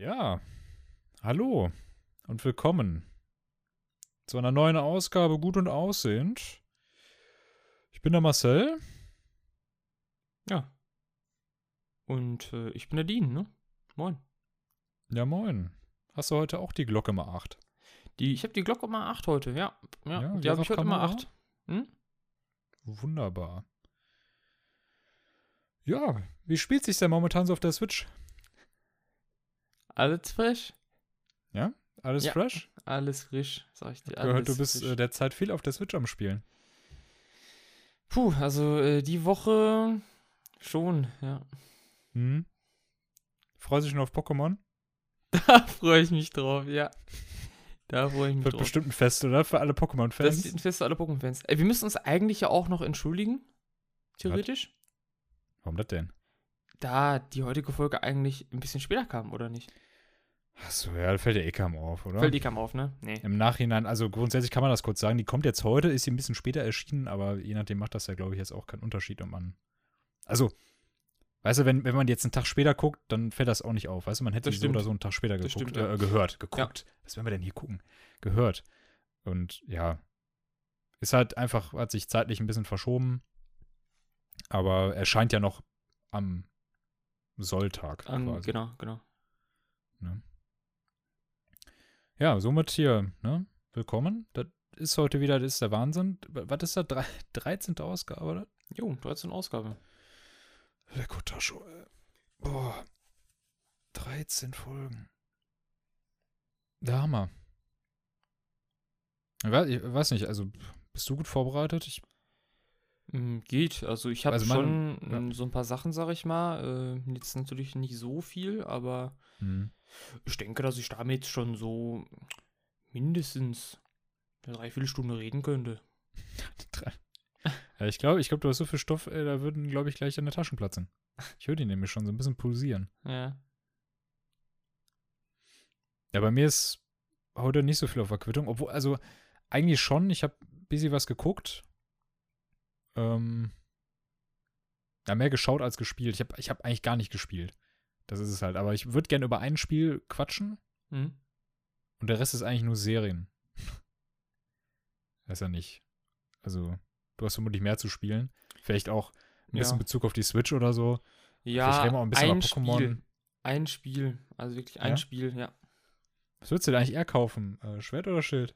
Ja, hallo und willkommen zu einer neuen Ausgabe Gut und Aussehend. Ich bin der Marcel. Ja. Und äh, ich bin der Dean, ne? Moin. Ja, moin. Hast du heute auch die Glocke mal 8? Die, ich habe die Glocke mal 8 heute, ja. Ja, Ja, die habe ich heute mal Kamera? 8. Hm? Wunderbar. Ja, wie spielt sich denn momentan so auf der Switch? Alles frisch. Alles Ja. fresh? Alles frisch, sag ich dir. Ich gehört, du bist frisch. äh, derzeit viel auf der Switch am Spielen. Puh, also äh, die Woche schon, ja. Hm? Freust dich schon auf Pokémon? Da freue ich mich drauf, ja. Da freue ich mich Wird drauf. bestimmt ein Fest, oder? Für alle Das Pokémon-Fans. wird ein Fest für alle Pokémon-Fans. Wir müssen uns eigentlich ja auch noch entschuldigen. Theoretisch. Warum das denn? Da die heutige Folge eigentlich ein bisschen später kam, oder nicht? Achso, ja, da fällt ja eh kaum auf, oder? Weil die kam auf, ne? Nee. Im Nachhinein, also grundsätzlich kann man das kurz sagen, die kommt jetzt heute, ist sie ein bisschen später erschienen, aber je nachdem macht das ja, glaube ich, jetzt auch keinen Unterschied, ob man. Also, weißt du, wenn, wenn man jetzt einen Tag später guckt, dann fällt das auch nicht auf. Weißt du, man hätte so oder so einen Tag später geguckt, stimmt, ja. äh, gehört, geguckt. Was werden wir denn hier gucken? Gehört. Und ja, ist halt einfach, hat sich zeitlich ein bisschen verschoben, aber erscheint ja noch am Solltag quasi. genau, genau. Ne? Ja, somit hier, ne? Willkommen. Das ist heute wieder, das ist der Wahnsinn. Was ist das? Drei- 13. Ausgabe, oder? Jo, 13 Ausgabe. Lecker Tasche, ey. Boah. 13 Folgen. Der Hammer. Ich weiß, ich weiß nicht, also bist du gut vorbereitet? Ich, Geht, also ich habe Also schon ja. ähm, so ein paar Sachen, sag ich mal. Äh, jetzt natürlich nicht so viel, aber hm. ich denke, dass ich damit schon so mindestens eine Dreiviertelstunde reden könnte. Drei- ja, ich glaube, ich glaube, du hast so viel Stoff, ey, da würden, glaube ich, gleich deine Taschen platzen. Ich höre die nämlich schon so ein bisschen pulsieren. Ja. Ja, bei mir ist heute nicht so viel auf der Quittung, obwohl, also eigentlich schon, ich habe ein bisschen was geguckt. Ähm, ja, mehr geschaut als gespielt. Ich habe ich hab eigentlich gar nicht gespielt. Das ist es halt. Aber ich würde gerne über ein Spiel quatschen Hm? und der Rest ist eigentlich nur Serien. Weiß ja nicht. Also, du hast vermutlich mehr zu spielen. Vielleicht auch ein bisschen Ja. Bezug auf die Switch oder so. Ja, reden wir auch ein bisschen ein über Pokémon. Spiel. Ein Spiel. Also wirklich ein Ja? Spiel, ja. Was würdest du denn eigentlich eher kaufen? Äh, Schwert oder Schild?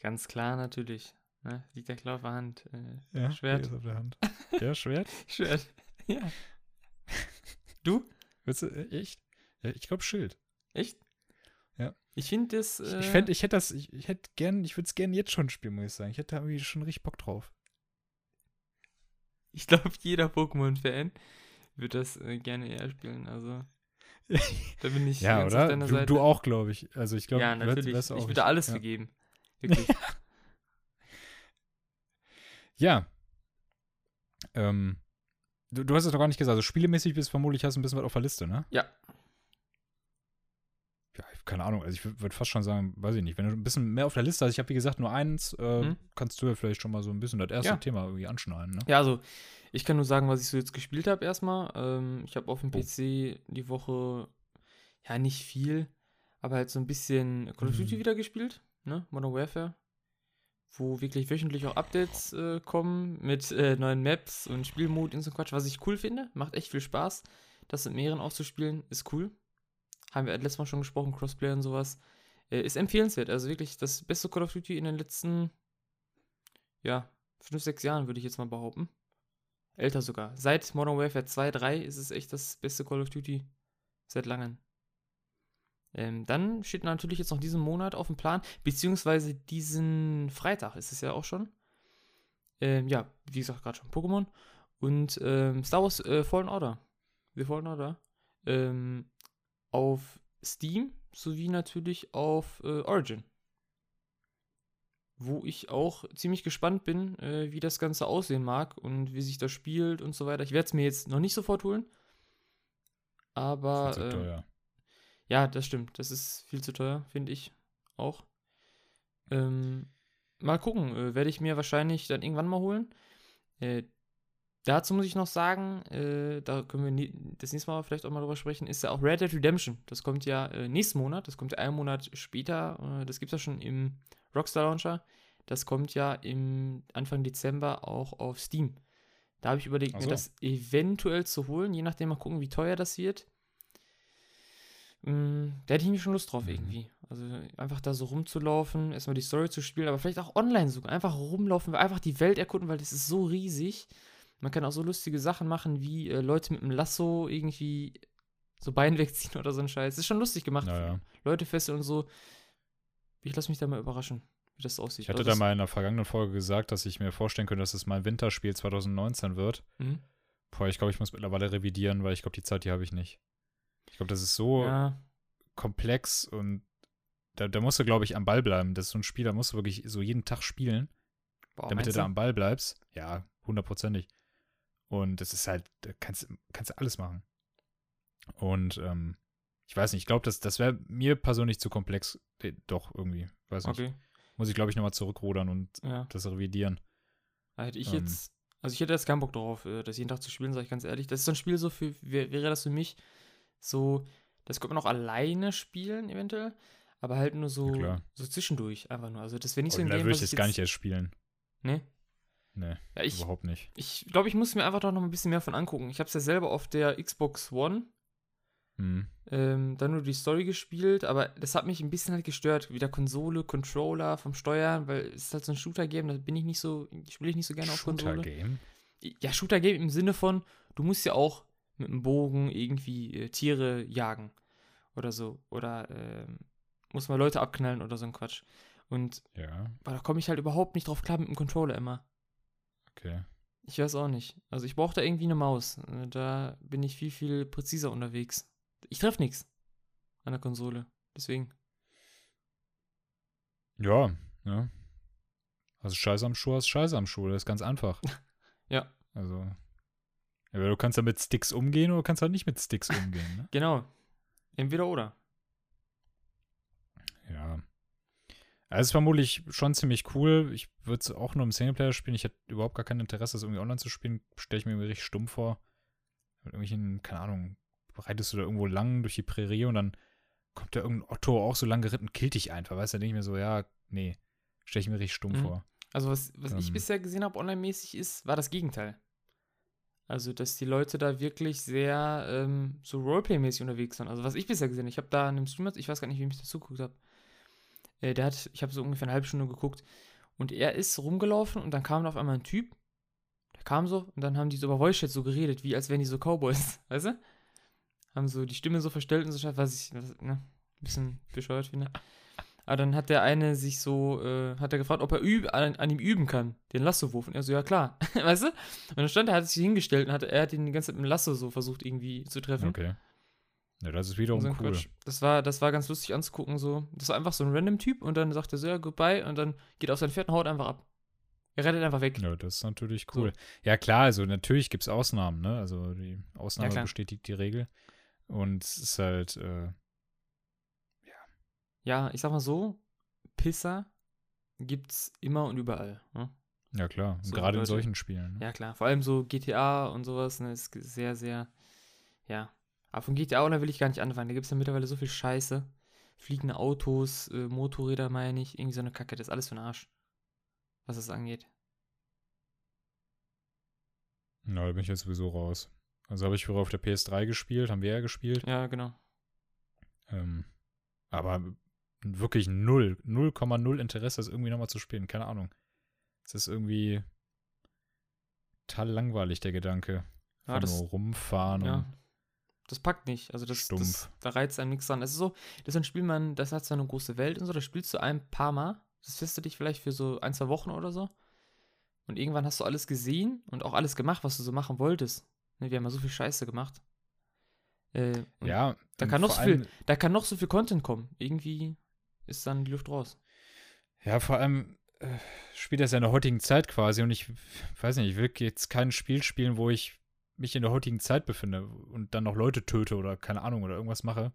Ganz klar natürlich. Ne? Liegt ja klar auf der Hand. Äh, Ja, Schwert. ist auf der Hand. Ja, Schwert? Schwert. ja. Du? Willst du, äh, echt? Ja, ich glaube Schild. Echt? Ja. Ich finde das. Ich, Äh, ich, fänd, ich hätte das, ich, ich hätte gern, ich würde es gerne jetzt schon spielen, muss ich sagen. Ich hätte da irgendwie schon richtig Bock drauf. Ich glaube, jeder Pokémon-Fan wird das äh, gerne eher spielen. Also, da bin ich ja, ganz auf oder? deiner Du, Seite. du auch, glaube ich. Also ich glaube, ja, natürlich. ich würde alles ja. vergeben. Wirklich. Ja. Ähm, du, du hast es doch gar nicht gesagt. Also spielemäßig bist vermutlich hast du ein bisschen was auf der Liste, ne? Ja. Ja, keine Ahnung. Also ich würde fast schon sagen, weiß ich nicht. Wenn du ein bisschen mehr auf der Liste hast, ich habe wie gesagt nur eins, äh, Mhm. kannst du ja vielleicht schon mal so ein bisschen das erste Ja. Thema irgendwie anschneiden, ne? ja, also, ich kann nur sagen, was ich so jetzt gespielt habe erstmal. Ähm, ich habe auf dem Oh. PC die Woche, ja, nicht viel, aber halt so ein bisschen Call of Duty Mhm. wieder gespielt, ne? Modern Warfare. Wo wirklich wöchentlich auch Updates äh, kommen mit äh, neuen Maps und Spielmod und so Quatsch, was ich cool finde. Macht echt viel Spaß, das mit mehreren auszuspielen, ist cool. Haben wir letztes Mal schon gesprochen, Crossplay und sowas. Äh, ist empfehlenswert. Also wirklich das beste Call of Duty in den letzten, ja, fünf, sechs Jahren, würde ich jetzt mal behaupten. Älter sogar. Seit Modern Warfare 2, 3 ist es echt das beste Call of Duty seit langem. Ähm, dann steht natürlich jetzt noch diesen Monat auf dem Plan, beziehungsweise diesen Freitag ist es ja auch schon. Ähm, ja, wie gesagt, gerade schon Pokémon. Und ähm, Star Wars äh, Fallen Order. The Fallen Order. Ähm, auf Steam sowie natürlich auf äh, Origin. Wo ich auch ziemlich gespannt bin, äh, wie das Ganze aussehen mag und wie sich das spielt und so weiter. Ich werde es mir jetzt noch nicht sofort holen. Aber ähm, teuer. Ja, das stimmt. Das ist viel zu teuer, finde ich auch. Ähm, mal gucken. Äh, Werde ich mir wahrscheinlich dann irgendwann mal holen. Äh, dazu muss ich noch sagen, äh, da können wir nie, das nächste Mal vielleicht auch mal drüber sprechen, ist ja auch Red Dead Redemption. Das kommt ja äh, nächsten Monat, das kommt ja einen Monat später. Äh, das gibt es ja schon im Rockstar Launcher. Das kommt ja im Anfang Dezember auch auf Steam. Da habe ich überlegt, so. mir das eventuell zu holen, je nachdem mal gucken, wie teuer das wird. Mm, da hätte ich mir schon Lust drauf Mhm. irgendwie. Also einfach da so rumzulaufen, erstmal die Story zu spielen, aber vielleicht auch online sogar. Einfach rumlaufen, einfach die Welt erkunden, weil das ist so riesig. Man kann auch so lustige Sachen machen, wie äh, Leute mit einem Lasso irgendwie so Bein wegziehen oder so ein Scheiß. ist schon lustig gemacht. Naja. Leute fesseln und so. Ich lasse mich da mal überraschen, wie das aussieht. Ich hatte Also da das- mal in der vergangenen Folge gesagt, dass ich mir vorstellen könnte, dass es mein Winterspiel 2019 wird. Mhm. Boah, ich glaube, ich muss mittlerweile revidieren, weil ich glaube, die Zeit, die habe ich nicht. Ich glaube, das ist so Ja, komplex und da, da musst du, glaube ich, am Ball bleiben. Das ist so ein Spiel, da musst du wirklich so jeden Tag spielen, boah, damit du da am Ball bleibst. Ja, hundertprozentig. Und das ist halt, da kannst, kannst du alles machen. Und ähm, ich weiß nicht, ich glaube, das, das wäre mir persönlich zu komplex. Eh, Doch, irgendwie. Weiß nicht. Okay, Muss ich, glaube ich, nochmal zurückrudern und ja. das revidieren. Da hätte ich Ähm. jetzt, also ich hätte jetzt keinen Bock drauf, äh, das jeden Tag zu spielen, sage ich ganz ehrlich. Das ist so ein Spiel so für, wär, wäre das für mich so, das könnte man auch alleine spielen, eventuell, aber halt nur so, Ja, so zwischendurch einfach nur. Also das wäre nicht so Und ein Game, würde ich jetzt gar nicht erst spielen. Nee? Nee, Ja, ich, überhaupt nicht. ich glaube, ich muss mir einfach doch noch ein bisschen mehr von angucken. Ich habe es ja selber auf der Xbox One Hm. ähm, dann nur die Story gespielt, aber das hat mich ein bisschen halt gestört. Wieder Konsole, Controller vom Steuern, weil es ist halt so ein Shooter-Game, da bin ich nicht so, spiele ich nicht so gerne auf Konsole. Shooter-Game? Ja, Shooter-Game im Sinne von, du musst ja auch mit einem Bogen irgendwie äh, Tiere jagen oder so. Oder ähm, muss mal Leute abknallen oder so ein Quatsch. Und Ja, aber da komme ich halt überhaupt nicht drauf klar mit dem Controller immer. okay. Ich weiß auch nicht. Also ich brauche da irgendwie eine Maus. Äh, Da bin ich viel, viel präziser unterwegs. Ich treffe nichts an der Konsole. Deswegen. Ja, ne? Also Scheiße am Schuh hast Scheiße am Schuh, das ist ganz einfach. Ja. Also, ja, du kannst ja mit Sticks umgehen oder du kannst halt nicht mit Sticks umgehen, ne? Genau. Entweder oder. Ja. Also es ist vermutlich schon ziemlich cool. Ich würde es auch nur im Singleplayer spielen. Ich hätte überhaupt gar kein Interesse, das irgendwie online zu spielen. Stelle ich mir irgendwie richtig stumm vor. Mit irgendwelchen, keine Ahnung, reitest du da irgendwo lang durch die Prärie und dann kommt da irgendein Otto auch so lang geritten, killt dich einfach. Weißt du, da denke ich mir so, ja, nee, stelle ich mir richtig stumm Mhm. vor. Also was, was ich Ähm. bisher gesehen habe online-mäßig ist, war das Gegenteil. Also, dass die Leute da wirklich sehr ähm, so Roleplay-mäßig unterwegs sind. Also, was ich bisher gesehen habe, ich habe da in einem Streamer, ich weiß gar nicht, wem ich dazu geguckt habe. Äh, der hat, ich habe so ungefähr eine halbe Stunde geguckt und er ist rumgelaufen und dann kam auf einmal ein Typ, der kam so und dann haben die so über Voice-Chat so geredet, wie als wären die so Cowboys, weißt du? Haben so die Stimme so verstellt und so, was ich, was, ne, ein bisschen bescheuert finde. Aber dann hat der eine sich so, äh, hat er gefragt, ob er üb an, an ihm üben kann, den Lasso-Wurf. Und er so, ja klar, weißt du? Und dann stand er, hat sich hingestellt und hat, er hat ihn die ganze Zeit mit dem Lasso so versucht irgendwie zu treffen. Okay. Ja, das ist wiederum so cool. Quatsch. Das war, das war ganz lustig anzugucken, so. Das war einfach so ein random Typ und dann sagt er so, ja, goodbye und dann geht er auf sein Pferd und haut einfach ab. Er rettet einfach weg. Ja, das ist natürlich So. cool. Ja, klar, also natürlich gibt es Ausnahmen, ne? Also die Ausnahme klar. bestätigt die Regel. Und es ist halt, äh, Ja, ich sag mal so, Pisser gibt's immer und überall. Ne? ja klar, und So, gerade in solchen Spielen. Ne? Ja, klar. Vor allem so GTA und sowas, ne, ist sehr, sehr, ja. Aber von GTA Online will ich gar nicht anfangen. Da gibt es ja mittlerweile so viel Scheiße. Fliegende Autos, äh, Motorräder meine ich, irgendwie so eine Kacke. Das ist alles für den Arsch. Was das angeht. Na, da bin ich jetzt sowieso raus. Also habe ich früher auf der PS3 gespielt, haben wir ja gespielt. Ja, genau. Ähm, aber wirklich null, 0,0 Interesse, das irgendwie nochmal zu spielen. Keine Ahnung. Es ist irgendwie total langweilig, der Gedanke. Ja, das- nur rumfahren Ja. und Das packt nicht. Also das, das da reizt einem nichts dran. Das ist so, das ist ein Spiel, man, das hat so eine große Welt und so, das spielst du ein paar Mal. Das fährst du dich vielleicht für so ein, zwei Wochen oder so. Und irgendwann hast du alles gesehen und auch alles gemacht, was du so machen wolltest. Ne, wir haben ja so viel Scheiße gemacht. Äh, ja. da kann noch so viel- Da kann noch so viel Content kommen. Irgendwie ist dann die Luft raus. Ja, vor allem äh, spielt das ja in der heutigen Zeit quasi und ich weiß nicht, ich will jetzt kein Spiel spielen, wo ich mich in der heutigen Zeit befinde und dann noch Leute töte oder keine Ahnung oder irgendwas mache.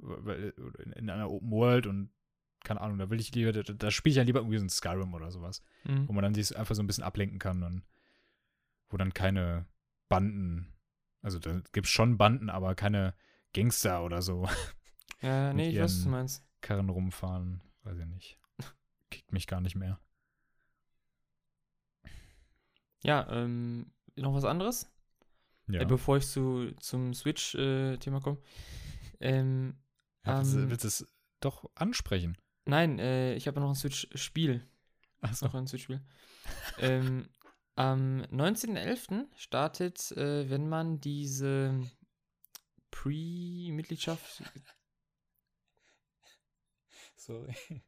In in einer Open World und keine Ahnung, da will ich lieber, da, da spiele ich ja lieber irgendwie so ein Skyrim oder sowas, Mhm. wo man dann sich einfach so ein bisschen ablenken kann und wo dann keine Banden, also da gibt es schon Banden, aber keine Gangster oder so Ja, nee, ich weiß, was du meinst. Karren rumfahren. Weiß ich nicht. Kickt mich gar nicht mehr. Ja, ähm, noch was anderes? Ja. Äh, bevor ich zu, zum Switch-Thema komme. Ähm, ja willst, du- ähm, willst du es doch ansprechen? nein, äh, ich habe noch ein Switch-Spiel. Achso. Noch ein Switch-Spiel. ähm, am 19.11. startet, äh, wenn man diese Pre-Mitgliedschaft, Sorry.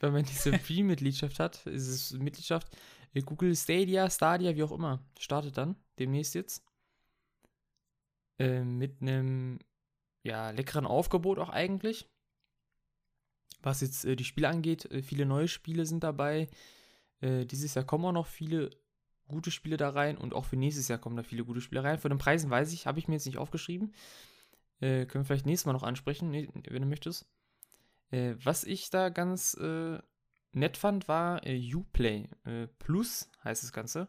wenn man diese Pre-Mitgliedschaft hat, ist es Mitgliedschaft, äh, Google Stadia, Stadia, wie auch immer, startet dann demnächst jetzt. Äh, mit einem ja, leckeren Aufgebot auch eigentlich. Was jetzt äh, die Spiele angeht, äh, viele neue Spiele sind dabei. Äh, dieses Jahr kommen auch noch viele gute Spiele da rein und auch für nächstes Jahr kommen da viele gute Spiele rein. Von den Preisen weiß ich, habe ich mir jetzt nicht aufgeschrieben. Äh, können wir vielleicht nächstes Mal noch ansprechen, ne- wenn du möchtest. Äh, was ich da ganz äh, nett fand, war äh, Uplay äh, Plus, heißt das Ganze.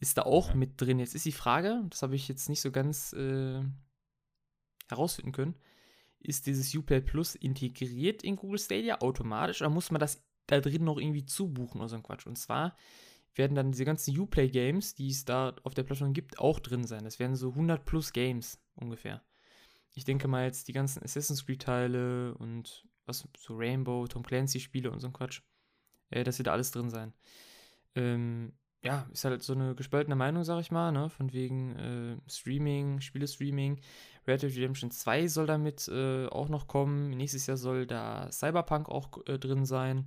Ist da auch Ja. mit drin. Jetzt ist die Frage, das habe ich jetzt nicht so ganz äh, herausfinden können. Ist dieses Uplay Plus integriert in Google Stadia automatisch oder muss man das da drin noch irgendwie zubuchen oder so ein Quatsch? Und zwar werden dann diese ganzen Uplay Games, die es da auf der Plattform gibt, auch drin sein. Das werden so 100 plus Games ungefähr. Ich denke mal jetzt die ganzen Assassin's Creed Teile und was so Rainbow, Tom Clancy Spiele und so ein Quatsch. Äh, das wird da alles drin sein. Ähm, ja, ist halt so eine gespaltene Meinung, sag ich mal, ne? Von wegen äh, Streaming, Spiele-Streaming. Red Dead Redemption 2 soll damit äh, auch noch kommen. Nächstes Jahr soll da Cyberpunk auch äh, drin sein.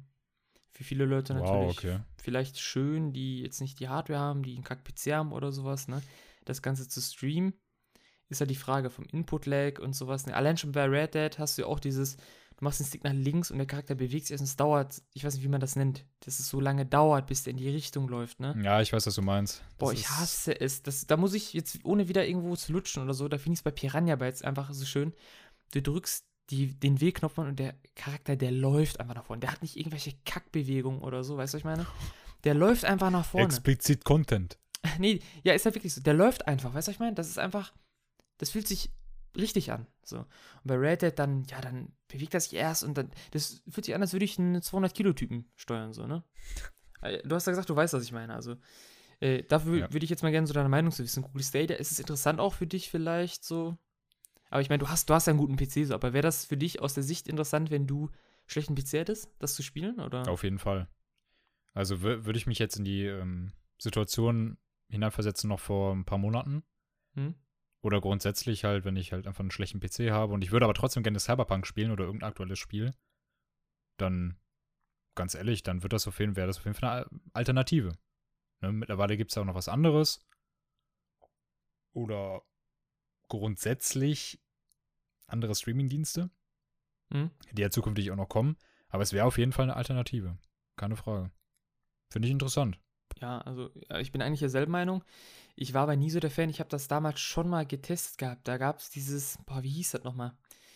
Für viele Leute Wow, natürlich okay. vielleicht schön, die jetzt nicht die Hardware haben, die einen Kack-PC haben oder sowas, ne? Das Ganze zu streamen, ist ja die Frage vom Input-Lag und sowas. Ne? Allein schon bei Red Dead hast du ja auch dieses, du machst den Stick nach links und der Charakter bewegt sich erst und es dauert, ich weiß nicht, wie man das nennt, dass es so lange dauert, bis der in die Richtung läuft, ne? Ja, ich weiß, was du meinst. Boah, Das ich ist- hasse es. Das, da muss ich jetzt, ohne wieder irgendwo zu lutschen oder so, da finde ich es bei Piranha Bytes einfach so schön. Du drückst die, den W-Knopf an und der Charakter, der läuft einfach nach vorne. Der hat nicht irgendwelche Kackbewegungen oder so, weißt du, was ich meine? Der läuft einfach nach vorne. Explizit Content. nee, ja, ist halt wirklich so. Der läuft einfach, weißt du, was ich meine? Das ist einfach, das fühlt sich richtig an. So. Und bei Red Dead dann, ja, dann bewegt er sich erst und dann, das fühlt sich an, als würde ich einen 200-Kilo-Typen steuern, so, ne? Äh, Du hast ja gesagt, du weißt, was ich meine. Also, äh, dafür Ja. würde ich jetzt mal gerne so deine Meinung zu wissen. Google Stadia, ist es interessant auch für dich vielleicht so? Aber ich meine, du hast, du hast ja einen guten PC, so, aber wäre das für dich aus der Sicht interessant, wenn du schlechten PC hättest, das zu spielen? Oder? Auf jeden Fall. Also wür- würde ich mich jetzt in die ähm, Situation hineinversetzen noch vor ein paar Monaten. Hm? Oder grundsätzlich halt, wenn ich halt einfach einen schlechten PC habe und ich würde aber trotzdem gerne Cyberpunk spielen oder irgendein aktuelles Spiel, dann, ganz ehrlich, dann wird das auf jeden, wäre das auf jeden Fall eine Al- Alternative. Ne, mittlerweile gibt es ja auch noch was anderes. Oder grundsätzlich andere Streamingdienste, Hm? die ja zukünftig auch noch kommen. Aber es wäre auf jeden Fall eine Alternative. Keine Frage. Finde ich interessant. Ja, also ja, ich bin eigentlich derselben Meinung. Ich war aber nie so der Fan. Ich habe das damals schon mal getestet gehabt. Da gab es dieses, boah, wie hieß das nochmal?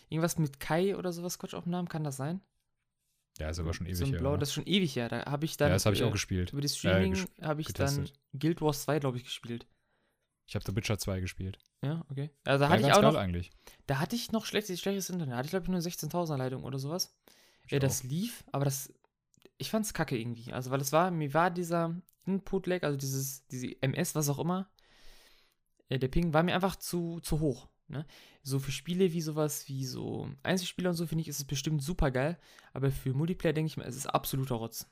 Irgendwas mit Kai oder sowas, Quatsch auf dem Namen, kann das sein? Ja, ist aber schon ewig so ein her. Blau, das ist schon ewig her. Da habe ich dann. ja, das habe ich äh, auch gespielt. Über das Äh, Streaming ges- habe ich dann getestet. Guild Wars 2, glaube ich, gespielt. Ich habe The Witcher 2 gespielt. Ja, okay. Also da War hatte ich auch noch, eigentlich. da hatte ich noch schlechtes, schlechtes Internet. Da hatte ich, glaube ich, nur 16.000er Leitung oder sowas. Ich Ja, das auch. lief, aber das, ich fand's kacke irgendwie. Also, weil es war, mir war dieser Input-Lag, also dieses, diese MS, was auch immer, äh, der Ping war mir einfach zu, zu hoch. Ne? So für Spiele wie sowas, wie so Einzelspieler und so, finde ich, ist es bestimmt super geil. Aber für Multiplayer denke ich mir, es ist absoluter Rotz.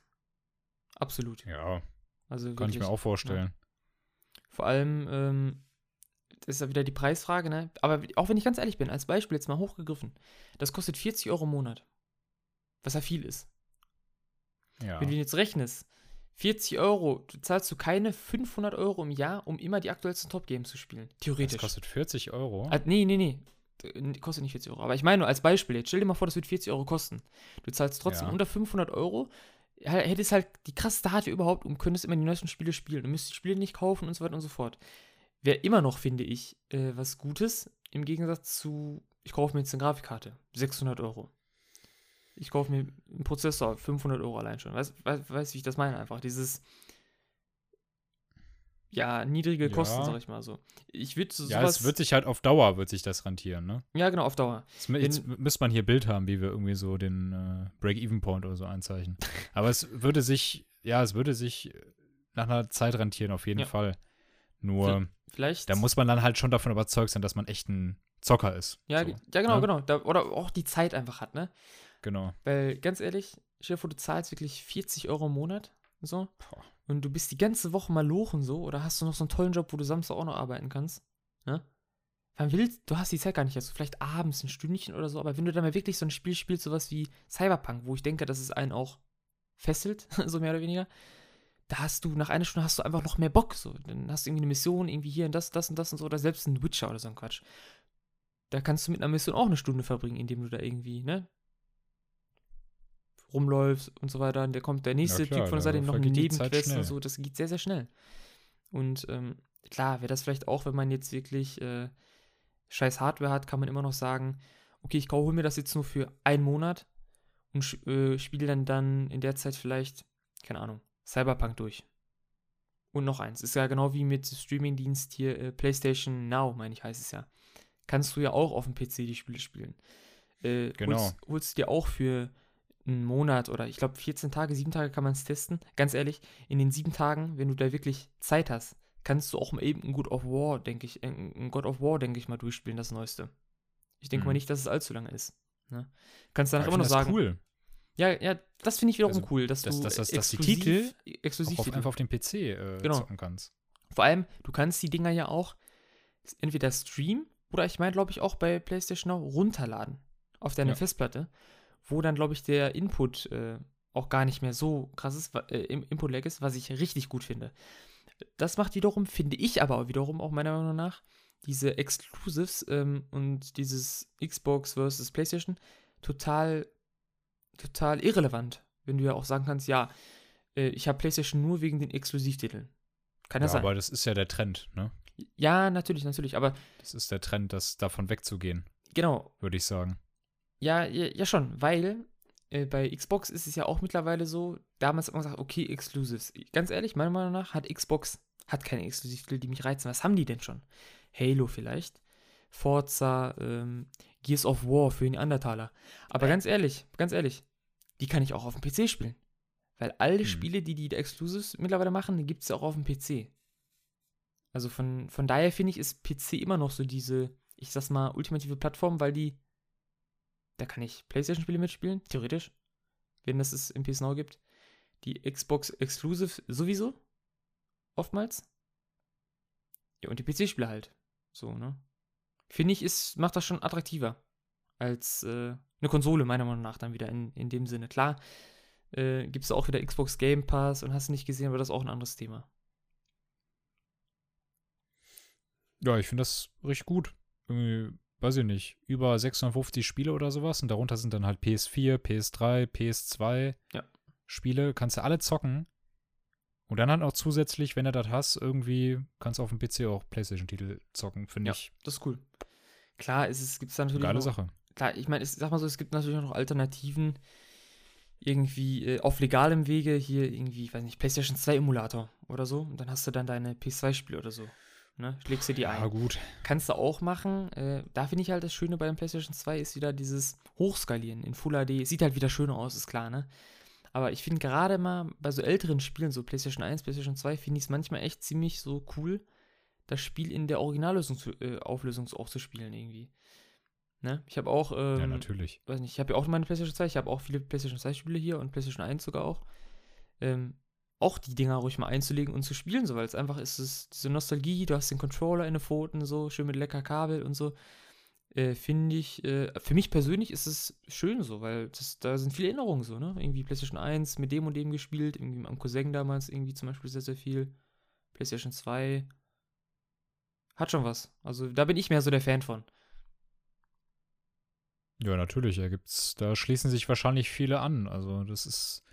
Absolut. Ja, Also kann ich mir wirklich. auch vorstellen. Vor allem, ähm, das ist ja wieder die Preisfrage, ne? Aber auch wenn ich ganz ehrlich bin, als Beispiel jetzt mal hochgegriffen, das kostet 40 Euro im Monat. Was ja viel ist. Ja. Wenn du jetzt rechnest, 40 Euro, du zahlst du keine 500 Euro im Jahr, um immer die aktuellsten Top-Games zu spielen. Das Theoretisch. kostet 40 Euro. Ah, nee, nee, nee. Kostet nicht 40 Euro. Aber ich meine nur als Beispiel jetzt. Stell dir mal vor, das wird 40 Euro kosten. Du zahlst trotzdem Ja. unter 500 Euro. Hättest halt die krasseste Hardware überhaupt und könntest immer die neuesten Spiele spielen. Du müsstest die Spiele nicht kaufen und so weiter und so fort. Wäre immer noch, finde ich, äh, was Gutes. Im Gegensatz zu, ich kaufe mir jetzt eine Grafikkarte. 600 Euro. Ich kaufe mir einen Prozessor, 500 Euro allein schon. Weißt du, weiß, weiß, wie ich das meine einfach? Dieses. ja, niedrige Kosten, Ja. sag ich mal so. Ich würde so Ja, es wird sich halt auf Dauer, wird sich das rentieren, ne? ja, genau, auf Dauer. Jetzt, jetzt müsste man hier Bild haben, wie wir irgendwie so den äh, Break-Even-Point oder so einzeichnen. Aber es würde sich, ja, es würde sich nach einer Zeit rentieren, auf jeden Ja. Fall. Nur, Vielleicht. da muss man dann halt schon davon überzeugt sein, dass man echt ein Zocker ist. ja, so, ja, genau, ne? genau. Da, oder auch die Zeit einfach hat, ne? Genau. Weil, ganz ehrlich, stell dir vor, du zahlst wirklich 40 Euro im Monat, so. Boah. Und du bist die ganze Woche mal lochen, so. Oder hast du noch so einen tollen Job, wo du Samstag auch noch arbeiten kannst, ne? Man willst, du hast die Zeit gar nicht, also vielleicht abends ein Stündchen oder so, aber wenn du dann mal wirklich so ein Spiel spielst, sowas wie Cyberpunk, wo ich denke, dass es einen auch fesselt, so mehr oder weniger, da hast du, nach einer Stunde hast du einfach noch mehr Bock, so. Dann hast du irgendwie eine Mission, irgendwie hier und das, das und das und so, oder selbst ein Witcher oder so ein Quatsch. Da kannst du mit einer Mission auch eine Stunde verbringen, indem du da irgendwie, ne, rumläufst und so weiter. Der kommt der nächste klar, Typ von der Seite, noch Zeit Nebenquest und so, das geht sehr, sehr schnell. Und ähm, klar, wäre das vielleicht auch, wenn man jetzt wirklich äh, scheiß Hardware hat, kann man immer noch sagen, okay, ich hole mir das jetzt nur für einen Monat und äh, spiele dann dann in der Zeit vielleicht, keine Ahnung, Cyberpunk durch. Und noch eins, ist ja genau wie mit Streamingdienst hier äh, PlayStation Now, meine ich, heißt es ja. Kannst du ja auch auf dem PC die Spiele spielen. Äh, Genau. Holst, holst dir auch für einen Monat oder ich glaube 14 Tage, 7 Tage kann man es testen. Ganz ehrlich, in den 7 Tagen, wenn du da wirklich Zeit hast, kannst du auch mal eben ein God of War, denke ich, äh, ein God of War, denke ich mal, durchspielen, das Neueste. Ich denke Mhm. mal nicht, dass es allzu lange ist. Ne? Kannst Ja, danach immer noch das sagen. cool. Ja, ja, das finde ich wiederum Also, cool, dass, dass- du dass- dass- dass die exklusiv, Titel exklusiv auf, einfach auf dem PC äh, Genau. zocken kannst. vor allem, du kannst die Dinger ja auch entweder streamen oder ich meine, glaube ich, auch bei PlayStation Now runterladen auf deine Ja. Festplatte, wo dann, glaube ich, der Input äh, auch gar nicht mehr so krass ist, äh, Input-Lag ist, was ich richtig gut finde. Das macht wiederum, finde ich aber wiederum auch meiner Meinung nach, diese Exclusives ähm, und dieses Xbox versus PlayStation total, total irrelevant. Wenn du ja auch sagen kannst, ja, äh, ich habe PlayStation nur wegen den Exklusivtiteln. Kann Ja, das sein? aber das ist ja der Trend, ne? Ja, natürlich, natürlich. Aber Das ist der Trend, das davon wegzugehen, genau, würde ich sagen. Ja, ja, ja schon, weil äh, bei Xbox ist es ja auch mittlerweile so, damals hat man gesagt, okay, Exclusives. Ganz ehrlich, meiner Meinung nach hat Xbox hat keine Exklusivtitel, die mich reizen. Was haben die denn schon? Halo vielleicht, Forza, ähm, Gears of War für den Undertaler. Aber ganz ehrlich, ganz ehrlich, die kann ich auch auf dem PC spielen. Weil alle Hm. Spiele, die die Exclusives mittlerweile machen, die gibt es ja auch auf dem PC. Also von, von daher finde ich, ist PC immer noch so diese, ich sag's mal, ultimative Plattform, weil die, da kann ich Playstation-Spiele mitspielen, theoretisch, wenn das es im PS Now gibt. Die Xbox Exclusive sowieso, oftmals. Ja, und die PC-Spiele halt. So, ne? Finde ich, ist, macht das schon attraktiver als äh, eine Konsole, meiner Meinung nach, dann wieder in, in dem Sinne. Klar, äh, gibt es auch wieder Xbox Game Pass und hast du nicht gesehen, aber das ist auch ein anderes Thema. Ja, ich finde das richtig gut. Irgendwie, weiß ich nicht, über 650 Spiele oder sowas und darunter sind dann halt PS4, PS3, PS2 Ja. Spiele, kannst du alle zocken. Und dann halt auch zusätzlich, wenn du das hast, irgendwie kannst du auf dem PC auch PlayStation-Titel zocken, finde Ja. ich. Das ist cool. Klar, es gibt es natürlich Geile noch, Sache. klar, ich meine, ich sag mal so, es gibt natürlich auch noch Alternativen, irgendwie äh, auf legalem Wege, hier irgendwie, ich weiß nicht, PlayStation 2 Emulator oder so, und dann hast du dann deine PS2-Spiele oder so. Ne? Schlägst du die ein. Ja, gut. Kannst du auch machen. Äh, da finde ich halt das Schöne bei dem PlayStation 2 ist wieder dieses Hochskalieren in Full HD. Sieht halt wieder schöner aus, ist klar, ne? Aber ich finde gerade mal bei so älteren Spielen, so PlayStation 1, PlayStation 2, finde ich es manchmal echt ziemlich so cool, das Spiel in der Originalauflösung zu, äh, Auflösung auch zu spielen irgendwie. Ne? Ich habe auch, ähm, ja, natürlich. weiß nicht, ich habe ja auch meine PlayStation 2, ich habe auch viele PlayStation 2 Spiele hier und PlayStation 1 sogar auch. Ähm, auch die Dinger ruhig mal einzulegen und zu spielen, so, weil es einfach ist, es diese Nostalgie, du hast den Controller in den Pfoten, so, schön mit lecker Kabel und so. Äh, Finde ich, äh, für mich persönlich ist es schön so, weil das, da sind viele Erinnerungen so, ne? Irgendwie PlayStation 1 mit dem und dem gespielt, irgendwie mit meinem Cousin damals irgendwie zum Beispiel sehr, sehr viel. PlayStation 2. Hat schon was. Also da bin ich mehr so der Fan von. Ja, natürlich. Da gibt's, da schließen sich wahrscheinlich viele an. Also, das ist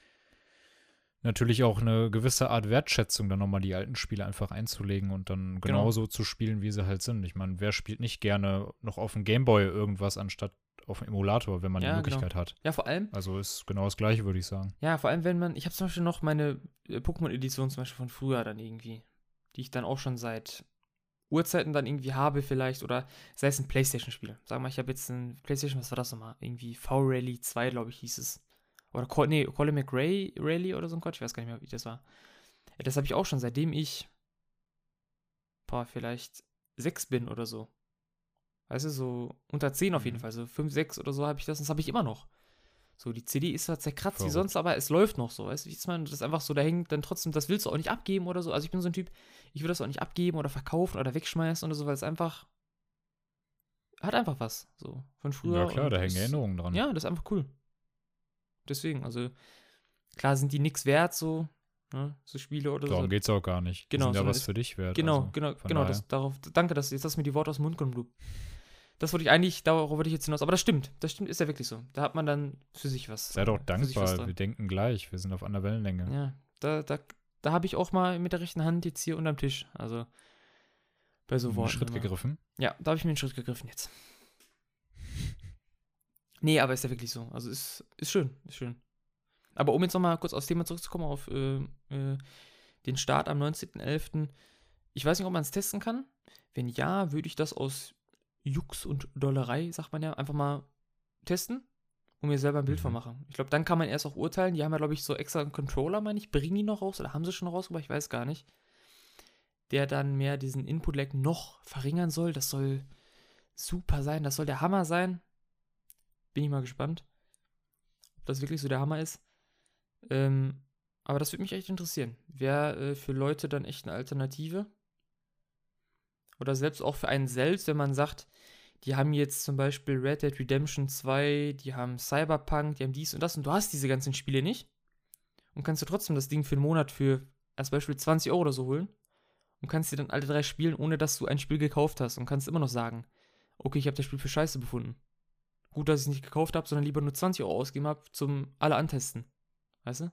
natürlich auch eine gewisse Art Wertschätzung, dann nochmal die alten Spiele einfach einzulegen und dann Genau. genauso zu spielen, wie sie halt sind. Ich meine, wer spielt nicht gerne noch auf dem Gameboy irgendwas anstatt auf dem Emulator, wenn man Ja, die genau. Möglichkeit hat? Ja, vor allem, Also ist genau das Gleiche, würde ich sagen. Ja, vor allem, wenn man. Ich habe zum Beispiel noch meine äh, Pokémon-Edition zum Beispiel von früher dann irgendwie. die ich dann auch schon seit Uhrzeiten dann irgendwie habe vielleicht oder sei es ein Playstation-Spiel. Sag mal, ich habe jetzt ein Playstation, was war das nochmal? Irgendwie V-Rally 2, glaube ich, hieß es. Oder, Col nee, Colin McRae Rally oder so ein Quatsch, ich weiß gar nicht mehr, wie das war. Das habe ich auch schon, seitdem ich, boah, vielleicht sechs bin oder so. Weißt du, so unter 10 auf jeden Mhm. Fall, so 5, 6 oder so habe ich das, das habe ich immer noch. So, die CD ist zwar zerkratzt wie Verrückt. sonst, aber es läuft noch so, weißt du, wie ist man, das ist einfach so, da hängt dann trotzdem, das willst du auch nicht abgeben oder so. Also ich bin so ein Typ, ich will das auch nicht abgeben oder verkaufen oder wegschmeißen oder so, weil es einfach, hat einfach was, so, von früher. Ja, klar, und da hängen Erinnerungen dran. Ja, das ist einfach cool. Deswegen, also, klar sind die nix wert, so, ne, so Spiele oder Darum so. geht's auch gar nicht. Die Genau, sind ja was es- für dich wert. Genau, also genau, genau. Das, darauf, danke, dass jetzt hast du mir die Worte aus dem Mund genommen. Das wollte ich eigentlich, darauf wollte ich jetzt hinaus. Aber das stimmt, das stimmt, ist ja wirklich so. Da hat man dann für sich was. Sei doch dankbar, wir denken gleich, wir sind auf einer Wellenlänge. Ja, da, da, da habe ich auch mal mit der rechten Hand jetzt hier unterm Tisch. Also bei so einen Worten. Schritt immer. gegriffen. Ja, da habe ich mir einen Schritt gegriffen jetzt. Nee, aber ist ja wirklich so. Also ist, ist schön, ist schön. Aber um jetzt nochmal kurz aufs Thema zurückzukommen, auf äh, äh, den Start am 19.11. Ich weiß nicht, ob man es testen kann. Wenn ja, würde ich das aus Jux und Dollerei, sagt man ja, einfach mal testen und mir selber ein Bild Mhm. von machen. Ich glaube, dann kann man erst auch urteilen. Die haben ja, glaube ich, so extra einen Controller, meine ich. Bringen die noch raus oder haben sie schon rausgebracht? Ich weiß gar nicht. Der dann mehr diesen Input-Lag noch verringern soll. Das soll super sein. Das soll der Hammer sein. Bin ich mal gespannt, ob das wirklich so der Hammer ist. Ähm, aber das würde mich echt interessieren. Wäre äh, für Leute dann echt eine Alternative? Oder selbst auch für einen selbst, wenn man sagt, die haben jetzt zum Beispiel Red Dead Redemption 2, die haben Cyberpunk, die haben dies und das und du hast diese ganzen Spiele nicht und kannst du trotzdem das Ding für einen Monat für als Beispiel 20 Euro oder so holen und kannst dir dann alle drei spielen, ohne dass du ein Spiel gekauft hast und kannst immer noch sagen, okay, ich habe das Spiel für scheiße befunden. Gut, dass ich es nicht gekauft habe, sondern lieber nur 20 Euro ausgegeben habe zum alle antesten. Weißt du?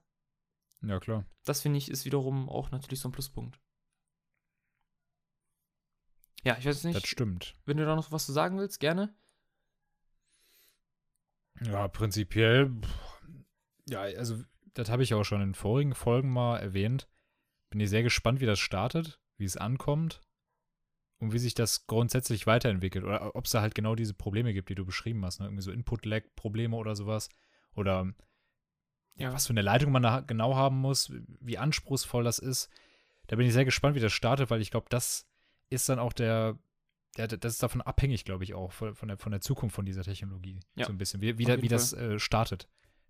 Ja, klar. Das finde ich ist wiederum auch natürlich so ein Pluspunkt. Ja, ich weiß Das nicht, stimmt. wenn du da noch was zu sagen willst, gerne. Ja, prinzipiell, ja, also das habe ich auch schon in vorigen Folgen mal erwähnt. Bin ich sehr gespannt, wie das startet, wie es ankommt und wie sich das grundsätzlich weiterentwickelt. Oder ob es da halt genau diese Probleme gibt, die du beschrieben hast. Ne? Irgendwie so Input-Lag-Probleme oder sowas. Oder ja, was für eine Leitung man da genau haben muss, wie anspruchsvoll das ist. Da bin ich sehr gespannt, wie das startet, weil ich glaube, das ist dann auch der, der, das ist davon abhängig, glaube ich, auch von, von, der, von der Zukunft von dieser Technologie. Ja, so ein bisschen, wie, wie, da, wie das äh, startet,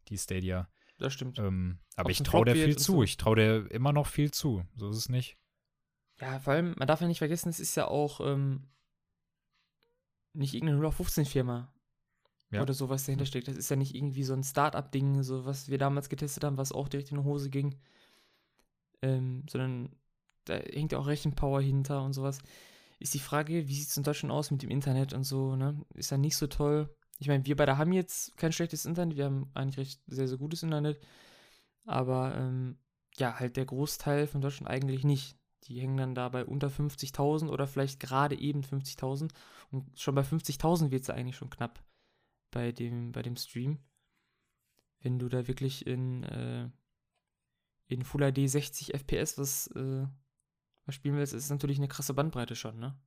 die Stadia. Das stimmt. Ähm, aber Ob's ich traue der viel zu. so. Ich traue der immer noch viel zu. So ist es nicht. Ja, vor allem, man darf ja nicht vergessen, es ist ja auch ähm, nicht irgendeine 0815-Firma Ja. oder so, was dahinter steckt. Das ist ja nicht irgendwie so ein Start-up-Ding, so was wir damals getestet haben, was auch direkt in die Hose ging. Ähm, sondern da hängt ja auch Rechenpower hinter und sowas. Ist die Frage, wie sieht es in Deutschland aus mit dem Internet und so, ne? Ist ja nicht so toll. Ich meine, wir beide haben jetzt kein schlechtes Internet, wir haben eigentlich recht sehr, sehr gutes Internet. Aber ähm, ja, halt der Großteil von Deutschland eigentlich nicht. Die hängen dann da bei unter 50.000 oder vielleicht gerade eben 50.000. Und schon bei 50.000 wird es eigentlich schon knapp bei dem, bei dem Stream. Wenn du da wirklich in, äh, in Full HD 60 FPS was, äh, was spielen willst, ist natürlich eine krasse Bandbreite schon, ne?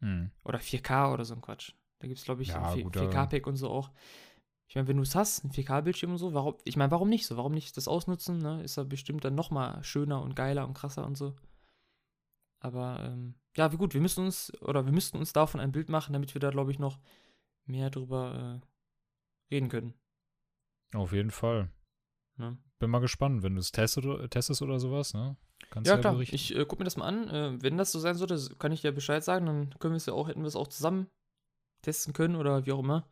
Hm. Oder 4K oder so ein Quatsch. Da gibt es, glaube ich, Ja, ein 4- gut, aber- 4K-Pack und so auch. Ich meine, wenn du es hast, ein 4K-Bildschirm und so, warum, ich meine, warum nicht so? Warum nicht das ausnutzen? Ne? Ist ja bestimmt dann nochmal schöner und geiler und krasser und so. Aber ähm, ja, wie gut, wir müssen uns, oder wir müssten uns davon ein Bild machen, damit wir da, glaube ich, noch mehr drüber äh, reden können. Auf jeden Fall. Ne? Bin mal gespannt, wenn du es testest oder, testest oder sowas, ne? Kannst Ja, du klar, berichten. ich äh, gucke mir das mal an. Äh, wenn das so sein sollte, kann ich dir Bescheid sagen, dann können wir es ja auch, hätten wir es auch zusammen testen können oder wie auch immer.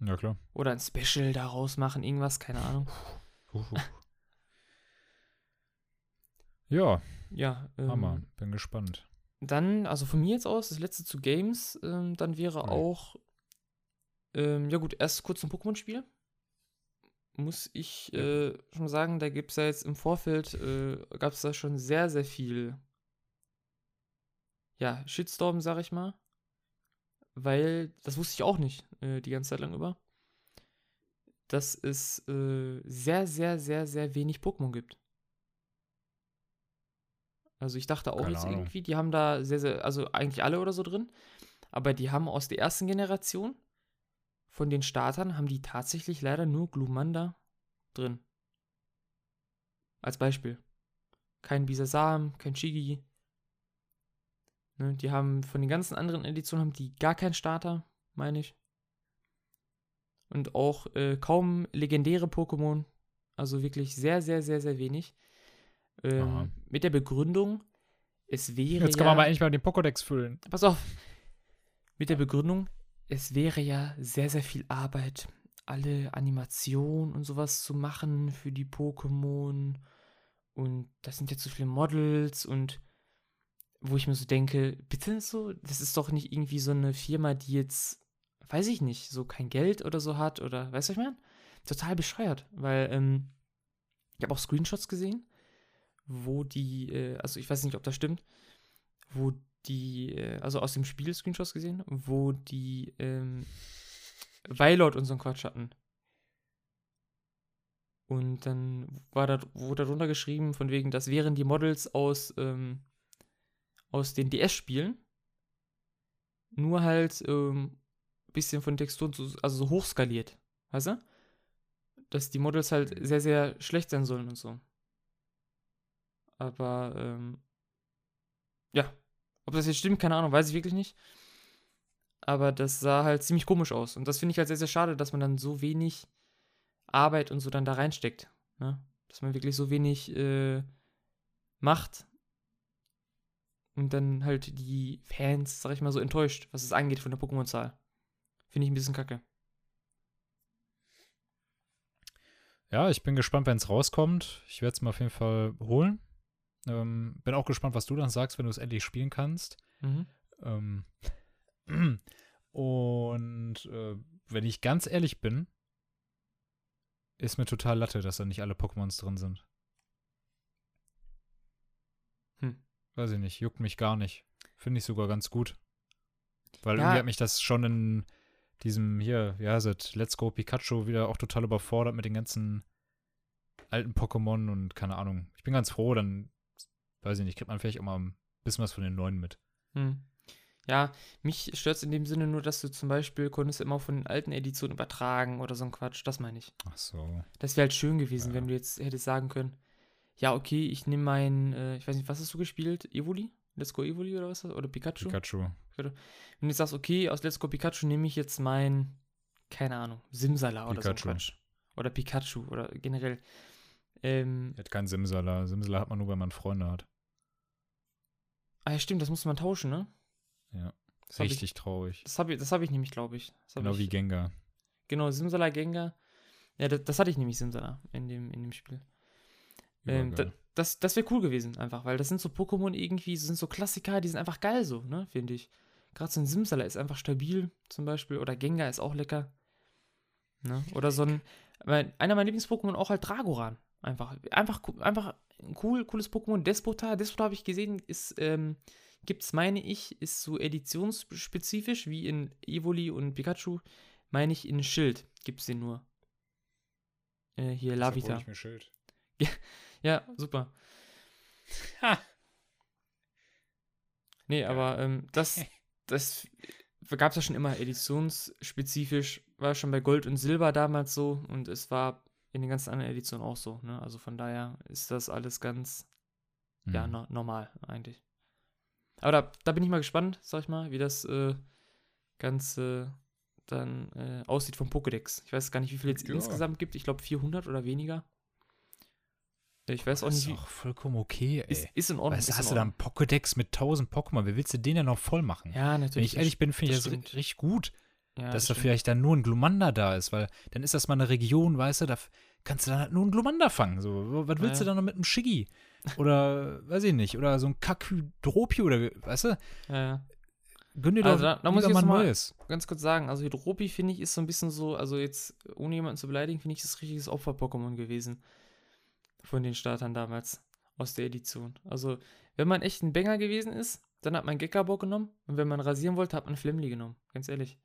Ja, klar. Oder ein Special daraus machen, irgendwas, keine Ahnung. Ja, Ja, ähm, Hammer. Bin gespannt. Dann, also von mir jetzt aus, das letzte zu Games, ähm, dann wäre Ja. auch, ähm, ja gut, erst kurz ein Pokémon-Spiel. Muss ich äh, schon sagen, da gibt es ja jetzt im Vorfeld, äh, gab es da schon sehr, sehr viel, ja, Shitstorm, sag ich mal. Weil, das wusste ich auch nicht, äh, die ganze Zeit lang über, dass es äh, sehr, sehr, sehr, sehr wenig Pokémon gibt. Also ich dachte auch Keine jetzt Ahnung. irgendwie, die haben da sehr, sehr, also eigentlich alle oder so drin. Aber die haben aus der ersten Generation von den Startern haben die tatsächlich leider nur Glumanda drin. Als Beispiel. Kein Bisasam, kein Shigi. Ne, die haben von den ganzen anderen Editionen haben die gar keinen Starter, meine ich. Und auch äh, kaum legendäre Pokémon. Also wirklich sehr, sehr, sehr, sehr wenig. Ähm, mit der Begründung, es wäre Jetzt ja, kann man mal endlich mal den Pokédex füllen. Pass auf. Mit der Begründung, es wäre ja sehr, sehr viel Arbeit, alle Animationen und sowas zu machen für die Pokémon. Und das sind ja zu viele Models und wo ich mir so denke, bitte so, das ist doch nicht irgendwie so eine Firma, die jetzt, weiß ich nicht, so kein Geld oder so hat oder, weißt du, was ich meine? Total bescheuert, weil ähm, ich habe auch Screenshots gesehen, wo die, äh, also ich weiß nicht, ob das stimmt, wo die, äh, also aus dem Spiel Screenshots gesehen, wo die ähm, Weilord und so einen Quatsch hatten. Und dann war da, wurde darunter geschrieben, von wegen, das wären die Models aus, ähm, aus den DS-Spielen. Nur halt ähm, bisschen von Texturen, so, also so hochskaliert. Weißt du? Dass die Models halt sehr, sehr schlecht sein sollen und so. Aber, ähm, ja. Ob das jetzt stimmt, keine Ahnung, weiß ich wirklich nicht. Aber das sah halt ziemlich komisch aus. Und das finde ich halt sehr, sehr schade, dass man dann so wenig Arbeit und so dann da reinsteckt. Ne? Dass man wirklich so wenig äh, macht und dann halt die Fans, sag ich mal, so enttäuscht, was es angeht von der Pokémon-Zahl. Finde ich ein bisschen kacke. Ja, ich bin gespannt, wenn es rauskommt. Ich werde es mir auf jeden Fall holen. Ähm, bin auch gespannt, was du dann sagst, wenn du es endlich spielen kannst. Mhm. Ähm, und äh, wenn ich ganz ehrlich bin, ist mir total Latte, dass da nicht alle Pokémons drin sind. Hm. Weiß ich nicht, juckt mich gar nicht. Finde ich sogar ganz gut. Weil Ja. irgendwie hat mich das schon in diesem hier, wie heißt es, Let's Go Pikachu wieder auch total überfordert mit den ganzen alten Pokémon und keine Ahnung. Ich bin ganz froh, dann, weiß ich nicht, kriegt man vielleicht auch mal ein bisschen was von den neuen mit. Hm. Ja, mich stört es in dem Sinne nur, dass du zum Beispiel konntest immer von den alten Editionen übertragen oder so ein Quatsch. Das meine ich. Ach so. Das wäre halt schön gewesen, Ja. wenn du jetzt hättest sagen können, ja, okay, ich nehme mein, äh, ich weiß nicht, was hast du gespielt? Evoli? Let's Go Evoli oder was? Oder Pikachu? Pikachu. Wenn du jetzt sagst, okay, aus Let's Go Pikachu nehme ich jetzt mein, keine Ahnung, Simsala oder so ein Pikachu. Quatsch. Oder Pikachu oder generell. Ähm, hat keinen Simsala. Simsala hat man nur, wenn man Freunde hat. Ah ja, stimmt, das musste man tauschen, ne? Ja. Das hab ich- Richtig traurig. Das habe ich, das hab ich nämlich, glaube ich. Genau ich, wie Gengar. Genau, Simsala Gengar. Ja, das, das hatte ich nämlich Simsala in dem, in dem Spiel. Ähm, da, das das wäre cool gewesen, einfach, weil das sind so Pokémon irgendwie, sind so Klassiker, die sind einfach geil so, ne, finde ich. Gerade so ein Simsala ist einfach stabil, zum Beispiel, oder Gengar ist auch lecker. Ne? Oder so ein, einer meiner Lieblings-Pokémon auch halt Dragoran. Einfach, einfach, einfach ein cool, cooles Pokémon. Despota, Despota habe ich gesehen, ist, ähm, gibt's, meine ich, ist so editionsspezifisch, wie in Evoli und Pikachu, meine ich, in Schild gibt's den nur. Äh, hier, Lavita. Ich mir Schild. Ja, super. Nee, aber ähm, das, das gab es ja schon immer editionsspezifisch, war schon bei Gold und Silber damals so und es war in den ganzen anderen Editionen auch so. Ne? Also von daher ist das alles ganz, ja, Hm. no normal eigentlich. Aber da, da bin ich mal gespannt, sag ich mal, wie das äh, Ganze dann äh, aussieht vom Pokédex. Ich weiß gar nicht, wie viel jetzt Ja. insgesamt gibt. Ich glaube 400 oder weniger. Ich weiß auch das nicht, ist auch vollkommen okay, ey. Ist, ist in Ordnung. weißt ist hast du da einen. Pokédex mit 1000 Pokémon? Wie willst du den denn noch voll machen? Ja, Wenn natürlich. ich ehrlich bin, finde ich das richtig gut, ja, dass das da vielleicht dann nur ein Glumanda da ist, weil dann ist das mal eine Region, weißt du, da kannst du dann halt nur ein Glumanda fangen. So, was willst Ja. du dann noch mit einem Shiggy? Oder, weiß ich nicht, oder so ein Kakydropi oder, weißt du, Ja, gönn dir Also doch da- da muss ich mal jetzt mal- neues. Ganz kurz sagen, also Hydropi finde ich ist so ein bisschen so, also jetzt ohne jemanden zu beleidigen, finde ich das richtiges Opfer-Pokémon gewesen. Von den Startern damals. Aus der Edition. Also, wenn man echt ein Banger gewesen ist, dann hat man Gekabok genommen. Und wenn man rasieren wollte, hat man Flemly genommen. Ganz ehrlich.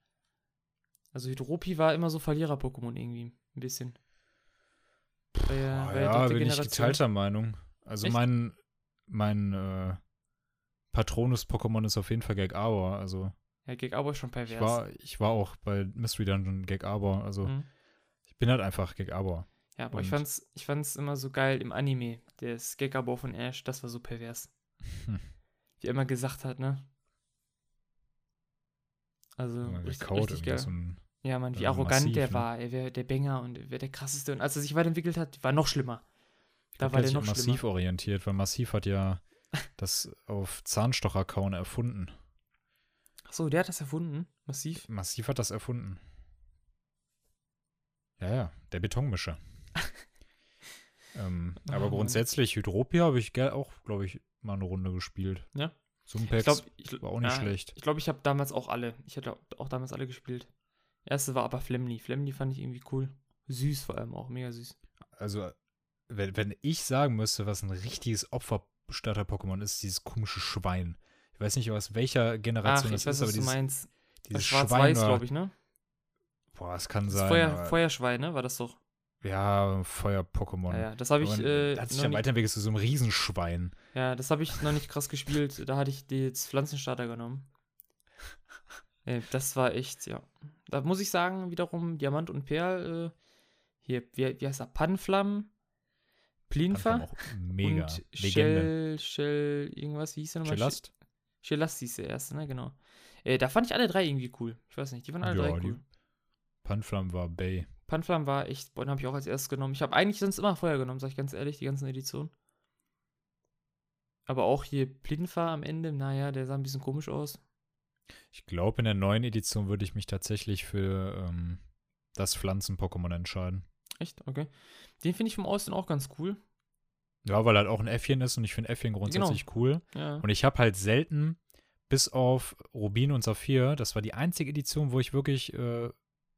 Also Hydropi war immer so Verlierer-Pokémon irgendwie. Ein bisschen. Ja, Ah, war ja, bin ich geteilter Meinung. Also Echt? mein, mein äh, Patronus-Pokémon ist auf jeden Fall Gag Arbor. Also Ja, Gig Arbor ist schon pervers. ich war, ich war auch bei Mystery Dungeon Gag Arbor. Also Mhm. ich bin halt einfach Gag Arbor. Ja, aber ich fand's, ich fand's immer so geil im Anime. Das Gekabo von Ash, das war so pervers. Hm. Wie er immer gesagt hat, ne? Also, richtig, richtig geil. so ein, ja, Mann, wie also arrogant massiv, der ne? war. Er wäre der Banger und er wäre der krasseste. Und als er sich weiterentwickelt hat, war noch schlimmer. Da glaub, war der der noch sich schlimmer. massiv orientiert, weil Massiv hat ja das auf Zahnstocher kauen erfunden. Achso, der hat das erfunden. Massiv. Massiv hat das erfunden. Ja, ja, der Betonmischer. ähm, Ah, aber Mann. grundsätzlich, Hydropia habe ich auch, glaube ich, mal eine Runde gespielt. Ja. Sumpex Ich glaube, ich, war auch nicht ja, schlecht. Ich glaube, ich habe damals auch alle. Ich hatte auch damals alle gespielt. Erste war aber Flemly. Flemly fand ich irgendwie cool. Süß vor allem auch, mega süß. Also, wenn, wenn ich sagen müsste, was ein richtiges Opferstarter-Pokémon ist, dieses komische Schwein. Ich weiß nicht, aus welcher Ach, Generation ich das weiß, ist, aber dieses, meinst. dieses Schwarz-Weiß, war- glaube ich, ne? Boah, es kann Das sein. Feuer, Feuerschwein, ne? War das doch. Ja, Feuer-Pokémon. Ja, ja. Das habe ich, Aber äh, hat sich dann nicht, weiterentwickelt zu so einem Riesenschwein. ja, das habe ich noch nicht krass gespielt. Da hatte ich die jetzt Pflanzenstarter genommen. Äh, das war echt, ja. Da muss ich sagen, wiederum Diamant und Perl, äh, hier, wie, wie heißt er? Panflam, Plinfa mega. und. Shell, Shell, irgendwas, wie hieß der nochmal? Chelast? Shelast hieß der erste, ne? Genau. Äh, da fand ich alle drei irgendwie cool. Ich weiß nicht, die waren alle Ja, drei cool. Panflam war Bay. Panflam war echt, boah, den habe ich auch als erstes genommen. Ich habe eigentlich sonst immer Feuer genommen, sag ich ganz ehrlich, die ganzen Editionen. Aber auch hier Plinfa am Ende, naja, der sah ein bisschen komisch aus. Ich glaube, in der neuen Edition würde ich mich tatsächlich für ähm, das Pflanzen-Pokémon entscheiden. Echt? Okay. Den finde ich vom Aussehen auch ganz cool. Ja, weil halt auch ein Äffchen ist und ich finde Äffchen grundsätzlich cool. Ja. Und ich habe halt selten, bis auf Rubin und Saphir, das war die einzige Edition, wo ich wirklich äh,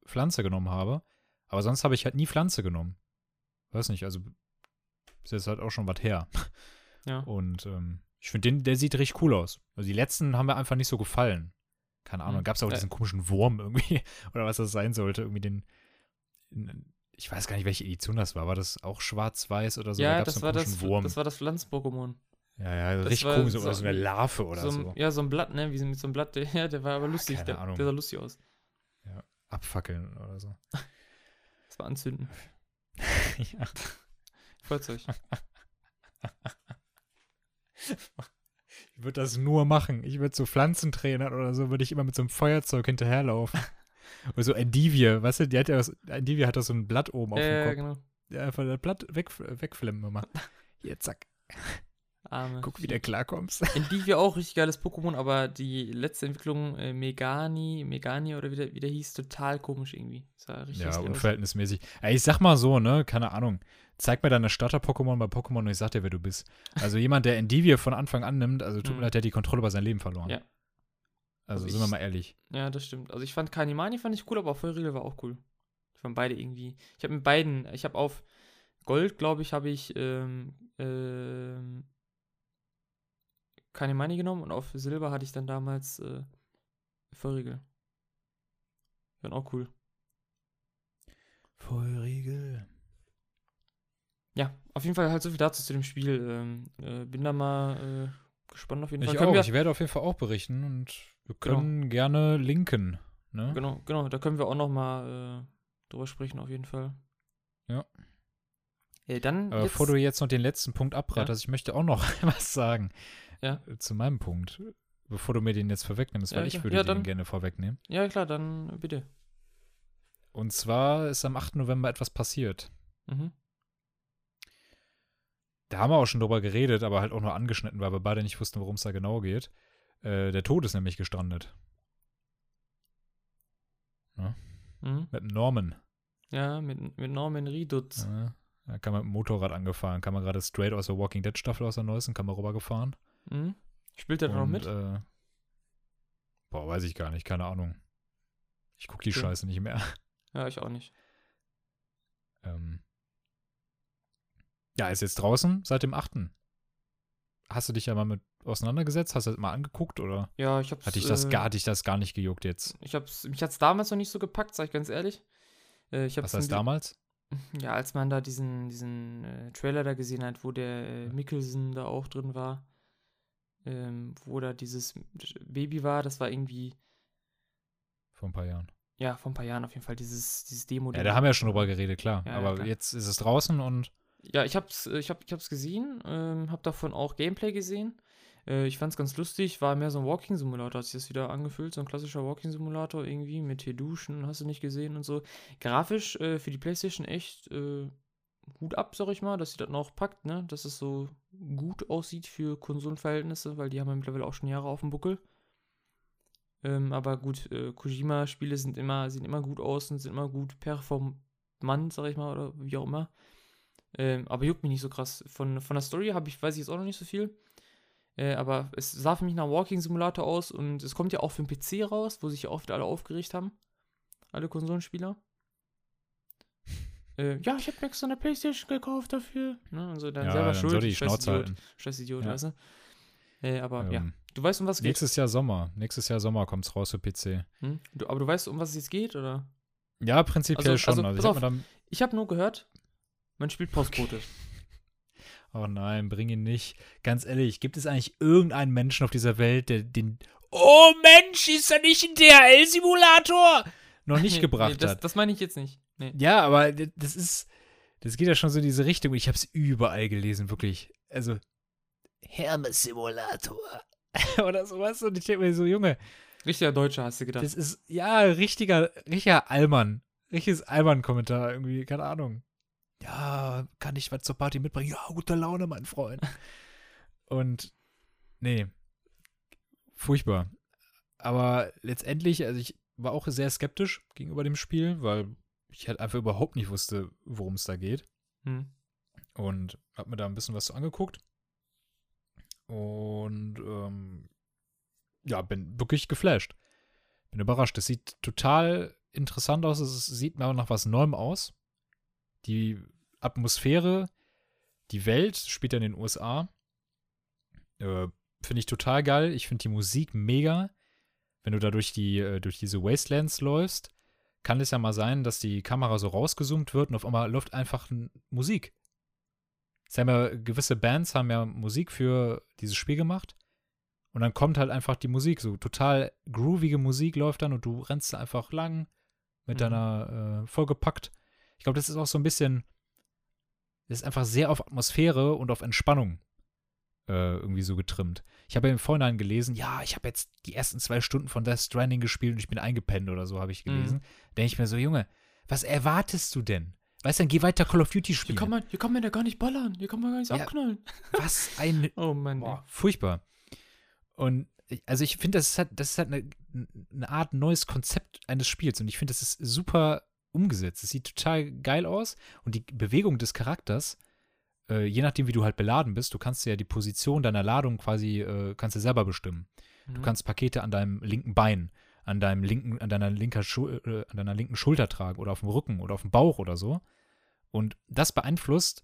Pflanze genommen habe. Aber sonst habe ich halt nie Pflanze genommen. Weiß nicht, also ist jetzt halt auch schon was her. ja. Und ähm, ich finde den, der sieht richtig cool aus. Also die letzten haben mir einfach nicht so gefallen. Keine Ahnung, Hm. gab es auch Äh. diesen komischen Wurm irgendwie, oder was das sein sollte, irgendwie den, ich weiß gar nicht, welche Edition das war. War das auch schwarz-weiß oder so? Da ja, gab's das war das, Wurm. das war das Pflanzen-Pokémon. ja, ja, das richtig komisch, so, oder so eine Larve oder so, so. Ja, so ein Blatt, ne? Wie so- mit so einem Blatt, der, ja, der war aber lustig. keine Der, Ahnung. der sah lustig aus. Abfackeln oder so. Das war anzünden. ja. Feuerzeug. Ich würde das nur machen. Ich würde so Pflanzentrainern oder so, würde ich immer mit so einem Feuerzeug hinterherlaufen. Oder so Endivie, weißt du, die hat ja was, Endivie hat da so ein Blatt oben auf Ja, dem ja, Kopf. genau. Ja, einfach das Blatt weg, wegflemmen immer. Hier, zack. Arme. Guck, wie du klarkommst. Endivie auch richtig geiles Pokémon, aber die letzte Entwicklung, äh, Megani, Megani oder wie der, wie der hieß, total komisch irgendwie. Ja, unverhältnismäßig. Ey, ich sag mal so, ne, keine Ahnung. Zeig mir deine Starter-Pokémon bei Pokémon und ich sag dir, wer du bist. Also jemand, der Endivie von Anfang an nimmt, also tut mir Mhm. leid, der hat die Kontrolle über sein Leben verloren. Ja. Also, Also sind wir mal ehrlich. Ja, das stimmt. Also ich fand Kanimani fand ich cool, aber auch Feuerriegel war auch cool. Ich fand beide irgendwie. Ich habe mit beiden, ich habe auf Gold, glaube ich, habe ich ähm, ähm, Kanimani genommen und auf Silber hatte ich dann damals äh, Feuerriegel. Die waren auch cool. Feurigel. Ja, auf jeden Fall halt so viel dazu zu dem Spiel. Ähm, äh, bin da mal äh, gespannt auf jeden Ich Fall. auch. Wir, Ich werde auf jeden Fall auch berichten und wir Genau. können gerne linken. Ne? genau, genau, da können wir auch noch mal äh, drüber sprechen auf jeden Fall. Ja. Äh, dann Aber jetzt, bevor du jetzt noch den letzten Punkt abratest, ich möchte auch noch was sagen. Ja. Zu meinem Punkt. Bevor du mir den jetzt vorwegnimmst, Ja, weil ich klar. würde Ja, den gerne vorwegnehmen. Ja, klar, dann bitte. Und zwar ist am 8. November etwas passiert. Mhm. Da haben wir auch schon drüber geredet, aber halt auch nur angeschnitten, weil wir beide nicht wussten, worum es da genau geht. Äh, der Tod ist nämlich gestrandet. Mhm. Mit Norman. Ja, mit, mit Norman Riedutz. Ja, da kam man mit dem Motorrad angefahren. Kam man gerade straight aus der Walking Dead Staffel aus der neuesten, kam man rübergefahren. Mhm. Spielt er da noch mit? Äh, boah, weiß ich gar nicht, keine Ahnung. Ich guck die Okay. Scheiße nicht mehr. Ja, ich auch nicht. Ähm, ja, ist jetzt draußen seit dem 8. Hast du dich ja mal mit auseinandergesetzt? Hast du das mal angeguckt oder Ja, ich hab's. hat dich das, äh, gar, hat dich das gar nicht gejuckt jetzt? Ich hab's, mich hat's damals noch nicht so gepackt, sag ich ganz ehrlich. Äh, ich hab's Was heißt damals? Ja, als man da diesen, diesen äh, Trailer da gesehen hat, wo der äh, Mickelson da auch drin war, ähm, wo da dieses Baby war, das war irgendwie, Vor ein paar Jahren. ja, vor ein paar Jahren auf jeden Fall, dieses, dieses Demo. Ja, da haben wir ja schon drüber geredet, klar. Ja, ja, Aber klar. jetzt ist es draußen und Ja, ich hab's, ich hab, ich hab's gesehen, ähm, hab davon auch Gameplay gesehen. Äh, ich fand's ganz lustig, war mehr so ein Walking-Simulator, hat sich das wieder angefühlt, so ein klassischer Walking-Simulator irgendwie mit hier Duschen, hast du nicht gesehen und so. Grafisch äh, für die Playstation echt äh, Hut ab, sag ich mal, dass sie das noch packt, ne, dass es so gut aussieht für Konsolenverhältnisse, weil die haben ja mittlerweile auch schon Jahre auf dem Buckel. Ähm, aber gut, äh, Kojima-Spiele sind immer, sehen immer gut aus und sind immer gut performant, sag ich mal, oder wie auch immer. Ähm, aber juckt mich nicht so krass. Von, von der Story habe ich, weiß ich jetzt auch noch nicht so viel. Äh, aber es sah für mich nach Walking Simulator aus und es kommt ja auch für den PC raus, wo sich ja auch wieder alle aufgeregt haben. Alle Konsolenspieler. Äh, ja, ich habe mir extra eine Playstation gekauft dafür. Ne, also dann ja, selber dann schuld. soll die Scheiß Schnauze Idiot. halten. Scheiß Idiot, Ja. weißt du? Äh, aber ja, Ähm, du weißt, um was es geht. nächstes Jahr Sommer. Nächstes Jahr Sommer kommt's raus für PC. Hm? Du, aber du weißt, um was es jetzt geht, oder? Ja, prinzipiell Also- schon. also, Also, ich hab habe nur gehört, man spielt Postbote. oh nein, bring ihn nicht. Ganz ehrlich, gibt es eigentlich irgendeinen Menschen auf dieser Welt, der den Oh Mensch, ist er nicht ein DHL-Simulator? noch nicht Nee, gebracht nee, das, hat. Das meine ich jetzt nicht. Nee. Ja, aber das ist, das geht ja schon so in diese Richtung. Ich habe es überall gelesen, wirklich. Also, Hermes-Simulator. Oder sowas. Und ich denke mir so, Junge, Richtiger Deutscher, hast du gedacht. das ist, ja, richtiger, richtiger Allmann. Richtiges Allmann-Kommentar irgendwie, keine Ahnung. Ja, kann ich was zur Party mitbringen? Ja, gute Laune, mein Freund. Und, nee, furchtbar. Aber letztendlich, also ich war auch sehr skeptisch gegenüber dem Spiel, weil ich halt einfach überhaupt nicht wusste, worum es da geht. Hm. Und hab mir da ein bisschen was so angeguckt. Und ähm, ja, bin wirklich geflasht. Bin überrascht. Es sieht total interessant aus. Es sieht nach was Neuem aus. Die Atmosphäre, die Welt spielt ja in den USA. Äh, finde ich total geil. Ich finde die Musik mega. Wenn du da durch, die, äh, durch diese Wastelands läufst, kann es ja mal sein, dass die Kamera so rausgezoomt wird und auf einmal läuft einfach Musik. Es haben ja, gewisse Bands haben ja Musik für dieses Spiel gemacht. Und dann kommt halt einfach die Musik, so total groovige Musik läuft dann und du rennst einfach lang mit Mhm. deiner äh, vollgepackt. Ich glaube, das ist auch so ein bisschen, das ist einfach sehr auf Atmosphäre und auf Entspannung äh, irgendwie so getrimmt. Ich habe ja im Vorhinein gelesen, ja, ich habe jetzt die ersten zwei Stunden von Death Stranding gespielt und ich bin eingepennt oder so, habe ich Mhm. gelesen. Denke ich mir so, Junge, was erwartest du denn? Weißt du, dann geh weiter Call of Duty Hier spielen. kann, man, hier kann man ja gar nicht ballern. Hier kann man gar nichts Ja. abknallen. Was ein Oh Mann. Boah, furchtbar. Und also ich finde, das ist halt, das ist halt eine, eine Art neues Konzept eines Spiels und ich finde, das ist super umgesetzt. Es sieht total geil aus und die Bewegung des Charakters, äh, je nachdem, wie du halt beladen bist, du kannst ja die Position deiner Ladung quasi, äh, kannst du selber bestimmen. Mhm. Du kannst Pakete an deinem linken Bein, an deinem linken, an deiner linker Schul äh, an deiner linken Schulter tragen oder auf dem Rücken oder auf dem Bauch oder so. Und das beeinflusst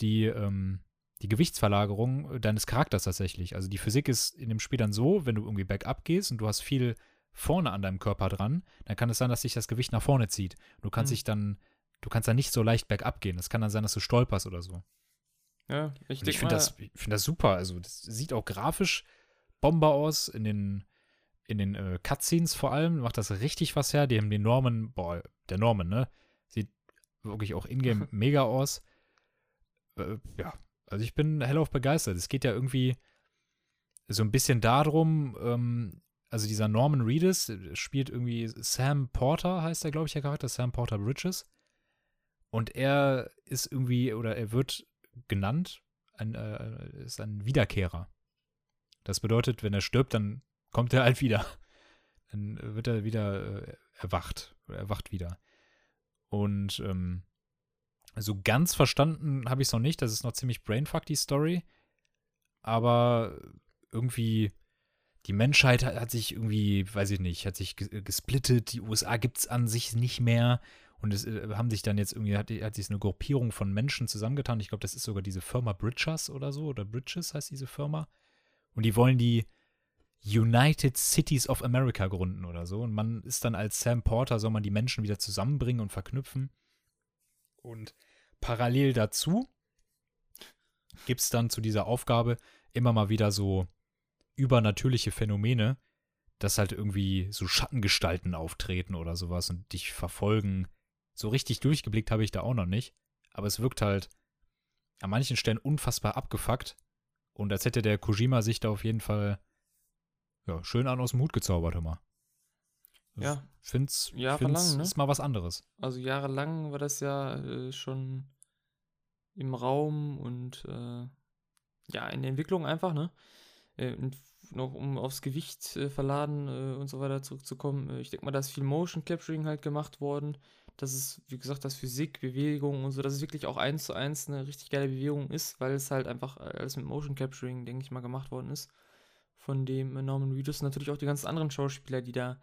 die, ähm, die Gewichtsverlagerung deines Charakters tatsächlich. Also die Physik ist in dem Spiel dann so, wenn du irgendwie bergab gehst und du hast viel vorne an deinem Körper dran, dann kann es sein, dass sich das Gewicht nach vorne zieht. Du kannst Mhm. dich dann, du kannst dann nicht so leicht bergab gehen. Das kann dann sein, dass du stolperst oder so. Ja, ich Und ich finde das, ich find das super. Also, das sieht auch grafisch Bomber aus. In den, in den äh, Cutscenes vor allem macht das richtig was her. Die haben den Norman, boah, der Norman, ne? Sieht wirklich auch ingame mega aus. Äh, ja, also ich bin hellauf begeistert. Es geht ja irgendwie so ein bisschen darum, ähm, also dieser Norman Reedus äh, spielt irgendwie Sam Porter, heißt er, glaube ich, der Charakter, Sam Porter Bridges. Und er ist irgendwie, oder er wird genannt, ein, äh, ist ein Wiederkehrer. Das bedeutet, wenn er stirbt, dann kommt er halt wieder. Dann wird er wieder äh, erwacht. Erwacht wieder. Und ähm, so ganz verstanden habe ich es noch nicht. Das ist noch ziemlich brainfuck, die Story. Aber irgendwie, die Menschheit hat, hat sich irgendwie, weiß ich nicht, hat sich ge- gesplittet. Die USA gibt es an sich nicht mehr. Und es äh, haben sich dann jetzt irgendwie, hat, hat sich eine Gruppierung von Menschen zusammengetan. Ich glaube, das ist sogar diese Firma Bridges oder so. Oder Bridges heißt diese Firma. Und die wollen die United Cities of America gründen oder so. Und man ist dann als Sam Porter, soll man die Menschen wieder zusammenbringen und verknüpfen. Und parallel dazu gibt es dann zu dieser Aufgabe immer mal wieder so übernatürliche Phänomene, dass halt irgendwie so Schattengestalten auftreten oder sowas und dich verfolgen. So richtig durchgeblickt habe ich da auch noch nicht. Aber es wirkt halt an manchen Stellen unfassbar abgefuckt. Und als hätte der Kojima sich da auf jeden Fall ja, schön an aus dem Hut gezaubert, immer. Ja. Find's, Jahrelang, find's ne? ist mal was anderes. Also jahrelang war das ja äh, schon im Raum und äh, ja, in der Entwicklung einfach, ne? Äh, und noch um aufs Gewicht äh, verladen äh, und so weiter zurückzukommen. Äh, ich denke mal, da ist viel Motion Capturing halt gemacht worden. Das ist, wie gesagt, das Physik, Bewegung und so, dass es wirklich auch eins zu eins eine richtig geile Bewegung ist, weil es halt einfach alles mit Motion Capturing, denke ich mal, gemacht worden ist. Von dem äh, Norman Reedus und natürlich auch die ganzen anderen Schauspieler, die da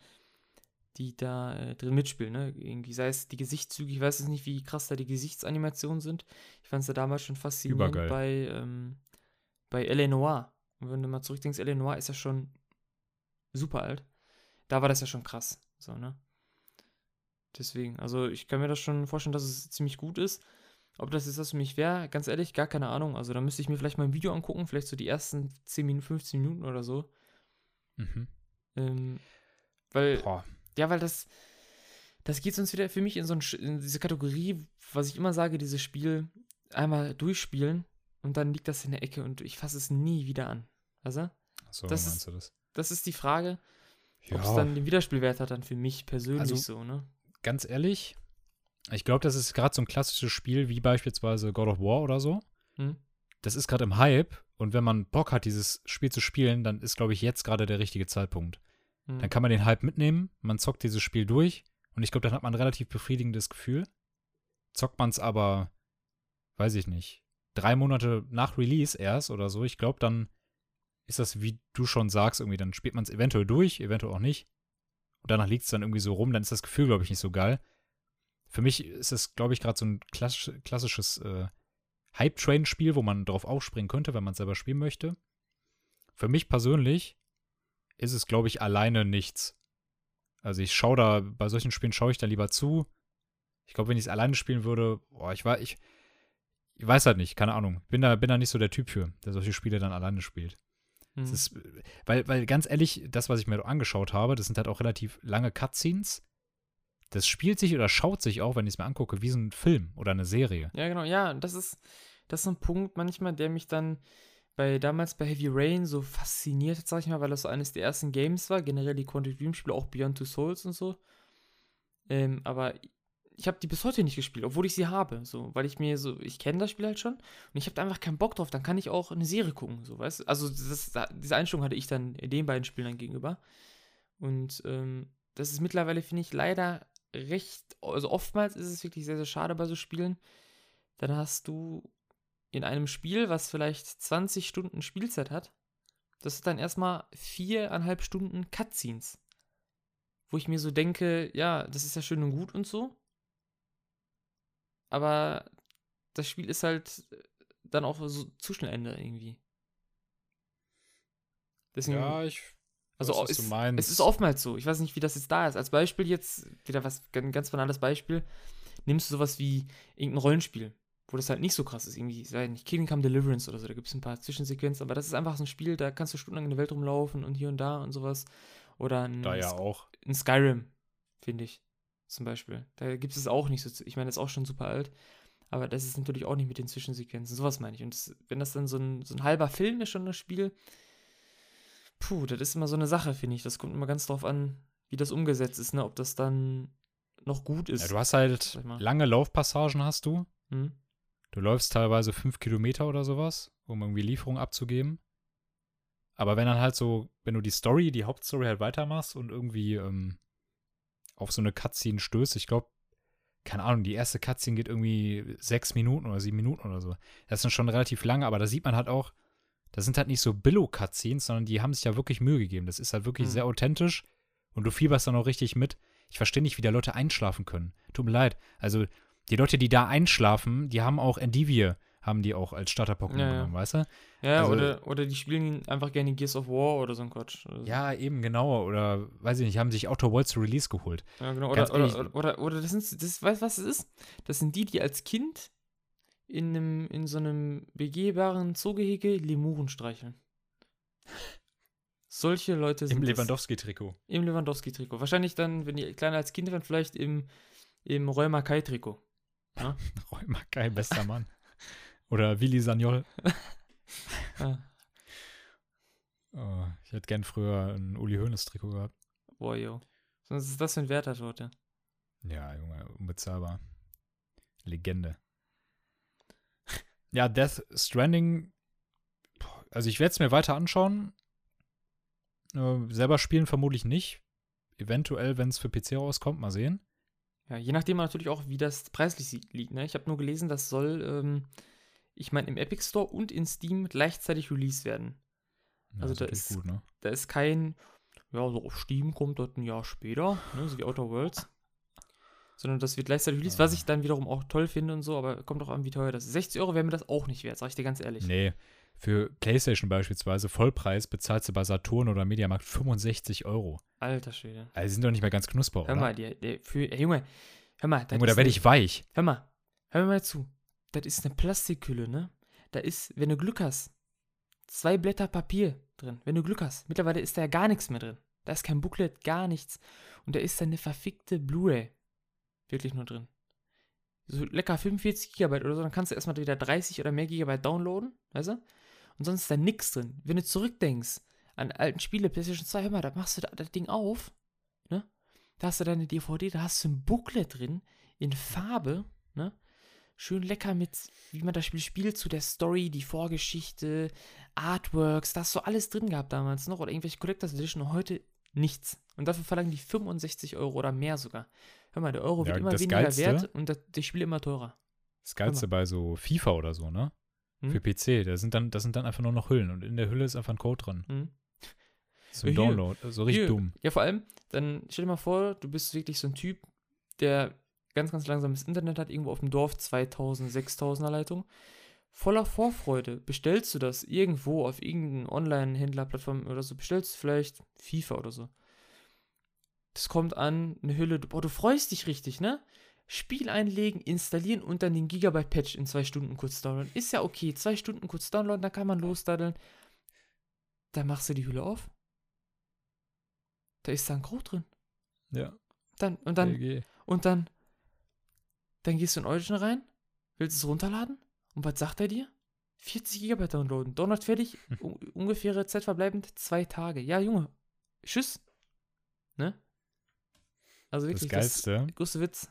die da äh, drin mitspielen, ne? Irgendwie, sei es die Gesichtszüge, ich weiß jetzt nicht, wie krass da die Gesichtsanimationen sind. Ich fand es ja damals schon faszinierend Übergeil. bei, ähm, bei L.A. Noir. Und wenn du mal zurückdenkst, L.A. Noir ist ja schon super alt. Da war das ja schon krass, so, ne? Deswegen, also ich kann mir das schon vorstellen, dass es ziemlich gut ist. Ob das jetzt was für mich wäre, ganz ehrlich, gar keine Ahnung. Also da müsste ich mir vielleicht mal ein Video angucken, vielleicht so die ersten 10 Minuten, 15 Minuten oder so. Mhm. Ähm, weil Boah. ja, weil das, das geht sonst wieder für mich in so ein, in diese Kategorie, was ich immer sage, dieses Spiel einmal durchspielen und dann liegt das in der Ecke und ich fasse es nie wieder an. Also, So Das meinst ist- du das? das ist die Frage, ob es Ja. dann den Wiederspielwert hat, dann für mich persönlich Also- so, ne? Ganz ehrlich, ich glaube, das ist gerade so ein klassisches Spiel wie beispielsweise God of War oder so. Hm? Das ist gerade im Hype und wenn man Bock hat, dieses Spiel zu spielen, dann ist, glaube ich, jetzt gerade der richtige Zeitpunkt. Hm. Dann kann man den Hype mitnehmen, man zockt dieses Spiel durch und ich glaube, dann hat man ein relativ befriedigendes Gefühl. Zockt man es aber, weiß ich nicht, drei Monate nach Release erst oder so, ich glaube, dann ist das, wie du schon sagst, irgendwie, dann spielt man es eventuell durch, eventuell auch nicht. Und danach liegt es dann irgendwie so rum, dann ist das Gefühl, glaube ich, nicht so geil. Für mich ist es, glaube ich, gerade so ein klassisch, klassisches äh, Hype-Train-Spiel, wo man drauf aufspringen könnte, wenn man es selber spielen möchte. Für mich persönlich ist es, glaube ich, alleine nichts. Also ich schaue da, bei solchen Spielen schaue ich da lieber zu. Ich glaube, wenn ich es alleine spielen würde, boah, ich war, ich, ich weiß halt nicht, keine Ahnung. Bin da, bin da nicht so der Typ für, der solche Spiele dann alleine spielt. Hm. Es ist, weil, weil ganz ehrlich, das, was ich mir angeschaut habe, das sind halt auch relativ lange Cutscenes. Das spielt sich oder schaut sich auch, wenn ich es mir angucke, wie so ein Film oder eine Serie. Ja, genau, ja, das ist, das ist ein Punkt manchmal, der mich dann bei damals bei Heavy Rain so fasziniert hat, sag ich mal, weil das so eines der ersten Games war, generell die Quantum Dream Spiele, auch Beyond Two Souls und so. Ähm, aber ich habe die bis heute nicht gespielt, obwohl ich sie habe, so, weil ich mir so, ich kenne das Spiel halt schon und ich habe da einfach keinen Bock drauf, dann kann ich auch eine Serie gucken, so, weißt? Also das, diese Einstellung hatte ich dann den beiden Spielen dann gegenüber und ähm, das ist mittlerweile, finde ich, leider recht, also oftmals ist es wirklich sehr, sehr schade bei so Spielen, dann hast du in einem Spiel, was vielleicht 20 Stunden Spielzeit hat, das ist dann erstmal viereinhalb Stunden Cutscenes. Wo ich mir so denke, ja, das ist ja schön und gut und so. Aber das Spiel ist halt dann auch so zu schnell Ende irgendwie. Deswegen, ich also weiß, es, es ist oftmals so. Ich weiß nicht, wie das jetzt da ist. Als Beispiel jetzt, wieder was ein ganz banales Beispiel, nimmst du sowas wie irgendein Rollenspiel, wo das halt nicht so krass ist. Irgendwie, sei nicht Kingdom Come Deliverance oder so, da gibt es ein paar Zwischensequenzen, aber das ist einfach so ein Spiel, da kannst du stundenlang in der Welt rumlaufen und hier und da und sowas. Oder ein, Da ja auch. ein Skyrim, finde ich, zum Beispiel. Da gibt es auch nicht so, ich meine, das ist auch schon super alt, aber das ist natürlich auch nicht mit den Zwischensequenzen, sowas meine ich. Und das, wenn das dann so ein, so ein halber Film ist schon das Spiel, puh, das ist immer so eine Sache, finde ich. Das kommt immer ganz drauf an, wie das umgesetzt ist, ne? Ob das dann noch gut ist. Ja, du hast halt lange Laufpassagen hast du. hm? Du läufst teilweise fünf Kilometer oder sowas, um irgendwie Lieferungen abzugeben. Aber wenn dann halt so, wenn du die Story, die Hauptstory halt weitermachst und irgendwie ähm, auf so eine Cutscene stößt, ich glaube, keine Ahnung, die erste Cutscene geht irgendwie sechs Minuten oder sieben Minuten oder so. Das ist dann schon relativ lange, aber da sieht man halt auch, das sind halt nicht so Billo-Cutscenes, sondern die haben sich ja wirklich Mühe gegeben. Das ist halt wirklich Mhm. sehr authentisch und du fieberst dann auch richtig mit. Ich verstehe nicht, wie da Leute einschlafen können. Tut mir leid. Also, die Leute, die da einschlafen, die haben auch Endivie haben die auch als Starter-Pokémon Ja, ja. genommen, weißt du? Ja, Also- oder, oder die spielen einfach gerne Gears of War oder so ein Quatsch. Also, Ja, eben genau. Oder weiß ich nicht, haben sich Outer Worlds Release geholt. Ja, genau. Oder, oder, oder, oder, oder das sind, das, weißt du, was es ist? Das sind die, die als Kind in, einem, in so einem begehbaren Zoogehege Lemuren streicheln. Solche Leute sind Im. Lewandowski-Trikot. Im Lewandowski-Trikot. Wahrscheinlich dann, wenn die kleiner als Kind waren, vielleicht im, im Rheuma Kai-Trikot. Räumer, geil, bester Mann. Oder Willi Sagnol. Ah, Oh, ich hätte gern früher ein Uli Hoeneß-Trikot gehabt. boah, yo. Was ist das für ein Wert, der Torte? Ja, Junge, unbezahlbar. Legende. Ja, Death Stranding. Also, ich werde es mir weiter anschauen. Äh, selber spielen vermutlich nicht. Eventuell, wenn es für PC rauskommt, mal sehen. Ja, je nachdem natürlich auch, wie das preislich liegt. Ne? Ich habe nur gelesen, das soll, ähm, ich meine, im Epic Store und in Steam gleichzeitig released werden. Ja, Also da ist- gut, ne? Da ist kein, ja, so auf Steam kommt das ein Jahr später, ne, so wie Outer Worlds. Sondern das wird gleichzeitig released, was Ah. ich dann wiederum auch toll finde und so, aber kommt auch an, wie teuer das ist. 60 Euro wäre mir das auch nicht wert, sag ich dir ganz ehrlich. Nee, für PlayStation beispielsweise, Vollpreis, bezahlst du bei Saturn oder Mediamarkt 65 Euro. Alter Schwede. Also, die sind doch nicht mehr ganz knusper, Hör oder? mal, der, der, für, ey, Junge, hör mal. Junge, da werde ich weich. Hör mal, hör mir mal zu. Das ist eine Plastikhülle, ne? Da ist, wenn du Glück hast, zwei Blätter Papier drin. Wenn du Glück hast. Mittlerweile ist da ja gar nichts mehr drin. Da ist kein Booklet, gar nichts. Und da ist dann eine verfickte Blu-ray. Wirklich nur drin. So lecker 45 Gigabyte oder so, dann kannst du erstmal wieder 30 oder mehr Gigabyte downloaden, weißt du? Und sonst ist da nichts drin. Wenn du zurückdenkst an alten Spiele, PlayStation 2, hör mal, da machst du da, das Ding auf, ne? Da hast du deine DVD, da hast du ein Booklet drin, in Farbe, ne? Schön lecker mit, wie man das Spiel spielt, zu der Story, die Vorgeschichte, Artworks, da hast du alles drin gehabt damals noch oder irgendwelche Collectors Edition und heute nichts. Und dafür verlangen die 65 Euro oder mehr sogar. Hör mal, der Euro Ja, wird immer das weniger Geilste- wert und das, die Spiele immer teurer. Das Geilste bei so FIFA oder so, ne? Hm? Für PC, da sind dann, das sind dann einfach nur noch Hüllen und in der Hülle ist einfach ein Code drin. Hm? So ein. Download, so richtig Hier. dumm. Ja, vor allem, dann stell dir mal vor, du bist wirklich so ein Typ, der ganz, ganz langsames Internet hat, irgendwo auf dem Dorf, 2000, 6000er Leitung. Voller Vorfreude bestellst du das irgendwo auf irgendeinen Online-Händler-Plattform oder so, bestellst du vielleicht FIFA oder so. Das kommt an, eine Hülle, boah, du freust dich richtig, ne? Spiel einlegen, installieren und dann den Gigabyte-Patch in zwei Stunden kurz downloaden. Ist ja okay, zwei Stunden kurz downloaden, dann kann man losdaddeln. Dann machst du die Hülle auf. Da ist da ein Code drin. Ja. Dann, und dann, LG. und dann, dann gehst du in Origin rein, willst es runterladen und was sagt er dir? 40 GB downloaden, Download fertig, un ungefähre Zeit verbleibend zwei Tage. Ja, Junge, tschüss. Ne? Also Das wirklich, Geilste, das größte Witz.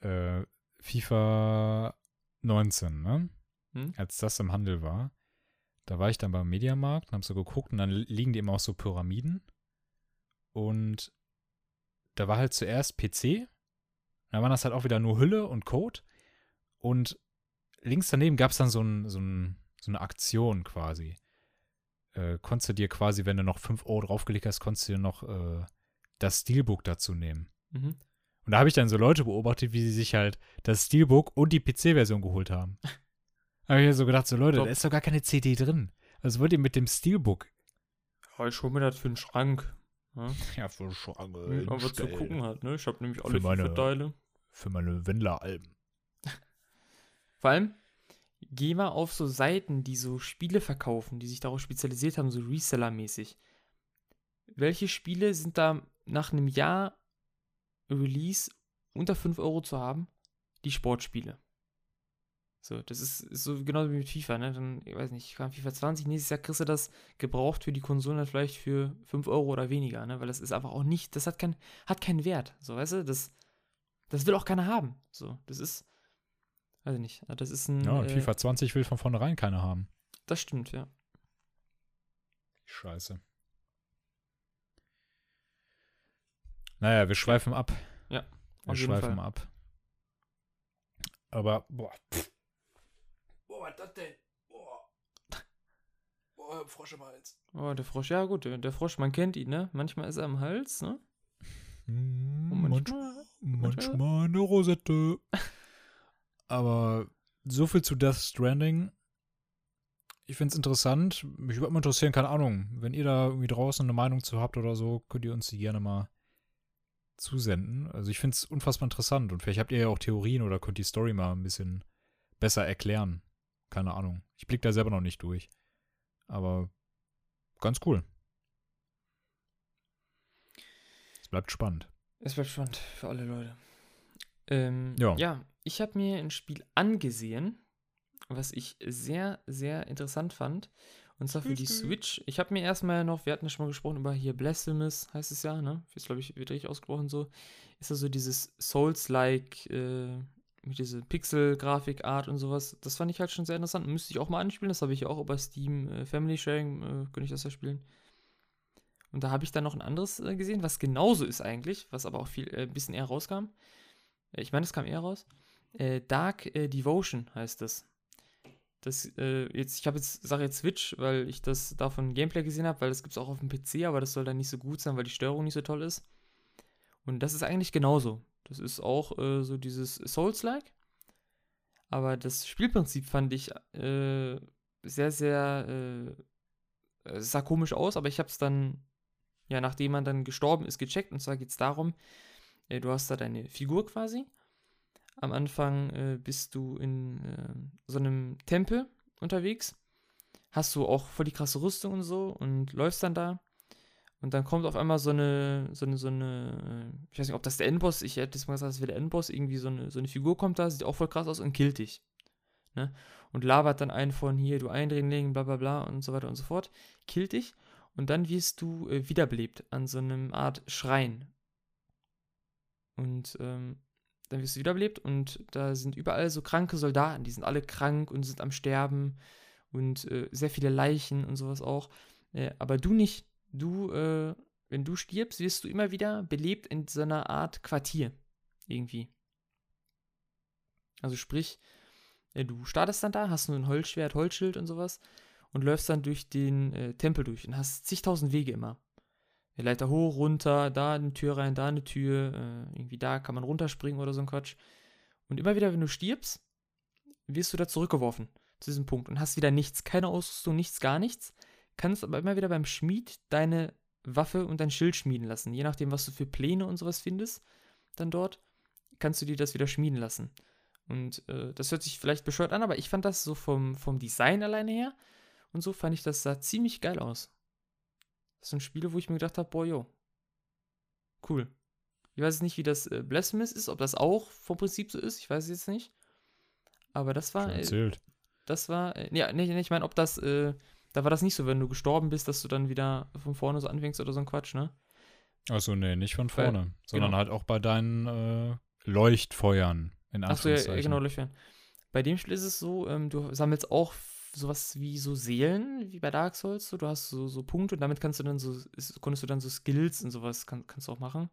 äh, FIFA 19, ne? Hm? Als das im Handel war, da war ich dann beim Mediamarkt und hab so geguckt und dann liegen die immer auch so Pyramiden. Und da war halt zuerst PC. Da waren das halt auch wieder nur Hülle und Code. Und links daneben gab es dann so, ein, so, ein, so eine Aktion quasi. Äh, konntest du dir quasi, wenn du noch 5 Euro draufgelegt hast, konntest du dir noch äh, das Steelbook dazu nehmen. Mhm. Und da habe ich dann so Leute beobachtet, wie sie sich halt das Steelbook und die PC-Version geholt haben. Da habe ich mir so gedacht, so Leute, Top. da ist doch gar keine CD drin. Was wollt ihr mit dem Steelbook? Ja, ich hol mir das für den Schrank. Ja, Ja, für Schranke. hm, aber zu gucken hat, ne? Ich habe nämlich Für alle meine- FIFA-Teile. Für meine Wendler-Alben. Vor allem, geh mal auf so Seiten, die so Spiele verkaufen, die sich darauf spezialisiert haben, so Reseller-mäßig. Welche Spiele sind da nach einem Jahr Release unter 5 Euro zu haben? Die Sportspiele. So, das ist, ist so genau wie mit FIFA, ne? Dann, ich weiß nicht, kam FIFA 20, nächstes Jahr kriegst du das gebraucht für die Konsolen dann vielleicht für 5 Euro oder weniger, ne? Weil das ist einfach auch nicht, das hat, kein, hat keinen Wert, so, weißt du? Das, das will auch keiner haben. So, das ist, weiß ich nicht, das ist ein. Ja, äh, FIFA 20 will von vornherein keiner haben. Das stimmt, ja. Scheiße. Naja, wir schweifen ab. Ja, Wir schweifen Fall. ab. Aber, boah. pff. Boah, was das denn? Boah. Boah, Frosch im Hals. Oh, der Frosch, ja gut, der, Frosch, man kennt ihn, ne? Manchmal ist er am Hals, ne? Und manchmal, manchmal, manchmal eine Rosette. Aber so viel zu Death Stranding. Ich finde es interessant. Mich würde mal interessieren, keine Ahnung, wenn ihr da irgendwie draußen eine Meinung zu habt oder so, könnt ihr uns die gerne mal zusenden. Also ich finde es unfassbar interessant und vielleicht habt ihr ja auch Theorien oder könnt die Story mal ein bisschen besser erklären. Keine Ahnung. Ich blicke da selber noch nicht durch. Aber ganz cool. Es bleibt spannend. Es bleibt spannend für alle Leute. Ähm, Ja. ja, ich habe mir ein Spiel angesehen, was ich sehr, sehr interessant fand. Und zwar für die Switch. Ich habe mir erstmal noch, wir hatten ja schon mal gesprochen über hier Blasphemous, heißt es ja, ne? Ist, glaube ich, wird richtig ausgesprochen so. Ist also dieses Souls-like, äh, mit dieser Pixel-Grafik-Art und sowas. Das fand ich halt schon sehr interessant. Müsste ich auch mal anspielen. Das habe ich ja auch über Steam äh, Family Sharing, äh, könnte ich das ja spielen. Und da habe ich dann noch ein anderes äh, gesehen, was genauso ist eigentlich, was aber auch viel, äh, ein bisschen eher rauskam. Äh, Ich meine, es kam eher raus. Äh, Dark Devotion heißt das. Das, jetzt, ich habe jetzt, sage jetzt Switch, weil ich das davon Gameplay gesehen habe, weil das gibt es auch auf dem PC, aber das soll dann nicht so gut sein, weil die Steuerung nicht so toll ist. Und das ist eigentlich genauso. Das ist auch äh, so dieses Souls-like. Aber das Spielprinzip fand ich äh, sehr, sehr, äh, sah komisch aus, aber ich habe es dann, ja, nachdem man dann gestorben ist, gecheckt. Und zwar geht es darum, äh, du hast da deine Figur quasi. Am Anfang äh, bist du in äh, so einem Tempel unterwegs. Hast du auch voll die krasse Rüstung und so und läufst dann da. Und dann kommt auf einmal so eine, so eine, so eine, äh, ich weiß nicht, ob das der Endboss, ich hätte jetzt mal gesagt, das wäre der Endboss, irgendwie so eine, so eine Figur kommt da, sieht auch voll krass aus und killt dich. Ne? Und labert dann einen von hier, du Eindringling, bla bla bla und so weiter und so fort, killt dich und dann wirst du äh, wiederbelebt an so einem Art Schrein. Und ähm, dann wirst du wiederbelebt und da sind überall so kranke Soldaten, die sind alle krank und sind am Sterben und äh, sehr viele Leichen und sowas auch. Äh, aber du nicht. Du, äh, wenn du stirbst, wirst du immer wieder belebt in so einer Art Quartier. Irgendwie. Also sprich, äh, du startest dann da, hast nur ein Holzschwert, Holzschild und sowas und läufst dann durch den äh, Tempel durch und hast zigtausend Wege immer. Der Leiter hoch, runter, da eine Tür rein, da eine Tür, äh, irgendwie da kann man runterspringen oder so ein Quatsch. Und immer wieder, wenn du stirbst, wirst du da zurückgeworfen zu diesem Punkt und hast wieder nichts, keine Ausrüstung, nichts, gar nichts. Kannst aber immer wieder beim Schmied deine Waffe und dein Schild schmieden lassen. Je nachdem, was du für Pläne und sowas findest, dann dort, kannst du dir das wieder schmieden lassen. Und äh, das hört sich vielleicht bescheuert an, aber ich fand das so vom, vom Design alleine her und so fand ich das sah ziemlich geil aus. Das sind Spiele, wo ich mir gedacht habe, boah, jo. Cool. Ich weiß nicht, wie das äh, Blasphemous ist, ob das auch vom Prinzip so ist, ich weiß es jetzt nicht. Aber das war, äh, erzählt. das war, äh, ja, nee, nee, ich meine, ob das, äh, da war das nicht so, wenn du gestorben bist, dass du dann wieder von vorne so anfängst oder so ein Quatsch, ne? Achso, nee, nicht von Weil- vorne, sondern genau. halt auch bei deinen äh, Leuchtfeuern, in Achso, ja, Anführungszeichen. genau, Löchern. Bei dem Spiel ist es so, ähm, du sammelst auch sowas wie so Seelen, wie bei Dark Souls. So. Du hast so, so Punkte und damit kannst du dann so, ist, konntest du dann so Skills und sowas kann, kannst du auch machen.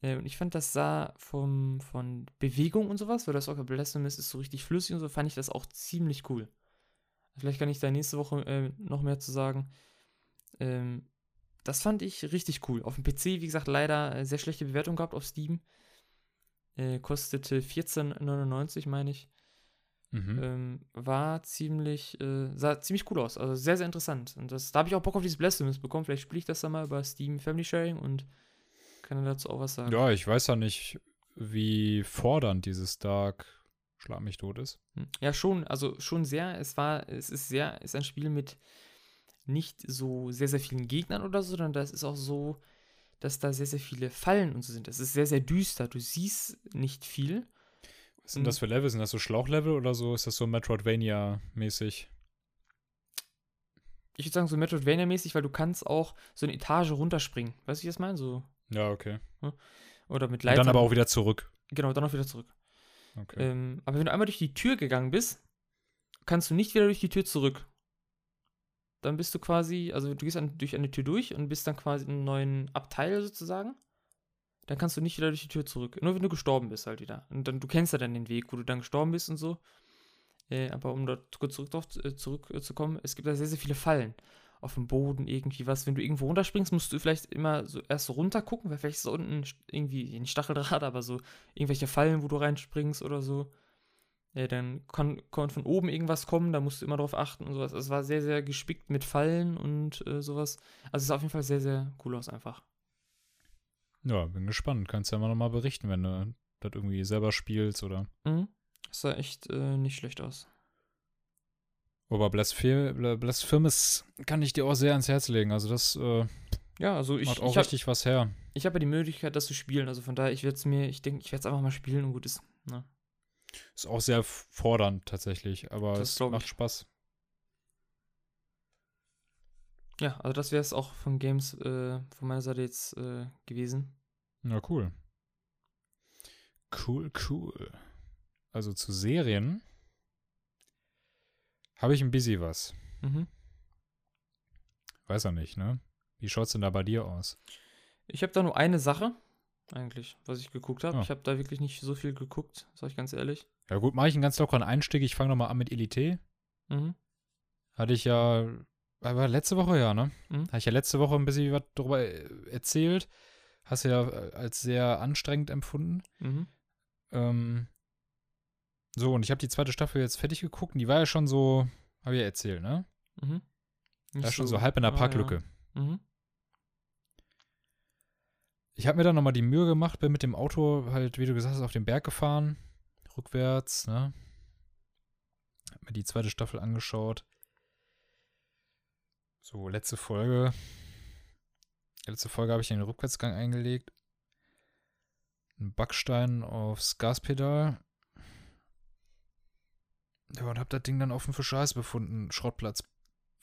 Äh, und ich fand, das sah vom, von Bewegung und sowas, weil das auch bei Blasphemous ist so richtig flüssig und so, fand ich das auch ziemlich cool. Vielleicht kann ich da nächste Woche äh, noch mehr zu sagen. Ähm, das fand ich richtig cool. Auf dem PC, wie gesagt, leider äh, sehr schlechte Bewertung gehabt auf Steam. Äh, kostete 14,99, meine ich. Mhm. Ähm, war ziemlich, äh, sah ziemlich cool aus. Also sehr, sehr interessant. Und das, da habe ich auch Bock auf dieses Blasphemous bekommen. Vielleicht spiele ich das dann mal über Steam Family Sharing und kann dann dazu auch was sagen. Ja, ich weiß ja nicht, wie fordernd dieses Dark Schlag mich tot ist. Hm. Ja, schon, also schon sehr. Es war, es ist sehr, ist ein Spiel mit nicht so sehr, sehr vielen Gegnern oder so, sondern das ist auch so, dass da sehr, sehr viele Fallen und so sind. Es ist sehr, sehr düster. Du siehst nicht viel. Was sind das für Level? Sind das so Schlauchlevel oder so? Ist das so Metroidvania-mäßig? Ich würde sagen, so Metroidvania-mäßig, weil du kannst auch so eine Etage runterspringen. Weißt du, wie ich das meine? So, Ja, okay. oder mit Und Leitern. dann aber auch wieder zurück. Genau, dann auch wieder zurück. Okay. Ähm, aber wenn du einmal durch die Tür gegangen bist, kannst du nicht wieder durch die Tür zurück. Dann bist du quasi, also du gehst an, durch eine Tür durch und bist dann quasi in einem neuen Abteil sozusagen. Dann kannst du nicht wieder durch die Tür zurück. Nur wenn du gestorben bist halt wieder. Und dann, du kennst ja dann den Weg, wo du dann gestorben bist und so. Äh, aber um dort kurz zurück, äh, zurückzukommen, es gibt da sehr, sehr viele Fallen. Auf dem Boden irgendwie was. Wenn du irgendwo runterspringst, musst du vielleicht immer so erst so runter gucken, weil vielleicht ist da unten irgendwie, nicht Stacheldraht, aber so irgendwelche Fallen, wo du reinspringst oder so. Ja, dann kann, kann von oben irgendwas kommen, da musst du immer drauf achten und sowas. Also es war sehr, sehr gespickt mit Fallen und äh, sowas. Also es sah auf jeden Fall sehr, sehr cool aus einfach. Ja, bin gespannt. Kannst ja mal nochmal berichten, wenn du das irgendwie selber spielst oder. Mhm. Das sah echt äh, nicht schlecht aus. Aber Blasphemous kann ich dir auch sehr ans Herz legen. Also das äh, ja, also ich, macht auch ich hab, richtig was her. ich habe ja die Möglichkeit, das zu spielen. Also von daher, ich werde es mir, ich denke, ich werde es einfach mal spielen und gut ist. Ne? Ist auch sehr fordernd tatsächlich, aber Das es macht ich. Spaß. Ja, also das wäre es auch von Games äh, von meiner Seite jetzt äh, gewesen. Na cool. Cool, cool. Also zu Serien habe ich ein bisschen was. Mhm. Weiß er nicht, ne? Wie schaut's denn da bei dir aus? Ich habe da nur eine Sache, eigentlich, was ich geguckt habe. Ah. Ich habe da wirklich nicht so viel geguckt, sag ich ganz ehrlich. Ja gut, mache ich einen ganz lockeren Einstieg. Ich fange nochmal an mit Elite. Mhm. Hatte ich ja, war letzte Woche ja, ne? Mhm. Hatte ich ja letzte Woche ein bisschen was darüber äh, erzählt. Hast du ja äh, als sehr anstrengend empfunden. Mhm. Ähm, so, und ich habe die zweite Staffel jetzt fertig geguckt und die war ja schon so, habe ich ja erzählt, ne? Mhm. Nicht War schon so halb in der ah, Parklücke. Ja. Mhm. Ich habe mir dann nochmal die Mühe gemacht, bin mit dem Auto halt, wie du gesagt hast, auf den Berg gefahren, rückwärts, ne? Hab mir die zweite Staffel angeschaut. So, letzte Folge. Letzte Folge habe ich den Rückwärtsgang eingelegt. Ein Backstein aufs Gaspedal. Ja, und hab das Ding dann offen für Scheiße befunden, Schrottplatz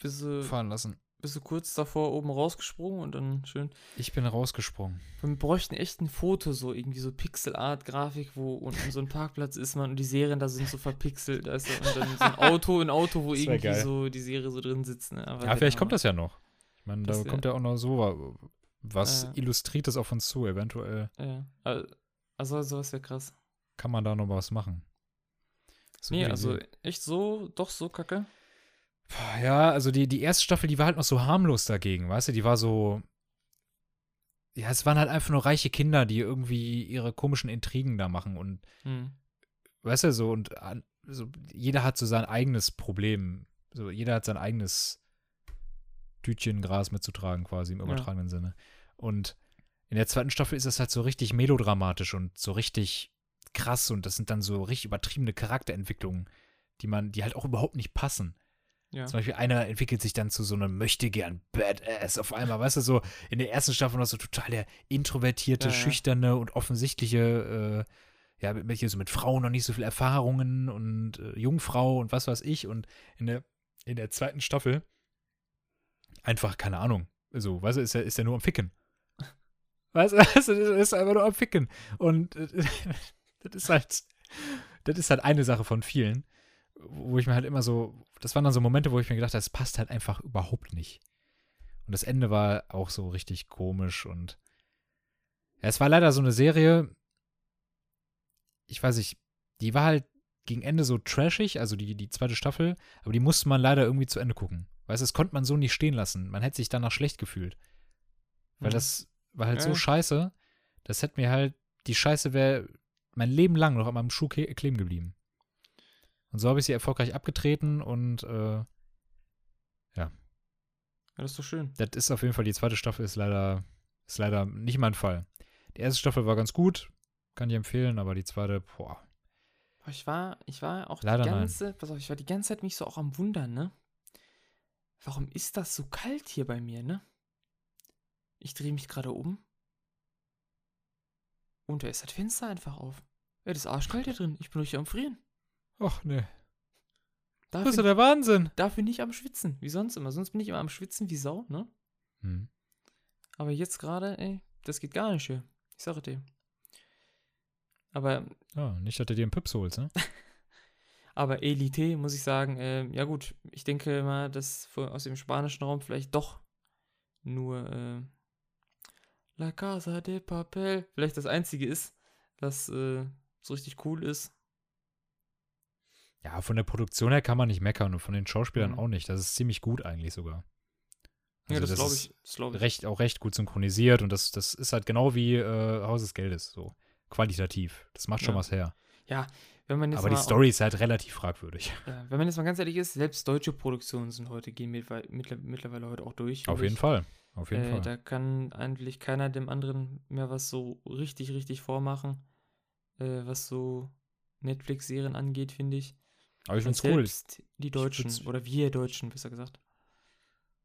Bist, du, fahren lassen. bist du kurz davor oben rausgesprungen und dann schön. Ich bin rausgesprungen. Wir bräuchten echt ein Foto, so irgendwie so Pixel-Art-Grafik, wo unten so ein Parkplatz ist, man und die Serien da sind so verpixelt, du, und dann so ein Auto, ein Auto, wo irgendwie geil. so die Serie so drin sitzt. Ne? Aber Ja, vielleicht kommt das ja noch. Ich meine, da kommt ja auch noch so wa- was Ja. Illustriertes auf uns zu. Eventuell Ja, al- also sowas wäre krass. kann man da noch was machen. So nee, also echt so, doch so kacke. Ja, also die, die erste Staffel, die war halt noch so harmlos dagegen, weißt du? Die war so. Ja, es waren halt einfach nur reiche Kinder, die irgendwie ihre komischen Intrigen da machen und, Hm. weißt du, so und an- so, jeder hat so sein eigenes Problem. So, jeder hat sein eigenes Tütchen Gras mitzutragen, quasi im Ja. übertragenen Sinne. Und in der zweiten Staffel ist es halt so richtig melodramatisch und so richtig krass und das sind dann so richtig übertriebene Charakterentwicklungen, die man, die halt auch überhaupt nicht passen. Ja. Zum Beispiel einer entwickelt sich dann zu so einem möchtegern Badass auf einmal, weißt du, so in der ersten Staffel noch so total der introvertierte, Ja, schüchterne und offensichtliche, äh, ja, mit, hier so mit Frauen noch nicht so viel Erfahrungen und äh, Jungfrau und was weiß ich und in der, in der zweiten Staffel einfach, keine Ahnung, so, weißt du, ist er, ist er nur am Ficken. Weißt du, ist einfach nur am Ficken. Und äh, das ist halt, das ist halt eine Sache von vielen, wo ich mir halt immer so, das waren dann so Momente, wo ich mir gedacht habe, das passt halt einfach überhaupt nicht. Und das Ende war auch so richtig komisch und ja, es war leider so eine Serie, ich weiß nicht, die war halt gegen Ende so trashig, also die, die zweite Staffel, aber die musste man leider irgendwie zu Ende gucken. Weißt du, das konnte man so nicht stehen lassen. Man hätte sich danach schlecht gefühlt. Weil Mhm. das war halt so Ja. scheiße, das hätte mir halt, die Scheiße wäre mein Leben lang noch an meinem Schuh kleben geblieben. Und so habe ich sie erfolgreich abgetreten und äh, ja, das ist doch schön. das ist auf jeden Fall, die zweite Staffel ist leider, ist leider nicht mein Fall. Die erste Staffel war ganz gut, kann ich empfehlen, aber die zweite, boah. Ich war, ich war auch Leider die nein. ganze, pass auf, ich war die ganze Zeit mich so auch am Wundern, ne? Warum ist das so kalt hier bei mir, ne? Ich drehe mich gerade um. Und da ist das Fenster einfach auf. Ja, das ist arschkalt hier drin. Ich bin durch am Frieren. Ach nee. Dafür, Das ist ja der Wahnsinn. dafür nicht am Schwitzen, wie sonst immer. Sonst bin ich immer am Schwitzen wie Sau, ne? Hm. Aber jetzt gerade, ey, das geht gar nicht hier. Ich sage dir. Aber, Ja, nicht, dass du dir einen Pips holst, ne? aber Elite, muss ich sagen, äh, ja gut, ich denke mal, dass aus dem spanischen Raum vielleicht doch nur äh, La Casa de Papel vielleicht das einzige ist, was äh, so richtig cool ist. Ja, von der Produktion her kann man nicht meckern und von den Schauspielern Mhm. auch nicht. Das ist ziemlich gut eigentlich sogar. ja, Also das, das glaube ich. Das glaube ich. recht, auch recht gut synchronisiert und das, das ist halt genau wie äh, Haus des Geldes, so qualitativ. Das macht schon Ja. was her. wenn man jetzt Aber die Story ist halt relativ fragwürdig. Ja, wenn man jetzt mal ganz ehrlich ist, selbst deutsche Produktionen sind heute, gehen mittlerweile heute auch durch. Auf glaub jeden ich. Fall. Auf jeden Äh, Fall. Da kann eigentlich keiner dem anderen mehr was so richtig, richtig vormachen, äh, was so Netflix-Serien angeht, finde ich. Aber ich Und find's cool. Die Deutschen, oder wir Deutschen, besser gesagt.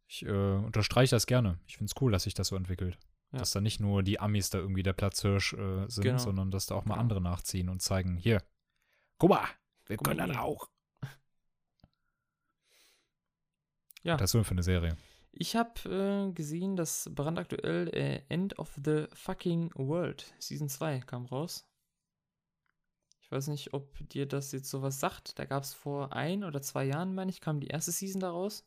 Ich äh, unterstreiche das gerne. Ich finde es cool, dass sich das so entwickelt. Ja. Dass da nicht nur die Amis da irgendwie der Platzhirsch äh, sind, Genau. sondern dass da auch mal Genau. andere nachziehen und zeigen, hier, guck mal, wir Guck mal können das hier. auch. Ja. Das ist so für eine Serie. Ich habe äh, gesehen, dass brandaktuell äh, End of the Fucking World Season 2 kam raus. Ich weiß nicht, ob dir das jetzt sowas sagt. Da gab es vor ein oder zwei Jahren, meine ich, kam die erste Season da raus.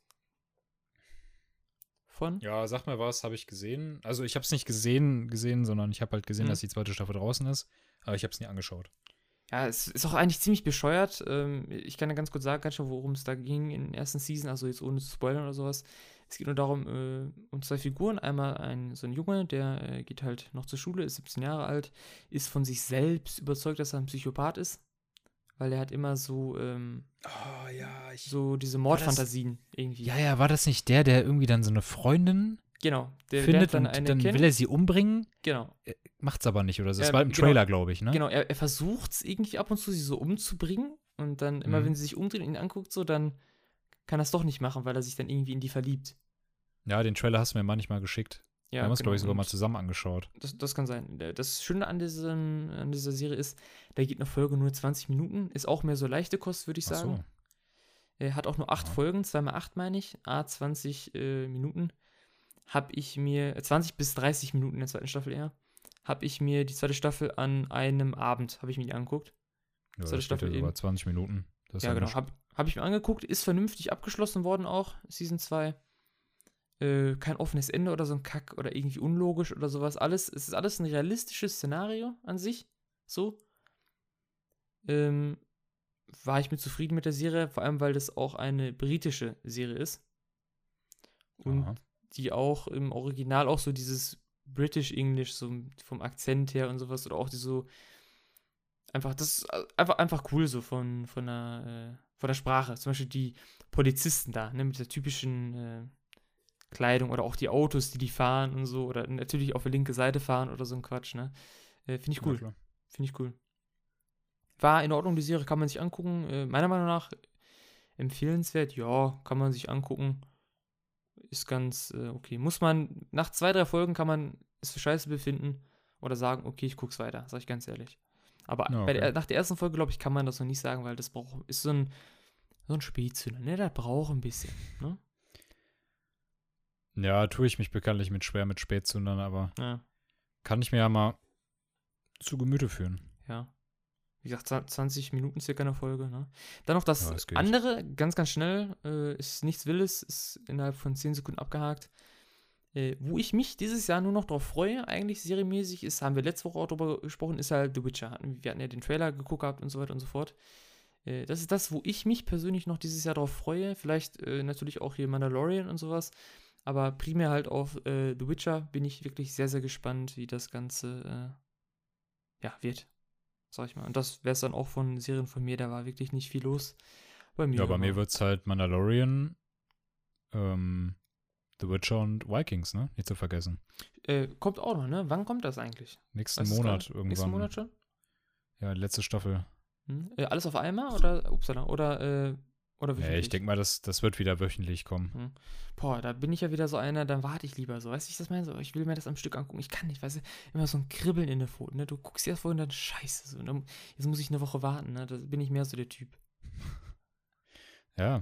Von? Ja, sag mal was, habe ich gesehen. Also ich habe es nicht gesehen, gesehen, sondern ich habe halt gesehen, Mhm. dass die zweite Staffel draußen ist. Aber ich habe es nie angeschaut. Ja, es ist auch eigentlich ziemlich bescheuert. Ähm, ich kann ja ganz kurz sagen, ganz schön, worum es da ging in der ersten Season, also jetzt ohne zu spoilern oder sowas. Es geht nur darum, äh, um zwei Figuren. Einmal ein, so ein Junge, der äh, geht halt noch zur Schule, ist 17 Jahre alt, ist von sich selbst überzeugt, dass er ein Psychopath ist. Weil er hat immer so, ähm, Oh ja, ich. so diese Mordfantasien irgendwie. Ja, ja, war das nicht der, der irgendwie dann so eine Freundin genau. Der findet lernt und dann will er sie umbringen? Genau. Macht's aber nicht oder so. Das Ja, war im genau. Trailer, glaube ich, ne? Genau, er, er versucht es irgendwie ab und zu, sie so umzubringen. Und dann immer, Mhm. wenn sie sich umdreht und ihn anguckt, so, dann kann er es doch nicht machen, weil er sich dann irgendwie in die verliebt. Ja, den Trailer hast du mir manchmal geschickt. Ja, wir haben uns, glaube ich, sogar mal zusammen angeschaut. Das, das kann sein. Das Schöne an, diesem, an dieser Serie ist, da geht eine Folge nur 20 Minuten. Ist auch mehr so leichte Kost, würde ich Ach sagen. so. Er hat auch nur acht Ja. Folgen, zweimal acht meine ich, a 20 äh, Minuten. Habe ich mir, äh, 20 bis 30 Minuten in der zweiten Staffel eher, habe ich mir die zweite Staffel an einem Abend, habe ich mir die angeguckt. Ja, Zweite Staffel eben. 20 Minuten. Das ja, genau. Habe hab ich mir angeguckt, ist vernünftig abgeschlossen worden auch, Season 2. Äh, kein offenes Ende oder so ein Kack oder irgendwie unlogisch oder sowas. Alles, es ist alles ein realistisches Szenario an sich. So. Ähm, war ich mit zufrieden mit der Serie, vor allem weil das auch eine britische Serie ist. Und Aha. Die auch im Original auch so dieses British English, so vom Akzent her und sowas, oder auch die so einfach, das ist einfach, einfach cool so von, von der, äh, von der Sprache. Zum Beispiel die Polizisten da, ne, mit der typischen äh, Kleidung oder auch die Autos, die die fahren und so, oder natürlich auf der linke Seite fahren oder so ein Quatsch, ne. Äh, Finde ich Ja, cool. klar. Finde ich cool. War in Ordnung, die Serie kann man sich angucken. Äh, meiner Meinung nach empfehlenswert, ja, kann man sich angucken. Ist ganz äh, okay. Muss man, nach zwei, drei Folgen kann man es für scheiße befinden oder sagen, okay, ich guck's weiter, sag ich ganz ehrlich. Aber bei der, okay. nach der ersten Folge, glaube ich, kann man das noch nicht sagen, weil das braucht, ist so ein, so ein Spätzünder, ne? Das braucht ein bisschen, ne? Ja, tue ich mich bekanntlich mit schwer mit Spätzündern, aber Ja, kann ich mir ja mal zu Gemüte führen. ja. Wie gesagt, 20 Minuten circa eine Folge, ne? Dann noch das Ja, geht. andere, ganz, ganz schnell, äh, ist nichts Wildes, ist innerhalb von 10 Sekunden abgehakt. Äh, wo ich mich dieses Jahr nur noch drauf freue, eigentlich serienmäßig, ist, haben wir letzte Woche auch drüber gesprochen, ist halt The Witcher. Wir hatten ja den Trailer geguckt gehabt und so weiter und so fort. Äh, das ist das, wo ich mich persönlich noch dieses Jahr drauf freue. Vielleicht äh, natürlich auch hier Mandalorian und sowas. Aber primär halt auf äh, The Witcher bin ich wirklich sehr, sehr gespannt, wie das Ganze äh, ja, wird. Sag ich mal. Und das wäre es dann auch von Serien von mir, da war wirklich nicht viel los. Bei mir. Ja, bei mir wird es halt Mandalorian, ähm, The Witcher und Vikings, ne? Nicht zu vergessen. Äh, kommt auch noch, ne? Wann kommt das eigentlich? Nächsten Weißt Monat irgendwann. Nächsten Monat schon? Ja, letzte Staffel. Hm? Äh, alles auf einmal oder upsala, oder äh, oder wöchentlich? ich denke mal, das, das wird wieder wöchentlich kommen. Boah, da bin ich ja wieder so einer, dann warte ich lieber so. Weißt du, ich das meine? So, ich will mir das am Stück angucken. Ich kann nicht, weißt du, immer so ein Kribbeln in der Pfoten, ne? Du guckst dir das vorhin dann scheiße so. Ne? Jetzt muss ich eine Woche warten, ne? Da bin ich mehr so der Typ. Ja,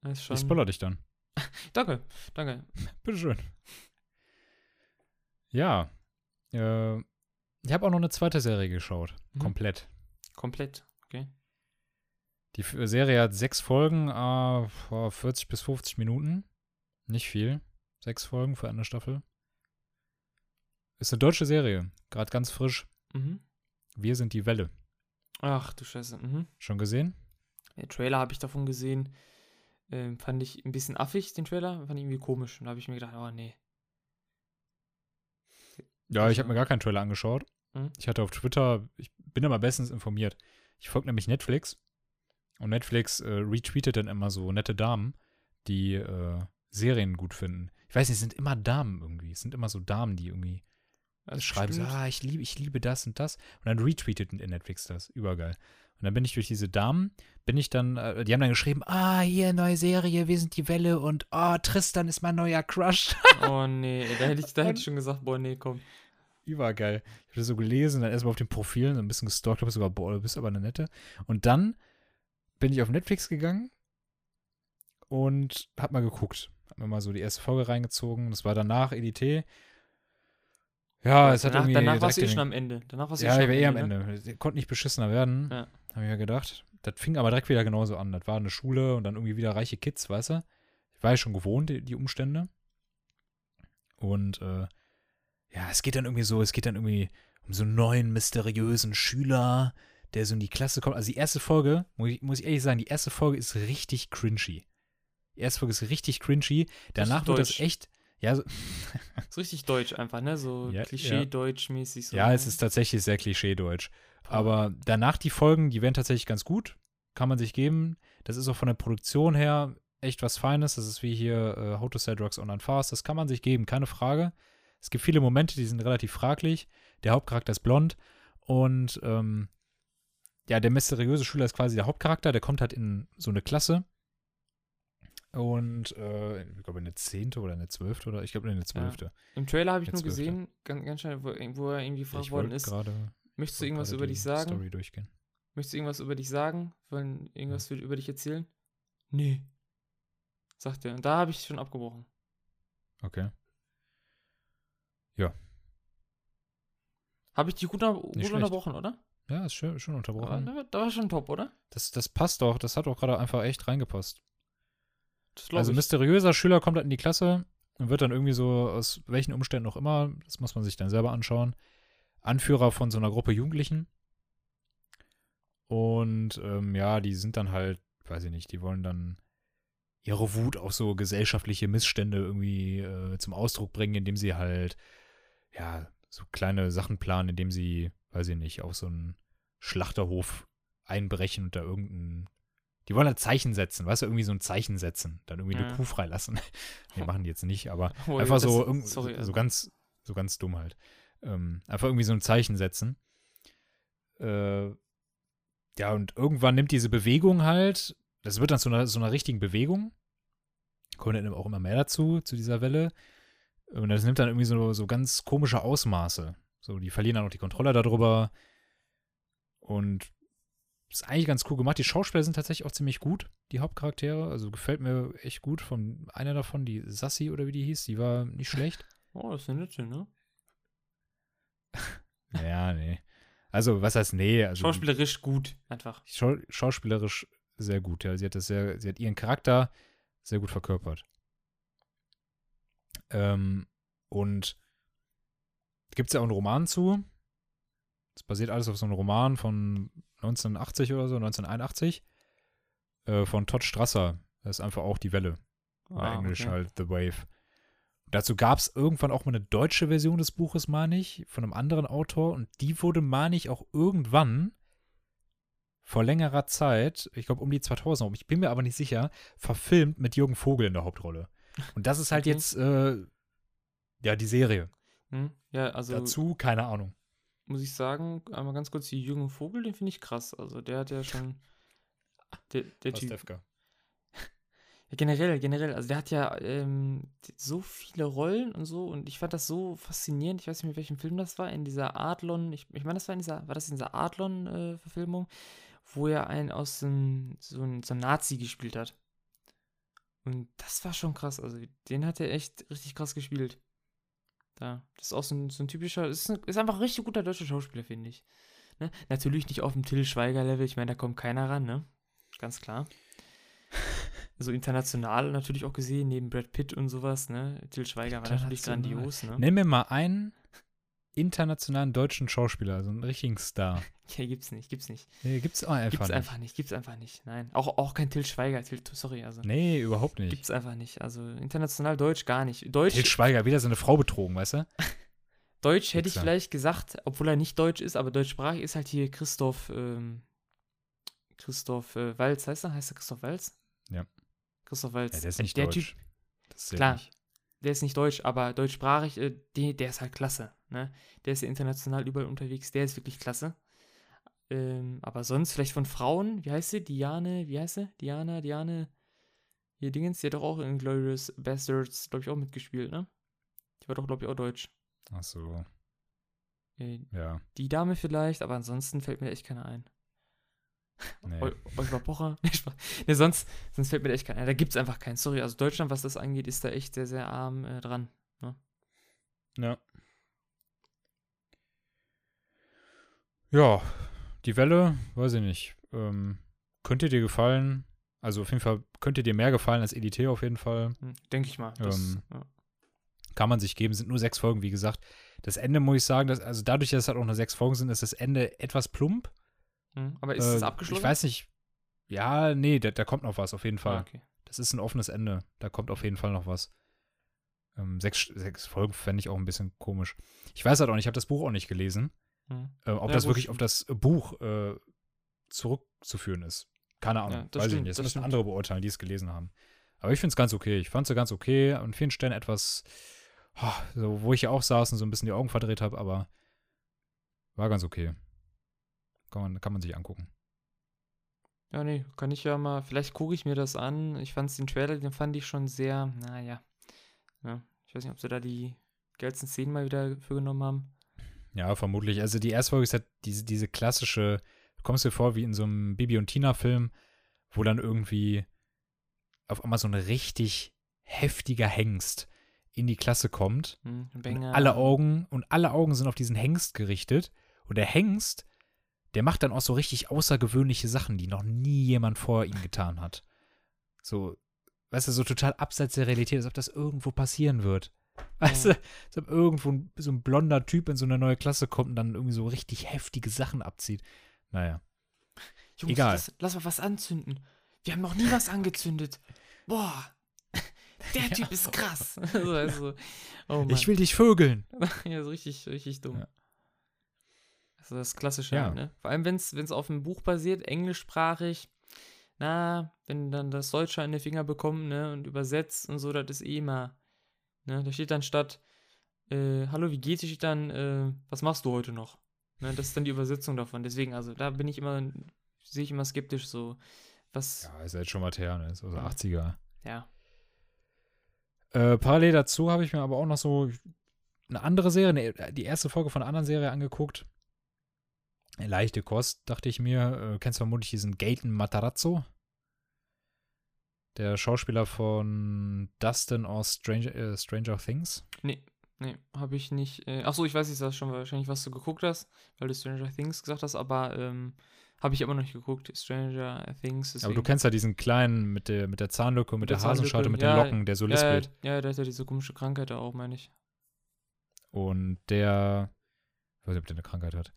Das ist schon. ich spoiler dich dann. Danke, danke. Bitteschön. Ja. Äh, ich habe auch noch eine zweite Serie geschaut. Mhm. Komplett. Komplett. Okay. Die Serie hat sechs Folgen, äh, vor 40 bis 50 Minuten. Nicht viel. Sechs Folgen für eine Staffel. Ist eine deutsche Serie. Gerade ganz frisch. Mhm. Wir sind die Welle. Ach du Scheiße. Mhm. Schon gesehen? Den Trailer habe ich davon gesehen. Ähm, fand ich ein bisschen affig, den Trailer. Fand ich irgendwie komisch. Und da habe ich mir gedacht, oh nee. Ja, ich Also- habe mir gar keinen Trailer angeschaut. Mhm. Ich hatte auf Twitter, ich bin immer bestens informiert. Ich folge nämlich Netflix. Und Netflix äh, retweetet dann immer so nette Damen, die äh, Serien gut finden. Ich weiß nicht, es sind immer Damen irgendwie. Es sind immer so Damen, die irgendwie Das schreiben so, stimmt. ah, ich liebe, ich liebe das und das. Und dann retweetet Netflix das. Übergeil. Und dann bin ich durch diese Damen, bin ich dann, äh, die haben dann geschrieben, ah, hier, neue Serie, wir sind die Welle und oh, Tristan ist mein neuer Crush. Oh nee, da hätte ich, da hätte ich schon gesagt, boah, nee, komm. Übergeil. Ich habe das so gelesen, dann erstmal auf den Profilen, so ein bisschen gestalkt, habe sogar, boah, du bist aber eine nette. Und dann bin ich auf Netflix gegangen und hab mal geguckt. Hab mir mal so die erste Folge reingezogen. Das war danach EDT. Ja, es hat danach, irgendwie danach warst du eh direkt schon am Ende. Danach warst du Ja, schon ich war eh am ne? Ende. Konnte nicht beschissener werden, Ja. habe ich ja gedacht. Das fing aber direkt wieder genauso an. Das war eine Schule und dann irgendwie wieder reiche Kids, weißt du? Ich war ja schon gewohnt, die, die Umstände. Und äh, ja, es geht dann irgendwie so, es geht dann irgendwie um so einen neuen, mysteriösen Schüler, der so in die Klasse kommt. Also die erste Folge, muss ich, muss ich ehrlich sagen, die erste Folge ist richtig cringy. Die erste Folge ist richtig cringy. Danach wird das echt, ja, so, So richtig deutsch einfach, ne? So Ja, ja. Klischee-Deutsch-mäßig. So, ja, ne? es ist tatsächlich sehr klischee-deutsch. Aber danach die Folgen, die werden tatsächlich ganz gut. Kann man sich geben. Das ist auch von der Produktion her echt was Feines. Das ist wie hier äh, How to Sell Drugs Online Fast. Das kann man sich geben, keine Frage. Es gibt viele Momente, die sind relativ fraglich. Der Hauptcharakter ist blond. Und ähm, ja, der mysteriöse Schüler ist quasi der Hauptcharakter. Der kommt halt in so eine Klasse. Und äh, ich glaube in eine zehnte oder eine zwölfte oder ich glaube in eine zwölfte. Im Trailer habe ich nur Zwölfte. gesehen, ganz, ganz schnell, wo, wo er irgendwie gefragt worden ist, gerade möchtest du irgendwas über dich sagen? Story durchgehen. Möchtest du irgendwas über dich sagen? Wollen irgendwas über dich erzählen? Nee. Sagt er. Und da habe ich schon abgebrochen. Okay. Habe ich dich gut, gut unterbrochen, oder? Ja, ist schön, schon Aber unterbrochen. da, war- da war schon top, oder? Das, das passt doch. Das hat auch gerade einfach echt reingepasst. Das Also ich. mysteriöser Schüler kommt halt in die Klasse und wird dann irgendwie so, aus welchen Umständen auch immer, das muss man sich dann selber anschauen, Anführer von so einer Gruppe Jugendlichen. Und ähm, ja, die sind dann halt, weiß ich nicht, die wollen dann ihre Wut auf so gesellschaftliche Missstände irgendwie äh, zum Ausdruck bringen, indem sie halt, ja, so kleine Sachen planen, indem sie, weiß ich nicht, auf so einen Schlachterhof einbrechen und da irgendein. Die wollen halt Zeichen setzen, weißt du, irgendwie so ein Zeichen setzen, dann irgendwie Ja. eine Kuh freilassen. nee, machen die jetzt nicht, aber Oh, einfach das- so, irgend- sorry, so, also. so ganz, so ganz dumm halt. Ähm, einfach irgendwie so ein Zeichen setzen. Äh, ja, und irgendwann nimmt diese Bewegung halt, das wird dann zu einer, so einer richtigen Bewegung. Kommt dann auch immer mehr dazu, zu dieser Welle. Und das nimmt dann irgendwie so, so ganz komische Ausmaße. So, die verlieren dann auch die Kontrolle darüber. Und ist eigentlich ganz cool gemacht. Die Schauspieler sind tatsächlich auch ziemlich gut, die Hauptcharaktere. Also gefällt mir echt gut. Von einer davon, die Sassi oder wie die hieß, die war nicht schlecht. Oh, das ist eine nette, ne? ja, nee. Also, was heißt nee? Also, Schauspielerisch gut, einfach. Schau schauspielerisch sehr gut, ja. Sie hat das sehr, sie hat ihren Charakter sehr gut verkörpert. Ähm, und gibt es ja auch einen Roman zu. Das basiert alles auf so einem Roman von 1980 oder so, 1981. Äh, von Todd Strasser. Das ist einfach auch die Welle. Ah, Englisch okay. halt The Wave. Dazu gab es irgendwann auch mal eine deutsche Version des Buches, meine ich, von einem anderen Autor. Und die wurde, meine ich, auch irgendwann vor längerer Zeit, ich glaube um die 2000 rum, ich bin mir aber nicht sicher, verfilmt mit Jürgen Vogel in der Hauptrolle. Und das ist halt Okay. jetzt, äh, ja, die Serie. Hm? Ja, also Dazu, keine Ahnung. Muss ich sagen, einmal ganz kurz, die Jürgen Vogel, den finde ich krass. Also der hat ja schon. Der, der Typ. Pastewka. Ja, generell, generell, also der hat ja ähm, so viele Rollen und so und ich fand das so faszinierend. Ich weiß nicht mehr, welchem Film das war, in dieser Adlon, ich, ich meine, das war in dieser, war das in dieser Adlon-Verfilmung, wo er einen aus dem, so ein, so ein Nazi gespielt hat. Und das war schon krass, also den hat er echt richtig krass gespielt. Da, das ist auch so ein, so ein typischer, ist, ein, ist einfach ein richtig guter deutscher Schauspieler, finde ich. Ne? Natürlich nicht auf dem Till Schweiger-Level, ich meine, da kommt keiner ran, ne? Ganz klar so international natürlich auch gesehen, neben Brad Pitt und sowas, ne? Till Schweiger war natürlich grandios, ne? Nenn mir mal einen internationalen deutschen Schauspieler, also einen richtigen Star. Ja, gibt's nicht, gibt's nicht. Nee, gibt's auch einfach Gibt's nicht. einfach nicht, gibt's einfach nicht. Nein. Auch, auch kein Till Schweiger, Till, sorry, also. Nee, überhaupt nicht. Gibt's einfach nicht. Also international Deutsch gar nicht. Deutsch, Til Schweiger, wieder seine Frau betrogen, weißt du? Deutsch hätte ich Wichser. vielleicht gesagt, obwohl er nicht deutsch ist, aber deutschsprachig ist halt hier Christoph, ähm, Christoph äh, Walz, heißt er? Heißt er Christoph Walz? Ja. Christoph Walz. Ja, der ist nicht der deutsch. Typ, klar, nicht. Der ist nicht deutsch, aber deutschsprachig, äh, die, der ist halt klasse. Ne? Der ist ja international überall unterwegs, der ist wirklich klasse. Ähm, aber sonst vielleicht von Frauen, wie heißt sie? Diane, wie heißt sie? Diana, Diane, hier Dingens, die hat doch auch in Glorious Bastards, glaube ich, auch mitgespielt, ne? Die war doch, glaube ich, auch deutsch. Ach so, Äh, ja. die Dame vielleicht, aber ansonsten fällt mir echt keiner ein. Nee. Oliver Pocher? Nee, sonst, sonst fällt mir echt keiner ein. Da gibt es einfach keinen. Sorry, also Deutschland, was das angeht, ist da echt sehr, sehr arm äh, dran. Ja. Ja, die Welle, weiß ich nicht. Ähm, könnte dir gefallen. Also auf jeden Fall könnte dir mehr gefallen als EDT auf jeden Fall. Hm, Denke ich mal. Das, Ähm, ja. Kann man sich geben, sind nur sechs Folgen, wie gesagt. Das Ende muss ich sagen, dass, also dadurch, dass es halt auch nur sechs Folgen sind, ist das Ende etwas plump. Hm, Aber ist Äh, es abgeschlossen? Ich weiß nicht. Ja, nee, da, da kommt noch was, auf jeden Fall. Ah, okay. Das ist ein offenes Ende. Da kommt auf jeden Fall noch was. Ähm, sechs, sechs Folgen fände ich auch ein bisschen komisch. Ich weiß halt auch nicht, ich habe das Buch auch nicht gelesen. Hm. Äh, ob Ja, das wirklich stimmt. auf das Buch äh, zurückzuführen ist. Keine Ahnung. Ja, das weiß ich stimmt, nicht. Das das müssen stimmt. andere beurteilen, die es gelesen haben. Aber ich finde es ganz okay. Ich fand es ganz okay. An vielen Stellen etwas, ah, so, wo ich ja auch saß und so ein bisschen die Augen verdreht habe, aber war ganz okay. Kann man, kann man sich angucken. Ja, nee, kann ich ja mal, vielleicht gucke ich mir das an. Ich fand den Trailer, den fand ich schon sehr, naja. Ja, ich weiß nicht, ob sie da die geilsten Szenen mal wieder für genommen haben. Ja, vermutlich. Also die erste Folge ist halt diese, diese klassische, du kommst dir vor wie in so einem Bibi und Tina-Film, wo dann irgendwie auf einmal so ein richtig heftiger Hengst in die Klasse kommt. Hm, Und alle Augen und alle Augen sind auf diesen Hengst gerichtet. Und der Hengst, der macht dann auch so richtig außergewöhnliche Sachen, die noch nie jemand vor ihm getan hat. So, weißt du, so total abseits der Realität, als ob das irgendwo passieren wird. Weißt Ja. du, als ob irgendwo ein, so ein blonder Typ in so eine neue Klasse kommt und dann irgendwie so richtig heftige Sachen abzieht. Naja. Jungs, egal. Lass, lass mal was anzünden. Wir haben noch nie was angezündet. Boah, der Typ ist krass. so, also, oh. Ich will dich vögeln. ja, so richtig, richtig dumm. Ja. Also das Klassische, Ja. halt, ne? Vor allem, wenn es auf einem Buch basiert, englischsprachig, na, wenn dann das Deutsche in die Finger bekommt, ne, und übersetzt und so, das ist eh immer, ne, da steht dann statt, äh, hallo, wie geht's, steht dann, äh, was machst du heute noch? Ne, das ist dann die Übersetzung davon. Deswegen, also da bin ich immer, sehe ich immer skeptisch, so, was, Ja, ist jetzt schon was her, ne? Ist also Ja. 80er. ja. Äh, parallel dazu habe ich mir aber auch noch so eine andere Serie, ne, die erste Folge von einer anderen Serie angeguckt. Leichte Kost, dachte ich mir. Äh, kennst du vermutlich diesen Gaten Matarazzo? Der Schauspieler von Dustin aus Stranger, äh, Stranger Things. Nee, nee, habe ich nicht. Äh, ach so, ich weiß nicht, das schon wahrscheinlich, was du geguckt hast, weil du Stranger Things gesagt hast, aber ähm, habe ich immer noch nicht geguckt. Stranger Things. Aber du deswegen- kennst ja diesen kleinen mit der, mit der Zahnlücke, mit, Mit der, der Hasenscharte, mit ja, den Locken, der so ja, lispelt. ja, der hat ja diese komische Krankheit da auch, meine ich. Und der, ich weiß nicht, ob der eine Krankheit hat.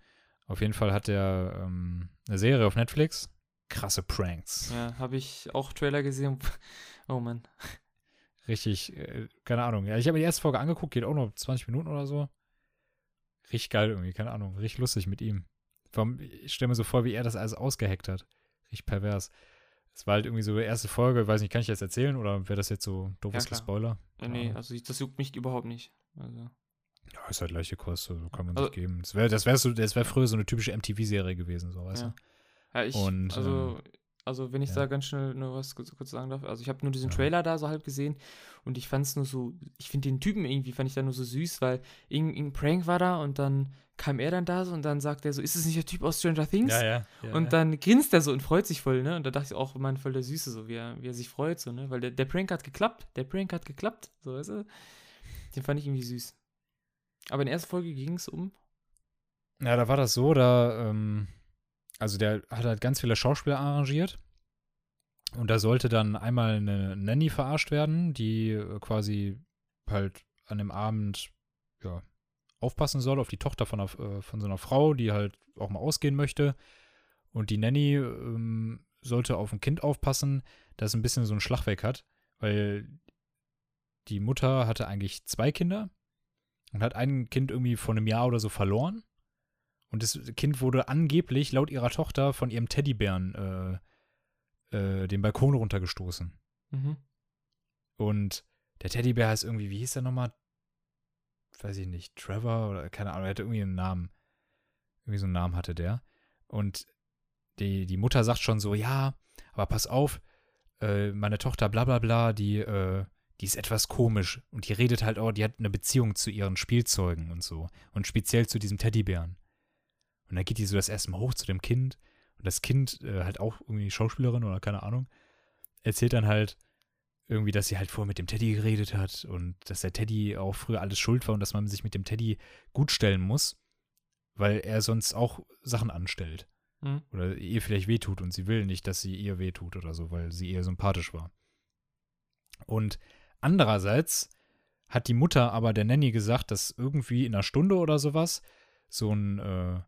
Auf jeden Fall hat der ähm, eine Serie auf Netflix. Krasse Pranks. Ja, habe ich auch Trailer gesehen. Oh Mann. Richtig, äh, keine Ahnung. Ja, ich habe mir die erste Folge angeguckt, geht auch noch 20 Minuten oder so. Richtig geil irgendwie, keine Ahnung. Richtig lustig mit ihm. Warum, ich stelle mir so vor, wie er das alles ausgeheckt hat. Richtig pervers. Es war halt irgendwie so die erste Folge, weiß nicht, kann ich das erzählen oder wäre das jetzt so doofes Ja. Spoiler? Keine nee, also das juckt mich überhaupt nicht. Also, Ja, ist halt leichte Kost, so kann man Also- sich geben. Das wäre das wär so, das wär früher so eine typische MTV-Serie gewesen, so, weißt ja. du? Ja, ich, Und, also, also wenn ich ja. da ganz schnell nur was kurz, kurz sagen darf, also ich habe nur diesen Ja. Trailer da so halb gesehen und ich fand es nur so, ich finde den Typen irgendwie, fand ich da nur so süß, weil irgendein, Prank war da und dann kam er dann da so und dann sagt er so, ist es nicht der Typ aus Stranger Things? ja. Und dann grinst er so und freut sich voll, ne? Und da dachte ich auch, Mann, voll der Süße, so wie er, wie er sich freut, so, ne? Weil der, der Prank hat geklappt, der Prank hat geklappt, so, weißt du? Den fand ich irgendwie süß. Aber in der ersten Folge ging es um. Ja, da war das so, da, ähm, also der hat halt ganz viele Schauspieler arrangiert. Und da sollte dann einmal eine Nanny verarscht werden, die äh, quasi halt an dem Abend, ja, aufpassen soll auf die Tochter von, einer, äh, von so einer Frau, die halt auch mal ausgehen möchte. Und die Nanny ähm, sollte auf ein Kind aufpassen, das ein bisschen so einen Schlag hat, weil die Mutter hatte eigentlich zwei Kinder und hat ein Kind irgendwie vor einem Jahr oder so verloren. Und das Kind wurde angeblich laut ihrer Tochter von ihrem Teddybären äh, äh, den Balkon runtergestoßen. Mhm. Und der Teddybär heißt irgendwie, wie hieß der nochmal? Weiß ich nicht, Trevor oder keine Ahnung, er hatte irgendwie einen Namen. Irgendwie so einen Namen hatte der. Und die, die Mutter sagt schon so, ja, aber pass auf, äh, meine Tochter bla bla bla, die, äh, die ist etwas komisch. Und die redet halt auch, die hat eine Beziehung zu ihren Spielzeugen und so. Und speziell zu diesem Teddybären. Und dann geht die so das erste Mal hoch zu dem Kind. Und das Kind, äh, halt auch irgendwie Schauspielerin oder keine Ahnung, erzählt dann halt irgendwie, dass sie halt vorher mit dem Teddy geredet hat und dass der Teddy auch früher alles schuld war und dass man sich mit dem Teddy gut stellen muss, weil er sonst auch Sachen anstellt. Mhm. Oder ihr vielleicht wehtut und sie will nicht, dass sie ihr wehtut oder so, weil sie ihr sympathisch war. Und andererseits hat die Mutter aber der Nanny gesagt, dass irgendwie in einer Stunde oder sowas so ein, äh,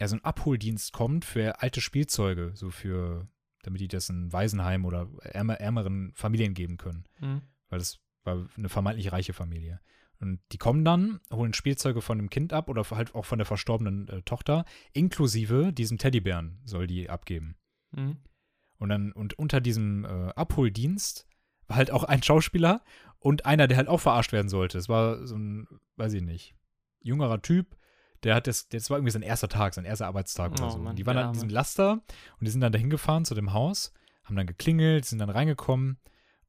ja, so ein Abholdienst kommt für alte Spielzeuge, so für, damit die das in Waisenheim oder ärmer, ärmeren Familien geben können. Mhm. Weil das war eine vermeintlich reiche Familie. Und die kommen dann, holen Spielzeuge von dem Kind ab oder halt auch von der verstorbenen äh, Tochter, inklusive diesem Teddybären soll die abgeben. Mhm. Und dann, und unter diesem äh, Abholdienst war halt auch ein Schauspieler und einer, der halt auch verarscht werden sollte. Es war so ein, weiß ich nicht, jüngerer Typ, der hat das, das war irgendwie sein erster Tag, sein erster Arbeitstag oder Oh so. Mann, und die waren der dann in diesem Laster und die sind dann dahin gefahren zu dem Haus, haben dann geklingelt, sind dann reingekommen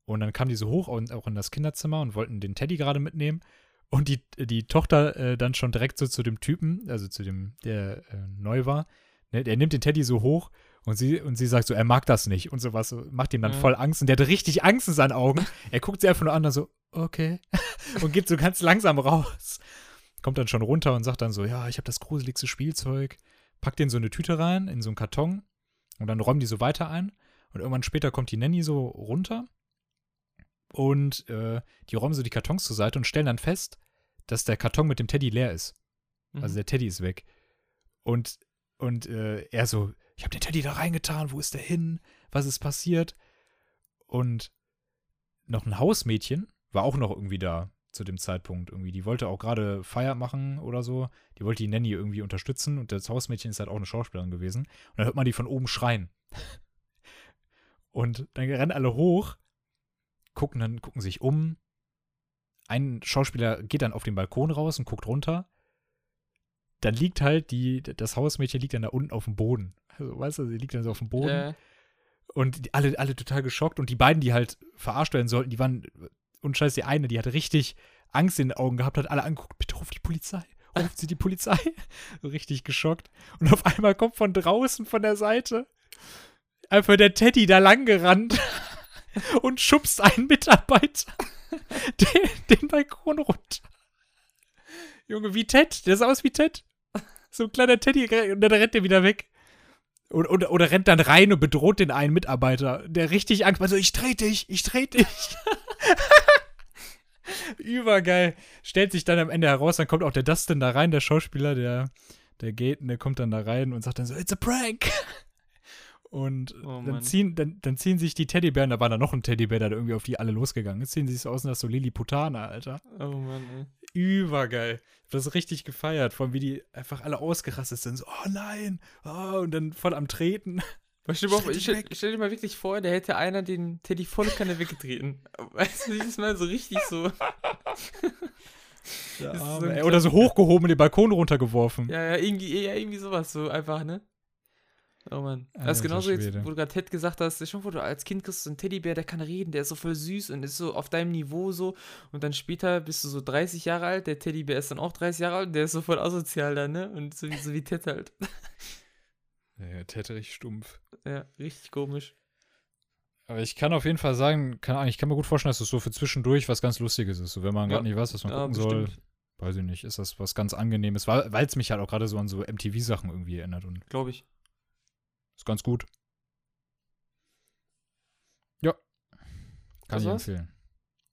und dann kamen die so hoch und auch in das Kinderzimmer und wollten den Teddy gerade mitnehmen. Und die, die Tochter äh, dann schon direkt so zu dem Typen, also zu dem, der äh, neu war, ne, der nimmt den Teddy so hoch und sie, und sie sagt so, er mag das nicht und sowas, so, macht ihm dann Ja. voll Angst und der hat richtig Angst in seinen Augen. Er guckt sie einfach nur an und so, okay, und geht so ganz langsam raus. Kommt dann schon runter und sagt dann so, ja, ich habe das gruseligste Spielzeug. Packt den so eine Tüte rein, in so einen Karton und dann räumen die so weiter ein. Und irgendwann später kommt die Nanny so runter und äh, die räumen so die Kartons zur Seite und stellen dann fest, dass der Karton mit dem Teddy leer ist. Mhm. Also der Teddy ist weg. Und, und äh, er so, ich habe den Teddy da reingetan, wo ist der hin? Was ist passiert? Und noch ein Hausmädchen war auch noch irgendwie da zu dem Zeitpunkt irgendwie. Die wollte auch gerade Feier machen oder so. Die wollte die Nanny irgendwie unterstützen und das Hausmädchen ist halt auch eine Schauspielerin gewesen. Und dann hört man die von oben schreien. Und dann rennen alle hoch, gucken dann, gucken sich um. Ein Schauspieler geht dann auf den Balkon raus und guckt runter. Dann liegt halt die, das Hausmädchen liegt dann da unten auf dem Boden. Also, weißt du, sie liegt dann so auf dem Boden. Äh, Und die, alle, alle total geschockt. Und die beiden, die halt verarscht werden sollten, die waren, und scheiß die eine, die hatte richtig Angst in den Augen gehabt, hat alle angeguckt, bitte ruft die Polizei. Ruft sie die Polizei. Richtig geschockt. Und auf einmal kommt von draußen, von der Seite, einfach der Teddy da lang gerannt und schubst einen Mitarbeiter den, den Balkon runter. Junge, wie Ted. Der sah aus wie Ted. So ein kleiner Teddy und dann rennt der wieder weg. Oder, oder, oder rennt dann rein und bedroht den einen Mitarbeiter, der richtig Angst hat. So, ich trete dich, ich trete dich. Übergeil. Stellt sich dann am Ende heraus, dann kommt auch der Dustin da rein, der Schauspieler, der, der geht, und der kommt dann da rein und sagt dann so, it's a prank. Und Oh dann, ziehen, dann, dann ziehen sich die Teddybären, da war da noch ein Teddybär, der irgendwie auf die alle losgegangen ist, ziehen sich so aus und das so Lilliputaner, Alter. oh Mann, ey. Übergeil. Ich hab das richtig gefeiert, allem wie die einfach alle ausgerastet sind, so, oh nein, oh, und dann voll am Treten. Aber Stell, dir mal, Schritt ich stell, dir mal wirklich vor, da hätte einer den Teddy volle Kanne weggetreten. Weißt du, dieses Mal so richtig so. So Arme, ein ey. Oder so hochgehoben, den Balkon runtergeworfen. Ja, ja, irgendwie, ja, irgendwie sowas, so einfach, ne? Oh Mann. Das ist genauso jetzt, wo du gerade Ted gesagt hast, schon wo du als Kind kriegst so einen Teddybär, der kann reden, der ist so voll süß und ist so auf deinem Niveau so. Und dann später bist du so 30 Jahre alt, der Teddybär ist dann auch 30 Jahre alt und der ist so voll asozial da, ne? Und so wie, so wie Ted halt. Ja, Ted richtig stumpf. Ja, richtig komisch. Aber ich kann auf jeden Fall sagen, Ahnung, ich kann mir gut vorstellen, dass das so für zwischendurch was ganz Lustiges ist. So, wenn man Ja. gerade nicht weiß, was man Ja, gucken soll, bestimmt. weiß ich nicht, ist das was ganz Angenehmes, weil es mich halt auch gerade so an so MTV-Sachen irgendwie erinnert und Glaube ich. Ist ganz gut. Ja. Kann Das ich war's? empfehlen.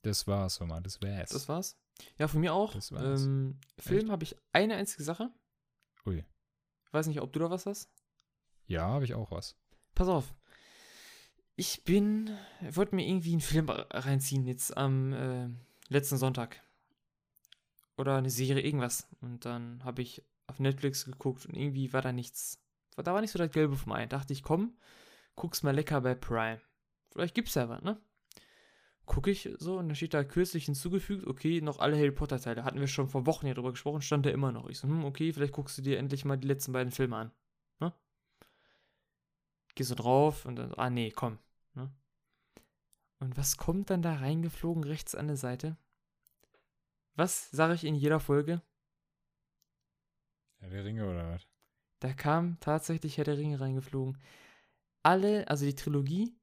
Das war's, hör mal, das wär's. Das war's. Ja, von mir auch. Das war's. Ähm, Film habe ich eine einzige Sache. Ui. Weiß nicht, ob du da was hast. ja, habe ich auch was. Pass auf. Ich bin, wollte mir irgendwie einen Film reinziehen jetzt am äh, letzten Sonntag. Oder eine Serie, irgendwas. Und dann habe ich auf Netflix geguckt und irgendwie war da nichts. Da war nicht so das Gelbe vom Ei. Dachte ich, komm, guck's mal lecker bei Prime. Vielleicht gibt's ja was, ne? Gucke ich so und da steht da kürzlich hinzugefügt, okay, noch alle Harry Potter Teile. Hatten wir schon vor Wochen hier drüber gesprochen, stand da immer noch. Ich so, hm, okay, vielleicht guckst du dir endlich mal die letzten beiden Filme an. Ne? Geh so drauf und dann, ah nee, komm. Ne? Und was kommt dann da reingeflogen rechts an der Seite? Was sage ich in jeder Folge? Herr der Ringe oder was? Da kam tatsächlich Herr der Ringe reingeflogen. Alle, also die Trilogie,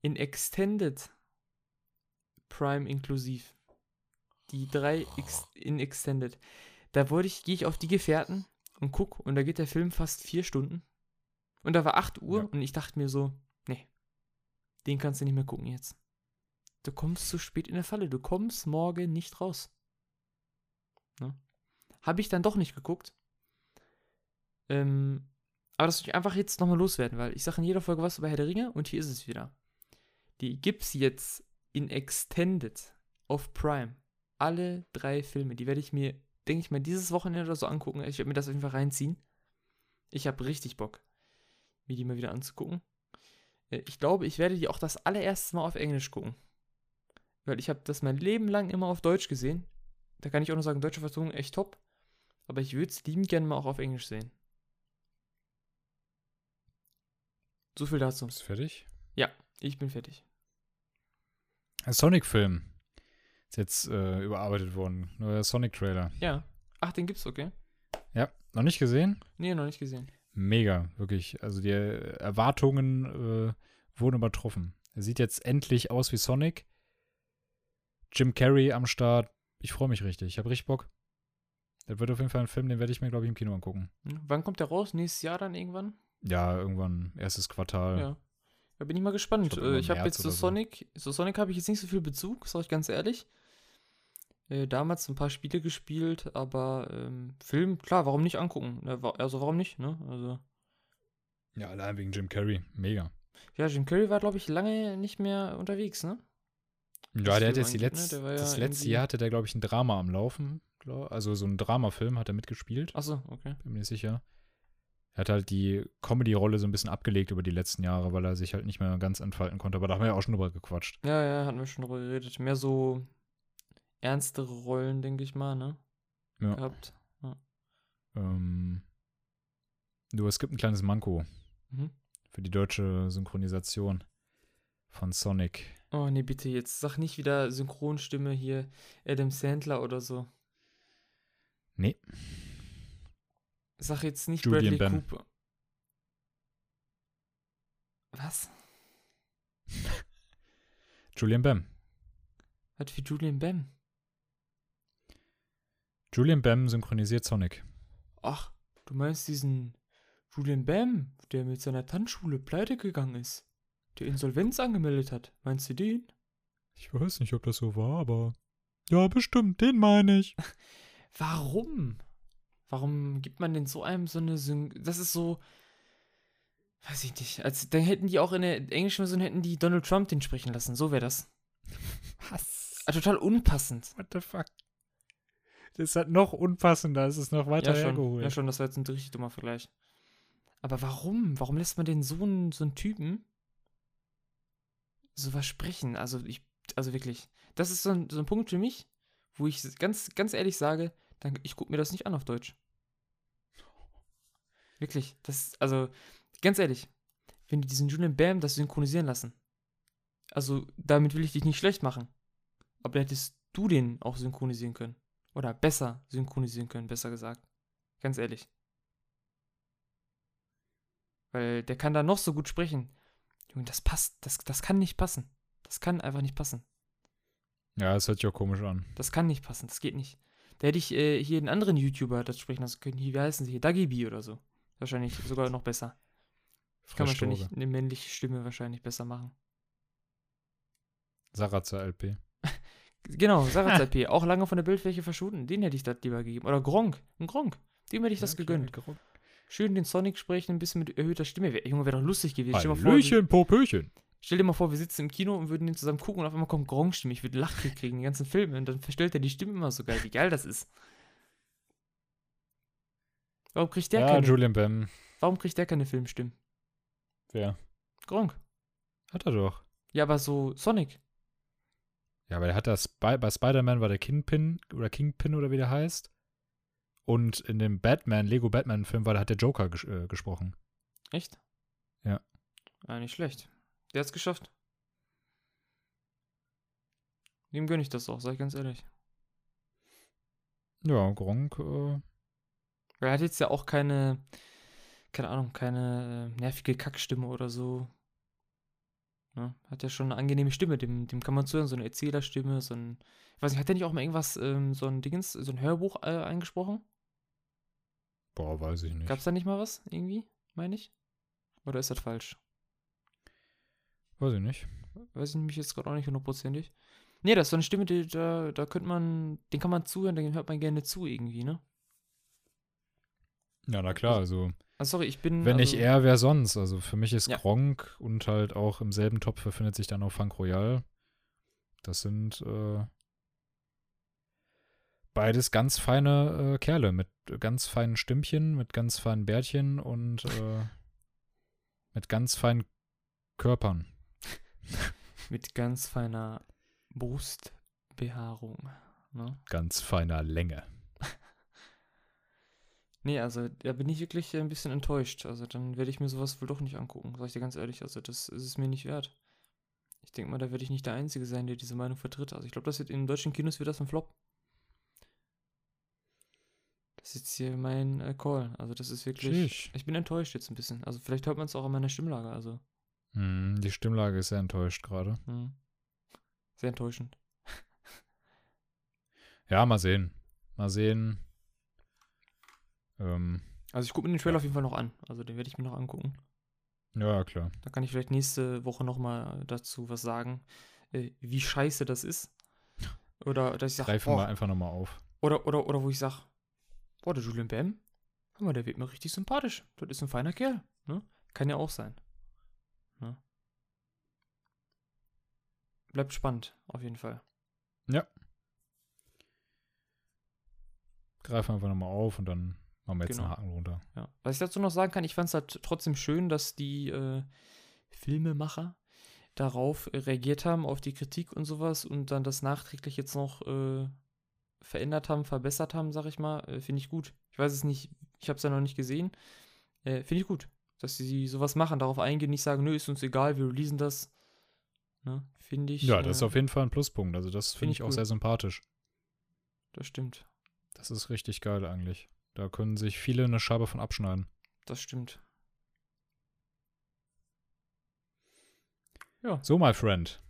in Extended Prime inklusiv. Die drei Ex in Extended. Da wollte ich, gehe ich auf die Gefährten und guck und da geht der Film fast vier Stunden. Und da war 8 Uhr Ja. und ich dachte mir so, nee, den kannst du nicht mehr gucken jetzt. Du kommst zu spät in der Falle, du kommst morgen nicht raus. Ne? Habe ich dann doch nicht geguckt. Ähm, aber das will ich einfach jetzt nochmal loswerden, weil ich sage in jeder Folge was über Herr der Ringe und hier ist es wieder. Die gibt's jetzt in Extended auf Prime. Alle drei Filme, die werde ich mir, denke ich mal, dieses Wochenende oder so angucken. Ich werde mir das auf jeden Fall reinziehen. Ich habe richtig Bock, mir die mal wieder anzugucken. Äh, Ich glaube, ich werde die auch das allererste Mal auf Englisch gucken. Weil ich habe das mein Leben lang immer auf Deutsch gesehen. Da kann ich auch nur sagen, deutsche Vertonung echt top. Aber ich würde es liebend gerne mal auch auf Englisch sehen. So viel dazu. Bist du fertig? Ich bin fertig. Der Sonic-Film ist jetzt äh, überarbeitet worden. Neuer Sonic-Trailer. Ja. Ach, den gibt's, okay. Ja, noch nicht gesehen? Nee, noch nicht gesehen. Mega, wirklich. Also die äh, Erwartungen äh, wurden übertroffen. Er sieht jetzt endlich aus wie Sonic. Jim Carrey am Start. Ich freue mich richtig. Ich habe richtig Bock. Das wird auf jeden Fall ein Film, den werde ich mir, glaube ich, im Kino angucken. Wann kommt der raus? Nächstes Jahr dann irgendwann? Ja, irgendwann erstes Quartal. Ja. Da bin ich mal gespannt. Ich Äh, Ich habe jetzt zu oder so. Sonic, zu Sonic habe ich jetzt nicht so viel Bezug, sag ich ganz ehrlich. Äh, damals ein paar Spiele gespielt, aber ähm, Film, klar, warum nicht angucken? Wa- Also warum nicht, ne? Also, Ja, allein wegen Jim Carrey. Mega. ja, Jim Carrey war, glaube ich, lange nicht mehr unterwegs, ne? Ja, Das der hat jetzt die ne? letzte, Der war ja das letzte Jahr hatte der, glaube ich, ein Drama am Laufen. Also so ein Dramafilm hat er mitgespielt. Achso, okay. Bin mir nicht sicher. Er hat halt die Comedy-Rolle so ein bisschen abgelegt über die letzten Jahre, weil er sich halt nicht mehr ganz entfalten konnte. Aber da haben wir ja auch schon drüber gequatscht. Ja, ja, hatten wir schon drüber geredet. Mehr so ernstere Rollen, denke ich mal, ne? Ja. Gehabt. Ähm, nur es gibt ein kleines Manko Mhm. für die deutsche Synchronisation von Sonic. Oh, nee, bitte jetzt. Sag nicht wieder Synchronstimme hier Adam Sandler oder so. Nee. Sag jetzt nicht Julian Bradley Bam. Cooper. Was? Julian Bam. Was für Julian Bam? Julian Bam synchronisiert Sonic. Ach, du meinst diesen Julian Bam, der mit seiner Tanzschule pleite gegangen ist? Der Insolvenz angemeldet hat. Meinst du den? Ich weiß nicht, ob das so war, aber. Ja, bestimmt, den meine ich. Warum? Warum gibt man denn so einem so eine Syn Das ist so. Weiß ich nicht. Als, dann hätten die auch in der englischen Version hätten die Donald Trump den sprechen lassen. So wäre das. Was? Ah, total unpassend. What the fuck? Das ist halt noch unpassender, es ist noch weiter Ja schon, hergeholt. ja, schon, das war jetzt ein richtig dummer Vergleich. Aber warum? Warum lässt man den so einen, so einen Typen sowas sprechen? Also, ich, also wirklich. Das ist so ein, so ein Punkt für mich, wo ich ganz, ganz ehrlich sage, dann, ich gucke mir das nicht an auf Deutsch. Wirklich. Das, also, ganz ehrlich, wenn die diesen Julian Bam das synchronisieren lassen, also, damit will ich dich nicht schlecht machen. Aber hättest du den auch synchronisieren können. Oder besser synchronisieren können, besser gesagt. Ganz ehrlich. Weil der kann da noch so gut sprechen. Junge, das passt. Das, das kann nicht passen. Das kann einfach nicht passen. Ja, es hört sich auch komisch an. Das kann nicht passen. Das geht nicht. Da hätte ich äh, hier einen anderen YouTuber das sprechen lassen können. Hier, wie heißen sie hier? Dagi B oder so. Wahrscheinlich sogar noch besser. Kann wahrscheinlich Frischdose. eine männliche Stimme wahrscheinlich besser machen. Sarazar LP. Genau, Sarah ZP. Auch lange von der Bildfläche verschwunden. Den hätte ich das lieber gegeben. Oder Gronk. Ein Gronk. Dem hätte ich das Ja, klar, gegönnt. Gronk. Schön den Sonic sprechen, ein bisschen mit erhöhter Stimme. Wär, Junge, wäre doch lustig gewesen. Stell dir, mal vor, wir, Hallöchen, Popöchen. stell dir mal vor, wir sitzen im Kino und würden den zusammen gucken und auf einmal kommt Gronk-Stimme. Ich würde Lachkrieg kriegen, den ganzen Film. Und dann verstellt er die Stimme immer so geil. Wie geil das ist. Warum kriegt der ja, keine, Julian Bam. warum kriegt der keine Filmstimmen? Wer? Gronk. Hat er doch. Ja, aber so Sonic. Ja, aber er hat das bei, bei Spider-Man war der Kingpin oder Kingpin oder wie der heißt. Und in dem Batman, Lego Batman-Film war, da hat der Joker ges äh, gesprochen. Echt? Ja. Ah, nicht schlecht. Der hat's geschafft. Dem gönne ich das auch, sag ich ganz ehrlich. Ja, Gronk, äh, er hat jetzt ja auch keine, keine Ahnung, keine äh, nervige Kackstimme oder so. Ne? Hat ja schon eine angenehme Stimme, dem, dem kann man zuhören, so eine Erzählerstimme, so ein, ich weiß nicht, hat der nicht auch mal irgendwas, ähm, so ein Dingens, so ein Hörbuch äh, eingesprochen? boah, weiß ich nicht. Gab's da nicht mal was, irgendwie, meine ich? Oder ist das falsch? Weiß ich nicht. Weiß ich nämlich jetzt gerade auch nicht hundertprozentig. Nee, das ist so eine Stimme, die, da, da könnte man, den kann man zuhören, den hört man gerne zu irgendwie, ne? Ja, na klar, also Ah, sorry, ich bin. wenn also, nicht er, wer sonst? Also für mich ist Ja. Gronk und halt auch im selben Topf befindet sich dann auch Funk Royal. Das sind äh, beides ganz feine äh, Kerle mit ganz feinen Stimmchen, mit ganz feinen Bärtchen und äh, mit ganz feinen Körpern. Mit ganz feiner Brustbehaarung, ne? Ganz feiner Länge. Nee, also da bin ich wirklich ein bisschen enttäuscht. Also dann werde ich mir sowas wohl doch nicht angucken, sag ich dir ganz ehrlich. Also das ist es mir nicht wert. Ich denke mal, da werde ich nicht der Einzige sein, der diese Meinung vertritt. Also ich glaube, das wird in deutschen Kinos wird das ein Flop. Das ist jetzt hier mein äh, Call. Also das ist wirklich. Sheesh. Ich bin enttäuscht jetzt ein bisschen. Also vielleicht hört man es auch an meiner Stimmlage. Also Hm, die Stimmlage ist sehr enttäuscht gerade. hm. sehr enttäuschend. Ja, mal sehen. Mal sehen. Ähm, Also ich gucke mir den Trailer auf jeden Fall noch an. Also den werde ich mir noch angucken. ja, klar. Da kann ich vielleicht nächste Woche nochmal dazu was sagen, äh, wie scheiße das ist. Oder dass ich sage, Greifen wir einfach nochmal auf. oder, oder, oder wo ich sage, boah, der Julian Bam, hör mal, der wird mir richtig sympathisch. Das ist ein feiner Kerl. Ne? Kann ja auch sein. Ne? Bleibt spannend, auf jeden Fall. Greifen einfach nochmal auf und dann machen wir jetzt Genau. einen Haken runter. Ja. Was ich dazu noch sagen kann, ich fand es halt trotzdem schön, dass die äh, Filmemacher darauf reagiert haben, auf die Kritik und sowas und dann das nachträglich jetzt noch äh, verändert haben, verbessert haben, sag ich mal. Äh, Finde ich gut. Ich weiß es nicht, ich habe es ja noch nicht gesehen. Äh, Finde ich gut, dass sie sowas machen, darauf eingehen, nicht sagen, nö, ist uns egal, wir releasen das. Ne? Finde ich. Ja, das ist äh, auf jeden Fall ein Pluspunkt. Also das finde ich ich auch sehr sympathisch. Das stimmt. Das ist richtig geil eigentlich. Da können sich viele eine Scheibe von abschneiden. Das stimmt. So, my friend.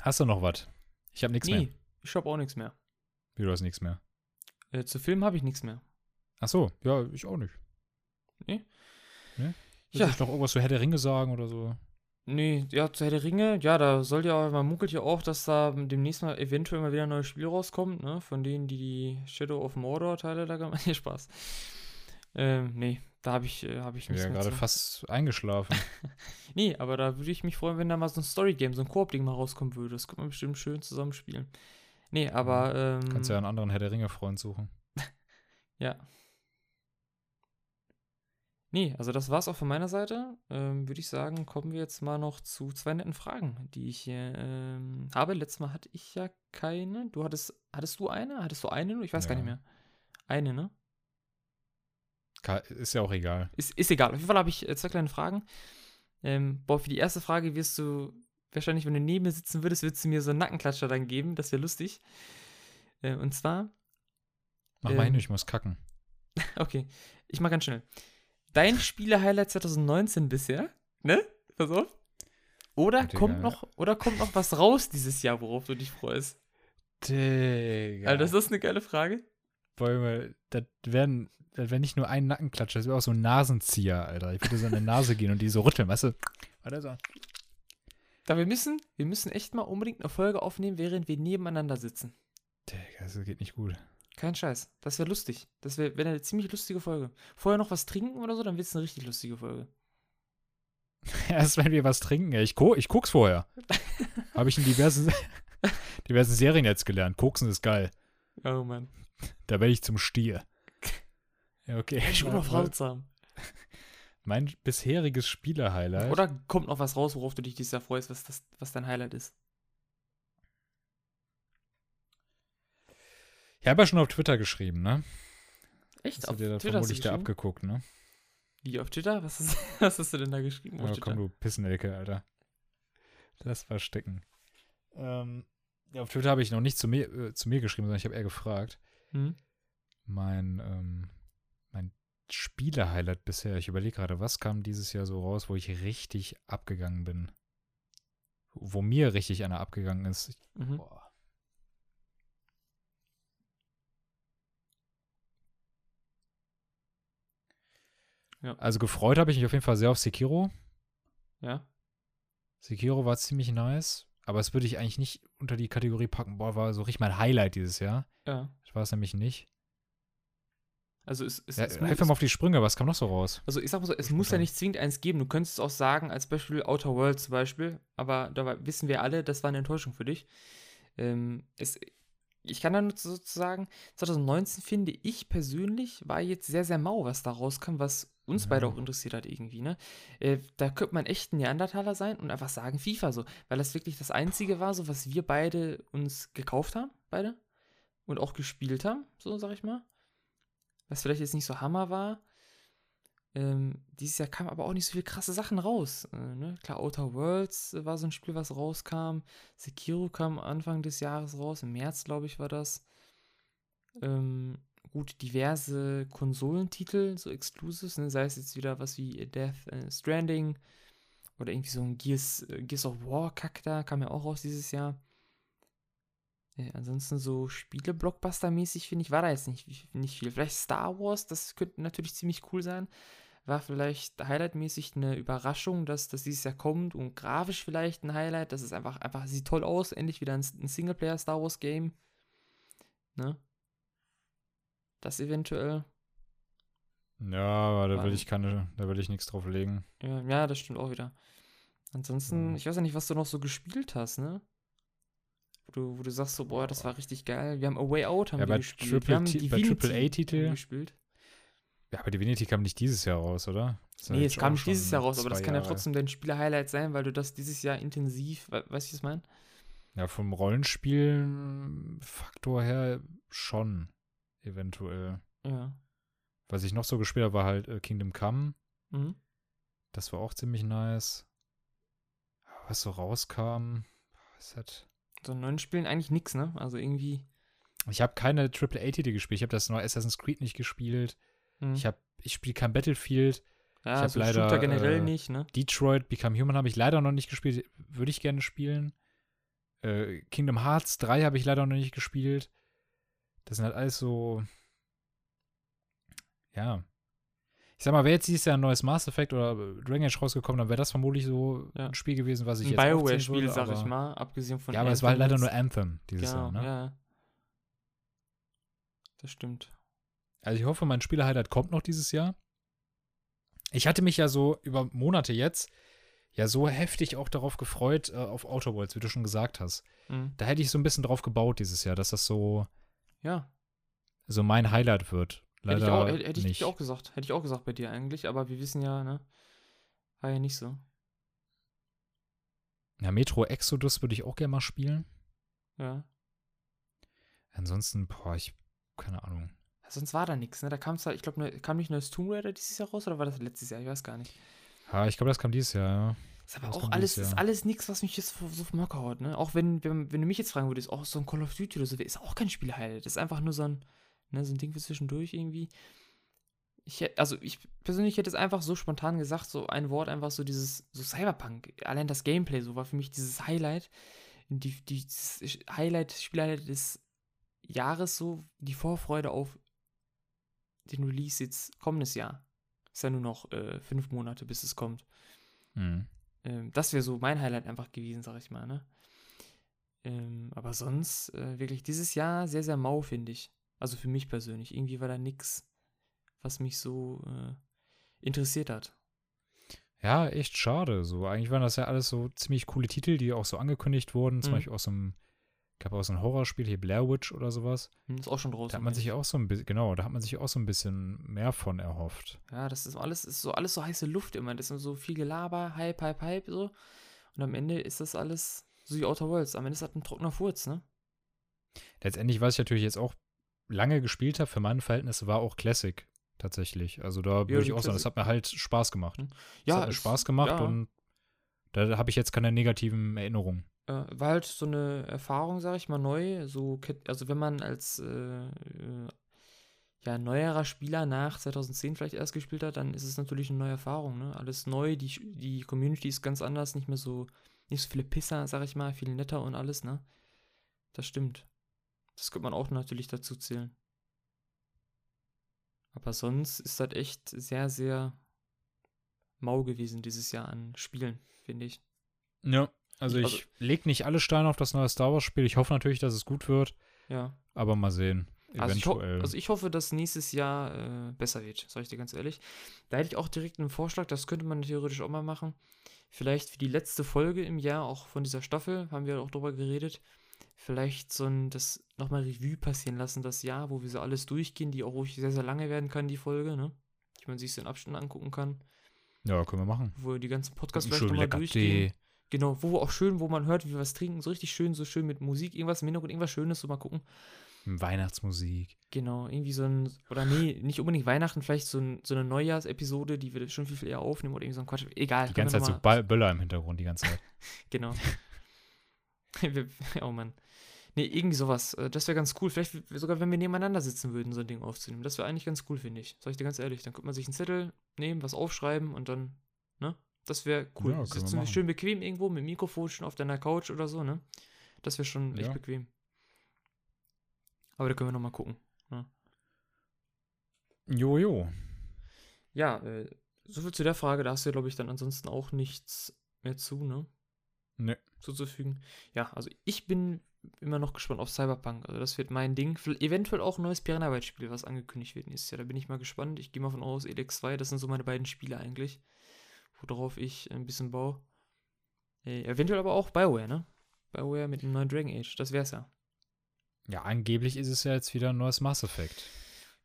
Hast du noch was? Ich habe nichts Nee, mehr. ich habe auch nichts mehr. Wie, du hast nichts mehr. Äh, zu Filmen habe ich nichts mehr. Ach so, ja, ich auch nicht. Nee? Nee? Ja. Willst du noch irgendwas zu Herr der Ringe sagen oder so? Nee, ja, zu Herr der Ringe, ja, da soll ja, man munkelt ja auch, dass da demnächst mal eventuell mal wieder ein neues Spiel rauskommt, ne, von denen, die die Shadow of Mordor Teile da gemacht haben. Nee, Spaß. Ähm, nee, da habe ich, äh, habe ich Ich bin nichts ja gerade fast eingeschlafen. Nee, aber da würde ich mich freuen, wenn da mal so ein Story-Game, so ein Koop-Ding mal rauskommen würde. Das könnte man bestimmt schön zusammenspielen. Nee, aber, ähm, Kannst ja einen anderen Herr der Ringe-Freund suchen. Ja. Nee, also das war's auch von meiner Seite. Ähm, Würde ich sagen, kommen wir jetzt mal noch zu zwei netten Fragen, die ich hier ähm, habe. Letztes Mal hatte ich ja keine. Du hattest, hattest du eine? Hattest du eine? Ich weiß gar Ja. nicht mehr. Eine, ne? Ist ja auch egal. Ist, ist egal. Auf jeden Fall habe ich äh, zwei kleine Fragen. Ähm, boah, für die erste Frage wirst du wahrscheinlich, wenn du neben mir sitzen würdest, würdest du mir so einen Nackenklatscher dann geben. Das wäre lustig. Äh, und zwar, Mach mal Ähm, hin, ich muss kacken. Okay, ich mach ganz schnell. Dein Spiele-Highlight 2019 bisher, ne? Pass auf. Oder Digga. kommt noch, oder kommt noch was raus dieses Jahr, worauf du dich freust? Digga. Alter, das ist eine geile Frage. Bäume, das werden, das wäre nicht nur ein Nackenklatscher, das wäre auch so ein Nasenzieher, Alter. Ich würde so an der Nase gehen und die so rütteln, weißt du? Warte so. Da wir müssen, wir müssen echt mal unbedingt eine Folge aufnehmen, während wir nebeneinander sitzen. Digga, das geht nicht gut. Kein Scheiß. Das wäre lustig. Das wäre wär eine ziemlich lustige Folge. Vorher noch was trinken oder so, dann wird es eine richtig lustige Folge. Erst wenn wir was trinken. Ich, gu ich guck's vorher. Habe ich in diversen, diversen Serien jetzt gelernt. Koksen ist geil. Oh Mann. Da werde ich zum Stier. Ja, okay. Ich will noch haben. Mein bisheriges Spieler-Highlight. Oder kommt noch was raus, worauf du dich dieses Jahr freust, was, das, was dein Highlight ist? Ich habe ja schon auf Twitter geschrieben, ne? Echt? Hast du dir da vermutlich da abgeguckt, ne? Wie auf Twitter? Was, ist, was hast du denn da geschrieben? Ja, komm, du Pissenelke, Alter. Lass verstecken. Ähm, ja, auf Twitter habe ich noch nicht zu mir, äh, zu mir geschrieben, sondern ich habe eher gefragt. Hm? Mein, ähm, mein Spiele-Highlight bisher. Ich überlege gerade, was kam dieses Jahr so raus, wo ich richtig abgegangen bin? Wo mir richtig einer abgegangen ist. Mhm. Boah. Ja. Also gefreut habe ich mich auf jeden Fall sehr auf Sekiro. Ja. Sekiro war ziemlich nice, aber das würde ich eigentlich nicht unter die Kategorie packen. Boah, war so richtig mein Highlight dieses Jahr. Ja. Das war es nämlich nicht. Also es, es, Ja, es, helf mal auf die Sprünge, was kam noch so raus? also ich sag mal so, es muss ja nicht zwingend eins geben. Du könntest auch sagen, als Beispiel Outer Worlds zum Beispiel, aber da wissen wir alle, das war eine Enttäuschung für dich. Ähm, es, ich kann da nur sozusagen, 2019 finde ich persönlich, war jetzt sehr, sehr mau, was da rauskam, was uns beide auch interessiert hat irgendwie, ne? Äh, da könnte man echt ein Neandertaler sein und einfach sagen FIFA so, weil das wirklich das Einzige war, so was wir beide uns gekauft haben, beide, und auch gespielt haben, so sag ich mal. Was vielleicht jetzt nicht so Hammer war. Ähm, dieses Jahr kamen aber auch nicht so viele krasse Sachen raus. Äh, ne? Klar, Outer Worlds äh, war so ein Spiel, was rauskam. Sekiro kam Anfang des Jahres raus, im März, glaube ich, war das. Ähm, gut, diverse Konsolentitel, so Exclusives, ne? sei es jetzt wieder was wie Death äh, Stranding oder irgendwie so ein Gears, äh, Gears of War Kack da, kam ja auch raus dieses Jahr. Ja, ansonsten so Spiele-Blockbuster-mäßig, finde ich, war da jetzt nicht, nicht viel. Vielleicht Star Wars, das könnte natürlich ziemlich cool sein. War vielleicht highlightmäßig eine Überraschung, dass das dieses Jahr kommt und grafisch vielleicht ein Highlight. Das ist einfach, einfach sieht toll aus. Endlich wieder ein, ein Singleplayer-Star Wars-Game. Ne? Das eventuell. Ja, aber da will ich keine, da will ich nichts drauf legen. Ja, ja, das stimmt auch wieder. Ansonsten, Mhm. ich weiß ja nicht, was du noch so gespielt hast, ne? Wo du, wo du sagst so, boah, das war richtig geil. Wir haben A Way Out haben Ja, wir bei gespielt. Triple wir haben T- bei Divinity Triple A-Titel- haben wir gespielt. Ja, aber Divinity kam nicht dieses Jahr raus, oder? Das ja Nee, es kam nicht dieses Jahr raus, aber das kann ja Jahre. trotzdem dein Spieler-Highlight sein, weil du das dieses Jahr intensiv, we weißt du, wie ich meine? Ja, vom Rollenspiel-Faktor her schon, eventuell. Ja. Was ich noch so gespielt habe, war halt äh, Kingdom Come. Mhm. Das war auch ziemlich nice. Was so rauskam, was hat. So in neuen Spielen eigentlich nix, ne? Also irgendwie. Ich habe keine AAA-Titel gespielt. Ich habe das neue Assassin's Creed nicht gespielt. mhm. Ich habe, ich spiele kein Battlefield. ja, ich hab so leider, Shooter generell äh, nicht, ne? Detroit Become Human habe ich leider noch nicht gespielt. Würde ich gerne spielen. Äh, Kingdom Hearts 3 habe ich leider noch nicht gespielt. Das sind halt alles so. Ja. Ich sag mal, wäre jetzt dieses Jahr ein neues Mass Effect oder Dragon Age rausgekommen, dann wäre das vermutlich so Ja. ein Spiel gewesen, was ich Ein jetzt aufzählen Bioware-Spiel, würde, sag ich mal, abgesehen von Ja, aber es war halt leider Anthem nur Anthem dieses Genau, Jahr, ne? ja. Das stimmt. Also ich hoffe, mein Spieler-Highlight kommt noch dieses Jahr. Ich hatte mich ja so über Monate jetzt ja so heftig auch darauf gefreut, äh, auf Outer Worlds, wie du schon gesagt hast. Mhm. Da hätte ich so ein bisschen drauf gebaut dieses Jahr, dass das so, Ja, so mein Highlight wird. hätte Leider ich, auch, hätte, hätte ich auch gesagt. Hätte ich auch gesagt bei dir eigentlich, aber wir wissen ja, ne? War ja nicht so. Ja, Metro Exodus würde ich auch gerne mal spielen. Ja. Ansonsten, boah, ich, keine Ahnung. Sonst war da nichts, ne? Da kam zwar, ich glaube, ne, kam nicht neues Tomb Raider dieses Jahr raus oder war das letztes Jahr? Ich weiß gar nicht. Ja, ich glaube, das kam dieses Jahr, ja. Ist aber Das auch alles, dieses ist Jahr. alles nichts, was mich jetzt so vom Hocker haut, ne? Auch wenn, wenn, wenn du mich jetzt fragen würdest, auch so ein Call of Duty oder so, ist auch kein Spielhighlight. Das ist einfach nur so ein, ne, so ein Ding für zwischendurch irgendwie. Ich hätte, also ich persönlich hätte es einfach so spontan gesagt, so ein Wort, einfach so dieses, so Cyberpunk. Allein das Gameplay, so war für mich dieses Highlight. Die, die, dieses Highlight, Spielhighlight des Jahres, so die Vorfreude auf den Release jetzt kommendes Jahr. Ist ja nur noch äh, fünf Monate, bis es kommt. Hm. Ähm, das wäre so mein Highlight einfach gewesen, sag ich mal, ne? Ähm, aber sonst äh, wirklich dieses Jahr sehr, sehr mau, finde ich. Also für mich persönlich. Irgendwie war da nix, was mich so äh, interessiert hat. Ja, echt schade. So, eigentlich waren das ja alles so ziemlich coole Titel, die auch so angekündigt wurden. Zum Mhm. Beispiel aus so einem Gab auch so ein Horrorspiel, hier Blair Witch oder sowas. Hm, Ist auch schon draußen. Da hat man sich ich. auch so ein bisschen, genau, da hat man sich auch so ein bisschen mehr von erhofft. Ja, das ist alles, ist so alles so heiße Luft immer. Das ist so viel Gelaber, Hype, Hype, Hype, so. Und am Ende ist das alles so wie Outer Worlds. Am Ende ist das ein trockener Furz, ne? Letztendlich, was ich natürlich jetzt auch lange gespielt habe, für meine Verhältnisse, war auch Classic tatsächlich. Also da würde ich auch sagen, das hat mir halt Spaß gemacht. Hm. Ja, hat mir Spaß gemacht ja, und da habe ich jetzt keine negativen Erinnerungen. Äh, war halt so eine Erfahrung, sag ich mal, neu. So, also wenn man als äh, äh, ja, neuerer Spieler nach 2010 vielleicht erst gespielt hat, dann ist es natürlich eine neue Erfahrung, ne? Alles neu, die, die Community ist ganz anders, nicht mehr so, nicht so viele Pisser, sag ich mal, viel netter und alles, ne? Das stimmt. Das könnte man auch natürlich dazu zählen. Aber sonst ist das echt sehr, sehr mau gewesen dieses Jahr an Spielen, finde ich. Ja. Also ich Also- leg nicht alle Steine auf das neue Star Wars Spiel. Ich hoffe natürlich, dass es gut wird, Ja. aber mal sehen. Also ich, Eventuell. also ich hoffe, dass nächstes Jahr äh, besser wird, sage ich dir ganz ehrlich. Da hätte ich auch direkt einen Vorschlag, das könnte man theoretisch auch mal machen. Vielleicht für die letzte Folge im Jahr, auch von dieser Staffel, haben wir auch drüber geredet. Vielleicht so ein, das nochmal Revue passieren lassen, das Jahr, wo wir so alles durchgehen, die auch ruhig sehr, sehr lange werden kann, die Folge, ne? Die man sich so in Abständen angucken kann. ja, können wir machen. Wo wir die ganzen Podcasts vielleicht nochmal durchgehen. Tee. Genau, wo auch schön, wo man hört, wie wir was trinken, so richtig schön, so schön mit Musik, irgendwas im Hintergrund, irgendwas Schönes, so mal gucken. Weihnachtsmusik. Genau, irgendwie so ein, oder nee, nicht unbedingt Weihnachten, vielleicht so, ein, so eine Neujahrsepisode, die wir schon viel, viel eher aufnehmen oder irgendwie so ein Quatsch. Egal. Die ganze Zeit so Ball- Böller im Hintergrund, die ganze Zeit. Genau. Oh Mann. Nee, irgendwie sowas. Äh, Das wäre ganz cool. Vielleicht sogar, wenn wir nebeneinander sitzen würden, so ein Ding aufzunehmen. Das wäre eigentlich ganz cool, finde ich. Sag ich dir ganz ehrlich. Dann könnte man sich einen Zettel nehmen, was aufschreiben und dann? Das wäre cool. Ja, wir machen. schön bequem irgendwo mit dem Mikrofon schon auf deiner Couch oder so, ne? Das wäre schon echt Ja. bequem. Aber da können wir nochmal gucken. Jojo. Ja, äh, soviel zu der Frage. Da hast du ja, glaube ich, dann ansonsten auch nichts mehr zu, ne? Ne. Zuzufügen. Ja, also ich bin immer noch gespannt auf Cyberpunk. Also das wird mein Ding. Vielleicht eventuell auch ein neues Piranha-Bytes-Spiel, was angekündigt wird nächstes Jahr. Da bin ich mal gespannt. Ich gehe mal von aus, Elex 2, das sind so meine beiden Spiele eigentlich, worauf ich ein bisschen baue. Äh, eventuell aber auch BioWare, ne? BioWare mit dem neuen Dragon Age. Das wär's ja. Ja, angeblich ist es ja jetzt wieder ein neues Mass Effect,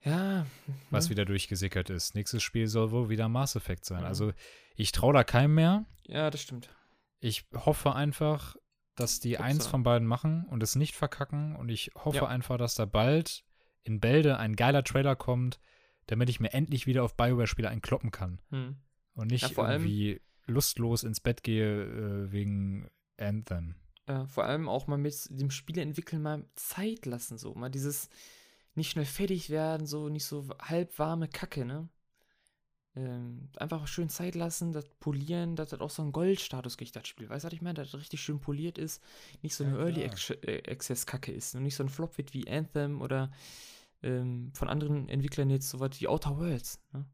Ja. was ne? wieder durchgesickert ist. Nächstes Spiel soll wohl wieder Mass Effect sein. Ja. Also ich traue da keinem mehr. Ja, das stimmt. Ich hoffe einfach, dass die Hoppsa. eins von beiden machen und es nicht verkacken. Und ich hoffe Ja. einfach, dass da bald in Bälde ein geiler Trailer kommt, damit ich mir endlich wieder auf Bioware-Spiele einkloppen kann. Hm. Und nicht Ja, vor allem- irgendwie lustlos ins Bett gehe äh, wegen Anthem. äh, vor allem auch mal mit dem Spieleentwickeln mal Zeit lassen, so. Mal dieses nicht schnell fertig werden, so nicht so halbwarme Kacke, ne? Ähm, einfach schön Zeit lassen, das polieren, dass das auch so einen Goldstatus kriegt, das Spiel. Weißt du, was ich meine? Dass das richtig schön poliert ist, nicht so eine Ja, Early klar. Acc- äh, Access Kacke ist und nicht so ein Flop wird wie Anthem oder ähm, von anderen Entwicklern jetzt so was wie Outer Worlds, ne?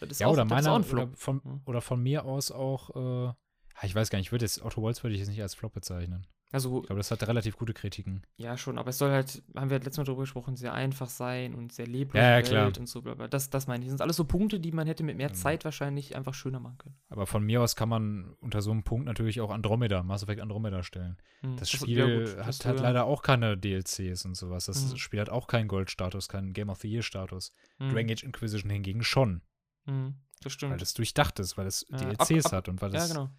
Das Ja, auch, oder das meiner oder von, Ja. oder von mir aus auch, äh, ja, ich weiß gar nicht, ich würde jetzt, Otto Waltz würde ich jetzt nicht als Flop bezeichnen. Also Ich glaube, das hat relativ gute Kritiken. Ja, schon, aber es soll halt, haben wir halt letztes Mal drüber gesprochen, sehr einfach sein und sehr lebhaft Ja, ja, klar. und so, aber das, das meine ich. Das sind alles so Punkte, die man hätte mit mehr Mhm. Zeit wahrscheinlich einfach schöner machen können. Aber von mir aus kann man unter so einem Punkt natürlich auch Andromeda, Mass Effect Andromeda stellen. Hm, Das ja Spiel gut, das hat, hat ja- leider auch keine DLCs und sowas. Das Mhm. Spiel hat auch keinen Goldstatus, keinen Game of the Year Status. hm, Dragon Age Inquisition hingegen schon, hm, das weil stimmt. es durchdacht ist, weil es Ja, DLCs ab- ab- hat und weil ja, es genau.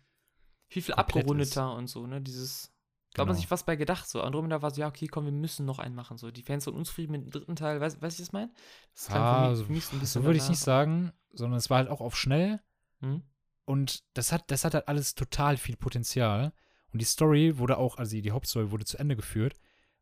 Viel, viel abgerundeter und so, ne? Dieses. Da hat man Genau. sich was bei gedacht. So, Andromeda war so, ja, okay, komm, wir müssen noch einen machen. So, die Fans sind unzufrieden mit dem dritten Teil. Weißt weißt du, was ich meine? Das Ah, für, mich, so, für mich so ein so würde ich nicht sagen, sondern es war halt auch auf schnell Hm? und das hat, das hat halt alles total viel Potenzial. Und die Story wurde auch, also die, die Hauptstory wurde zu Ende geführt.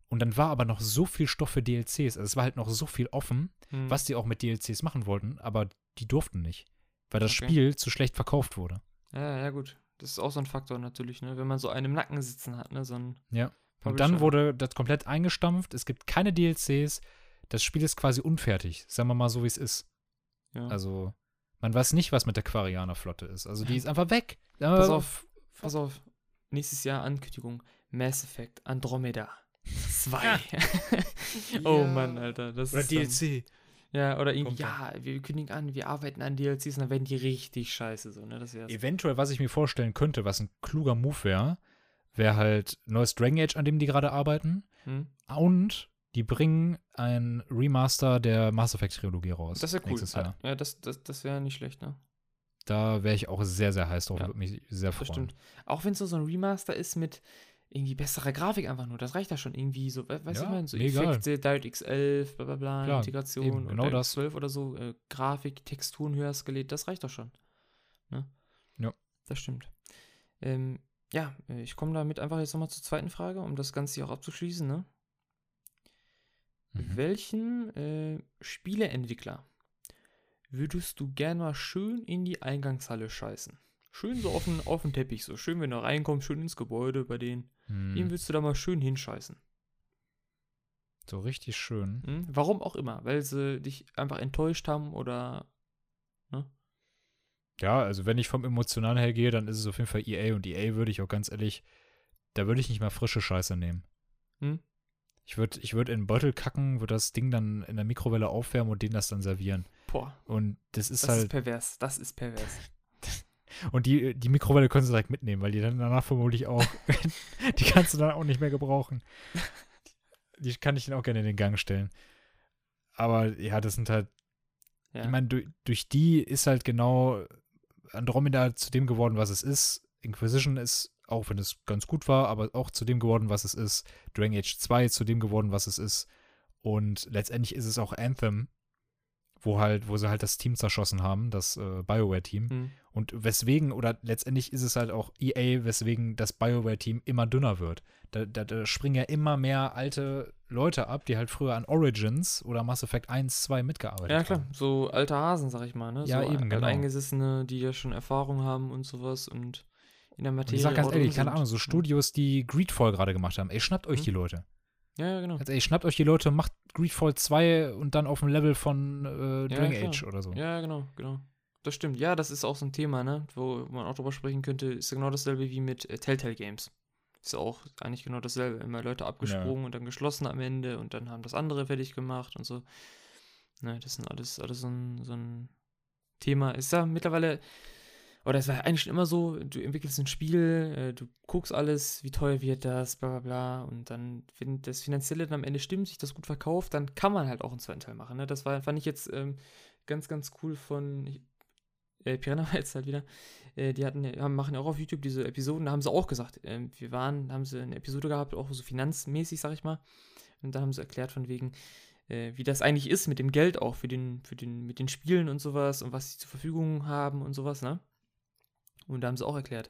Und dann war aber noch so viel Stoff für DLCs. Also es war halt noch so viel offen, Hm. was die auch mit DLCs machen wollten, aber die durften nicht. Weil das Okay. Spiel zu schlecht verkauft wurde. Ja, ja, gut. Das ist auch so ein Faktor natürlich, ne? Wenn man so einen im Nacken sitzen hat, ne? So ein Ja. Und dann Publisher. wurde das komplett eingestampft. Es gibt keine DLCs. Das Spiel ist quasi unfertig. Sagen wir mal so, wie es ist. Ja. Also, man weiß nicht, was mit der Quarianer-Flotte ist. Also, die ist einfach weg. Pass Äh, auf, pass auf. Nächstes Jahr Ankündigung. Mass Effect Andromeda 2. oh Ja. Mann, Alter. Das Oder ist dann- DLC. Ja, oder irgendwie, ja, wir kündigen an, wir arbeiten an DLCs und dann werden die richtig scheiße, so, ne? Das. Eventuell, was ich mir vorstellen könnte, was ein kluger Move wäre, wäre halt neues Dragon Age, an dem die gerade arbeiten. Hm? Und die bringen ein Remaster der Mass Effect Trilogie raus. Das wäre cool. Jahr. Ja, das, das, das wäre nicht schlecht, ne? Da wäre ich auch sehr, sehr heiß drauf. Ja. Würde mich sehr Das freuen. stimmt. Auch wenn es nur so ein Remaster ist mit irgendwie besserer Grafik einfach nur, das reicht ja schon irgendwie so, we- weißt du, Ja, ich meine, so mir egal. Effekte, DirectX 11, bla bla bla, Klar, Integration eben, genau DirectX das. 12 oder so, äh, Grafik, Texturen höher skaliert, das reicht doch schon. Ne? Ja. Das stimmt. Ähm, ja, äh, ich komme damit einfach jetzt nochmal zur zweiten Frage, um das Ganze hier auch abzuschließen, ne? Mhm. Welchen äh, Spieleentwickler würdest du gern mal schön in die Eingangshalle scheißen? Schön so auf den, auf den Teppich, so schön, wenn du reinkommst, schön ins Gebäude bei denen. Hm, Wen würdest du da mal schön hinscheißen? so richtig schön. Hm? Warum auch immer, weil sie dich einfach enttäuscht haben oder. Ja, also wenn ich vom Emotionalen her gehe, dann ist es auf jeden Fall EA und EA würde ich auch ganz ehrlich, da würde ich nicht mal frische Scheiße nehmen. Hm? Ich würde ich würd in einen Beutel kacken, würde das Ding dann in der Mikrowelle aufwärmen und denen das dann servieren. Boah, Und das ist das halt. ist pervers. Das ist pervers. Und die, die Mikrowelle können sie direkt mitnehmen, weil die dann danach vermutlich auch. die kannst du dann auch nicht mehr gebrauchen. Die kann ich dann auch gerne in den Gang stellen. Aber ja, das sind halt. Ja. Ich meine, durch, durch die ist halt genau Andromeda zu dem geworden, was es ist. Inquisition ist, auch wenn es ganz gut war, aber auch zu dem geworden, was es ist. Dragon Age 2 zu dem geworden, was es ist. Und letztendlich ist es auch Anthem, wo halt, wo sie halt das Team zerschossen haben, das äh, BioWare-Team. Hm. Und weswegen, oder letztendlich ist es halt auch EA, weswegen das BioWare-Team immer dünner wird. Da, da, da springen ja immer mehr alte Leute ab, die halt früher an Origins oder Mass Effect 1, 2 mitgearbeitet Ja, klar. haben. So alte Hasen, sag ich mal, ne? Ja, so eben, genau. Eingesessene, die ja schon Erfahrung haben und sowas und in der Und Materie. ich sag ganz ehrlich, keine. Ahnung, so Studios, die Greedfall gerade gemacht haben, ey, schnappt euch Mhm. die Leute. Ja, ja, genau. Ganz ehrlich, schnappt euch die Leute, macht Greedfall 2 und dann auf dem Level von äh, Ja, Dragon klar. Age oder so. Ja, genau, genau. Das stimmt. Ja, das ist auch so ein Thema, ne? Wo man auch drüber sprechen könnte. Ist genau dasselbe wie mit äh, Telltale Games. Ist auch eigentlich genau dasselbe. Immer Leute abgesprungen und dann geschlossen am Ende und dann haben das andere fertig gemacht und so. Ne, das sind alles, alles so ein, so ein Thema. Ist ja mittlerweile, oder es war eigentlich schon immer so, du entwickelst ein Spiel, äh, du guckst alles, wie teuer wird das, bla bla bla. Und dann, wenn das Finanzielle dann am Ende stimmt, sich das gut verkauft, dann kann man halt auch einen zweiten Teil machen. Ne? Das war, fand ich jetzt ähm, ganz, ganz cool von äh, Piranha jetzt halt wieder. Äh, die hatten, haben, machen ja auch auf YouTube diese Episoden, da haben sie auch gesagt, ähm, wir waren, haben sie eine Episode gehabt, auch so finanzmäßig, sag ich mal. Und da haben sie erklärt von wegen, äh, wie das eigentlich ist mit dem Geld auch für den, für den, mit den Spielen und sowas und was sie zur Verfügung haben und sowas, ne? Und da haben sie auch erklärt,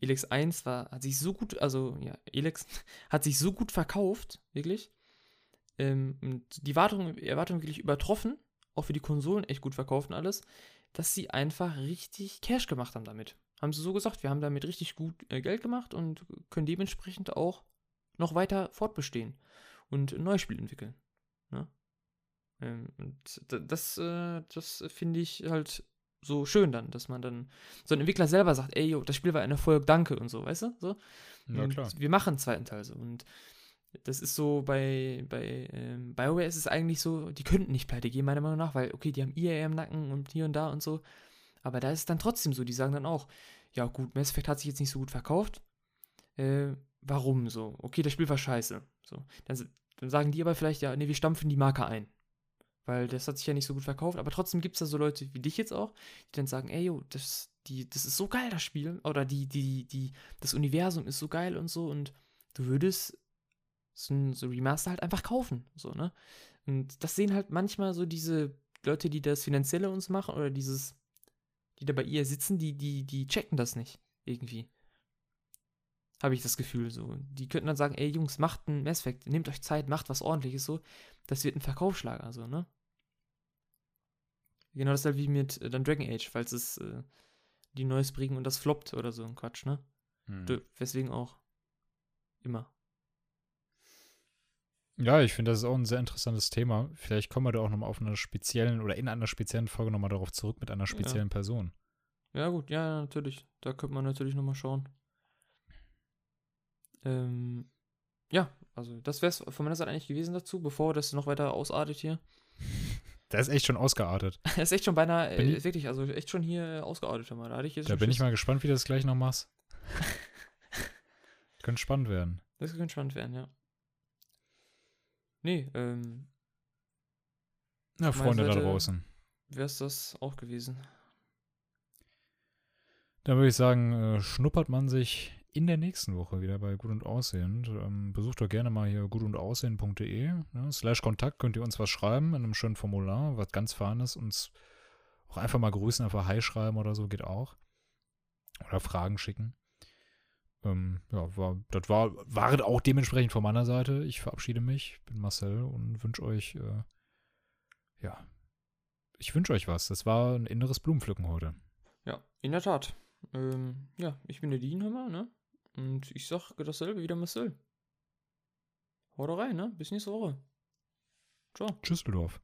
Elex 1 war, hat sich so gut, also ja, Elex hat sich so gut verkauft, wirklich. Ähm, und die Wartung, Erwartung wirklich übertroffen, auch für die Konsolen echt gut verkauft und alles, dass sie einfach richtig Cash gemacht haben damit. Haben sie so gesagt, wir haben damit richtig gut äh, Geld gemacht und können dementsprechend auch noch weiter fortbestehen und ein neues Spiel entwickeln. Ne? Ähm, und das, äh, das finde ich halt so schön dann, dass man dann so ein Entwickler selber sagt, ey, yo, das Spiel war ein Erfolg, danke und so, weißt du? So. Ja, Und klar. Wir machen einen zweiten Teil so. Und das ist so bei, bei ähm, BioWare ist es eigentlich so, die könnten nicht pleite gehen, meiner Meinung nach, weil, okay, die haben EA im Nacken und hier und da und so. Aber da ist es dann trotzdem so, die sagen dann auch, ja gut, Mass Effect hat sich jetzt nicht so gut verkauft. Äh, warum so? Okay, das Spiel war scheiße. So. Dann, dann sagen die aber vielleicht, ja, nee, wir stampfen die Marke ein. Weil das hat sich ja nicht so gut verkauft. Aber trotzdem gibt es da so Leute wie dich jetzt auch, die dann sagen, ey, yo, das, die, das ist so geil, das Spiel. Oder die, die, die, das Universum ist so geil und so. Und du würdest so ein so Remaster halt einfach kaufen. So, ne? Und das sehen halt manchmal so diese Leute, die das Finanzielle uns machen oder dieses, die da bei ihr sitzen, die, die, die checken das nicht irgendwie. Habe ich das Gefühl so. Die könnten dann sagen, ey Jungs, macht ein Mass Effect, nehmt euch Zeit, macht was ordentliches so. Das wird ein Verkaufsschlager, so, ne? Genau dasselbe wie mit äh, dann Dragon Age, falls es äh, die Neues bringen und das floppt oder so ein Quatsch, ne? Hm. Du, weswegen auch. Immer. Ja, ich finde, das ist auch ein sehr interessantes Thema. Vielleicht kommen wir da auch nochmal auf einer speziellen oder in einer speziellen Folge nochmal darauf zurück mit einer speziellen Person. Ja, gut, ja, natürlich. Da könnte man natürlich nochmal schauen. Ähm, ja, also das wäre es von meiner Seite eigentlich gewesen dazu, bevor das noch weiter ausartet hier. Der ist echt schon ausgeartet. Er ist echt schon beinahe, Bin äh, ich- wirklich, also echt schon hier ausgeartet. mal. Da Da bin ich mal gespannt, wie du das gleich noch machst. Könnte spannend werden. Das könnte spannend werden, ja. Nee, ähm, meiner Freunde da Seite- draußen. wäre es das auch gewesen. Dann würde ich sagen, äh, schnuppert man sich in der nächsten Woche wieder bei Gut und Aussehend. Ähm, besucht doch gerne mal hier gutundaussehen.de. Ne? Slash Kontakt könnt ihr uns was schreiben in einem schönen Formular, was ganz Feines. Uns auch einfach mal grüßen, einfach Hi schreiben oder so, geht auch. Oder Fragen schicken. Ähm, ja, war, das war, war auch dementsprechend von meiner Seite. Ich verabschiede mich, bin Marcel und wünsche euch, äh, ja, ich wünsche euch was. Das war ein inneres Blumenpflücken heute. Ja, in der Tat. Ähm, ja, ich bin der mal, ne? Und ich sag dasselbe wieder Marcel. Haut rein, ne? Bis nächste Woche. Ciao. Tschüss, Ludolf.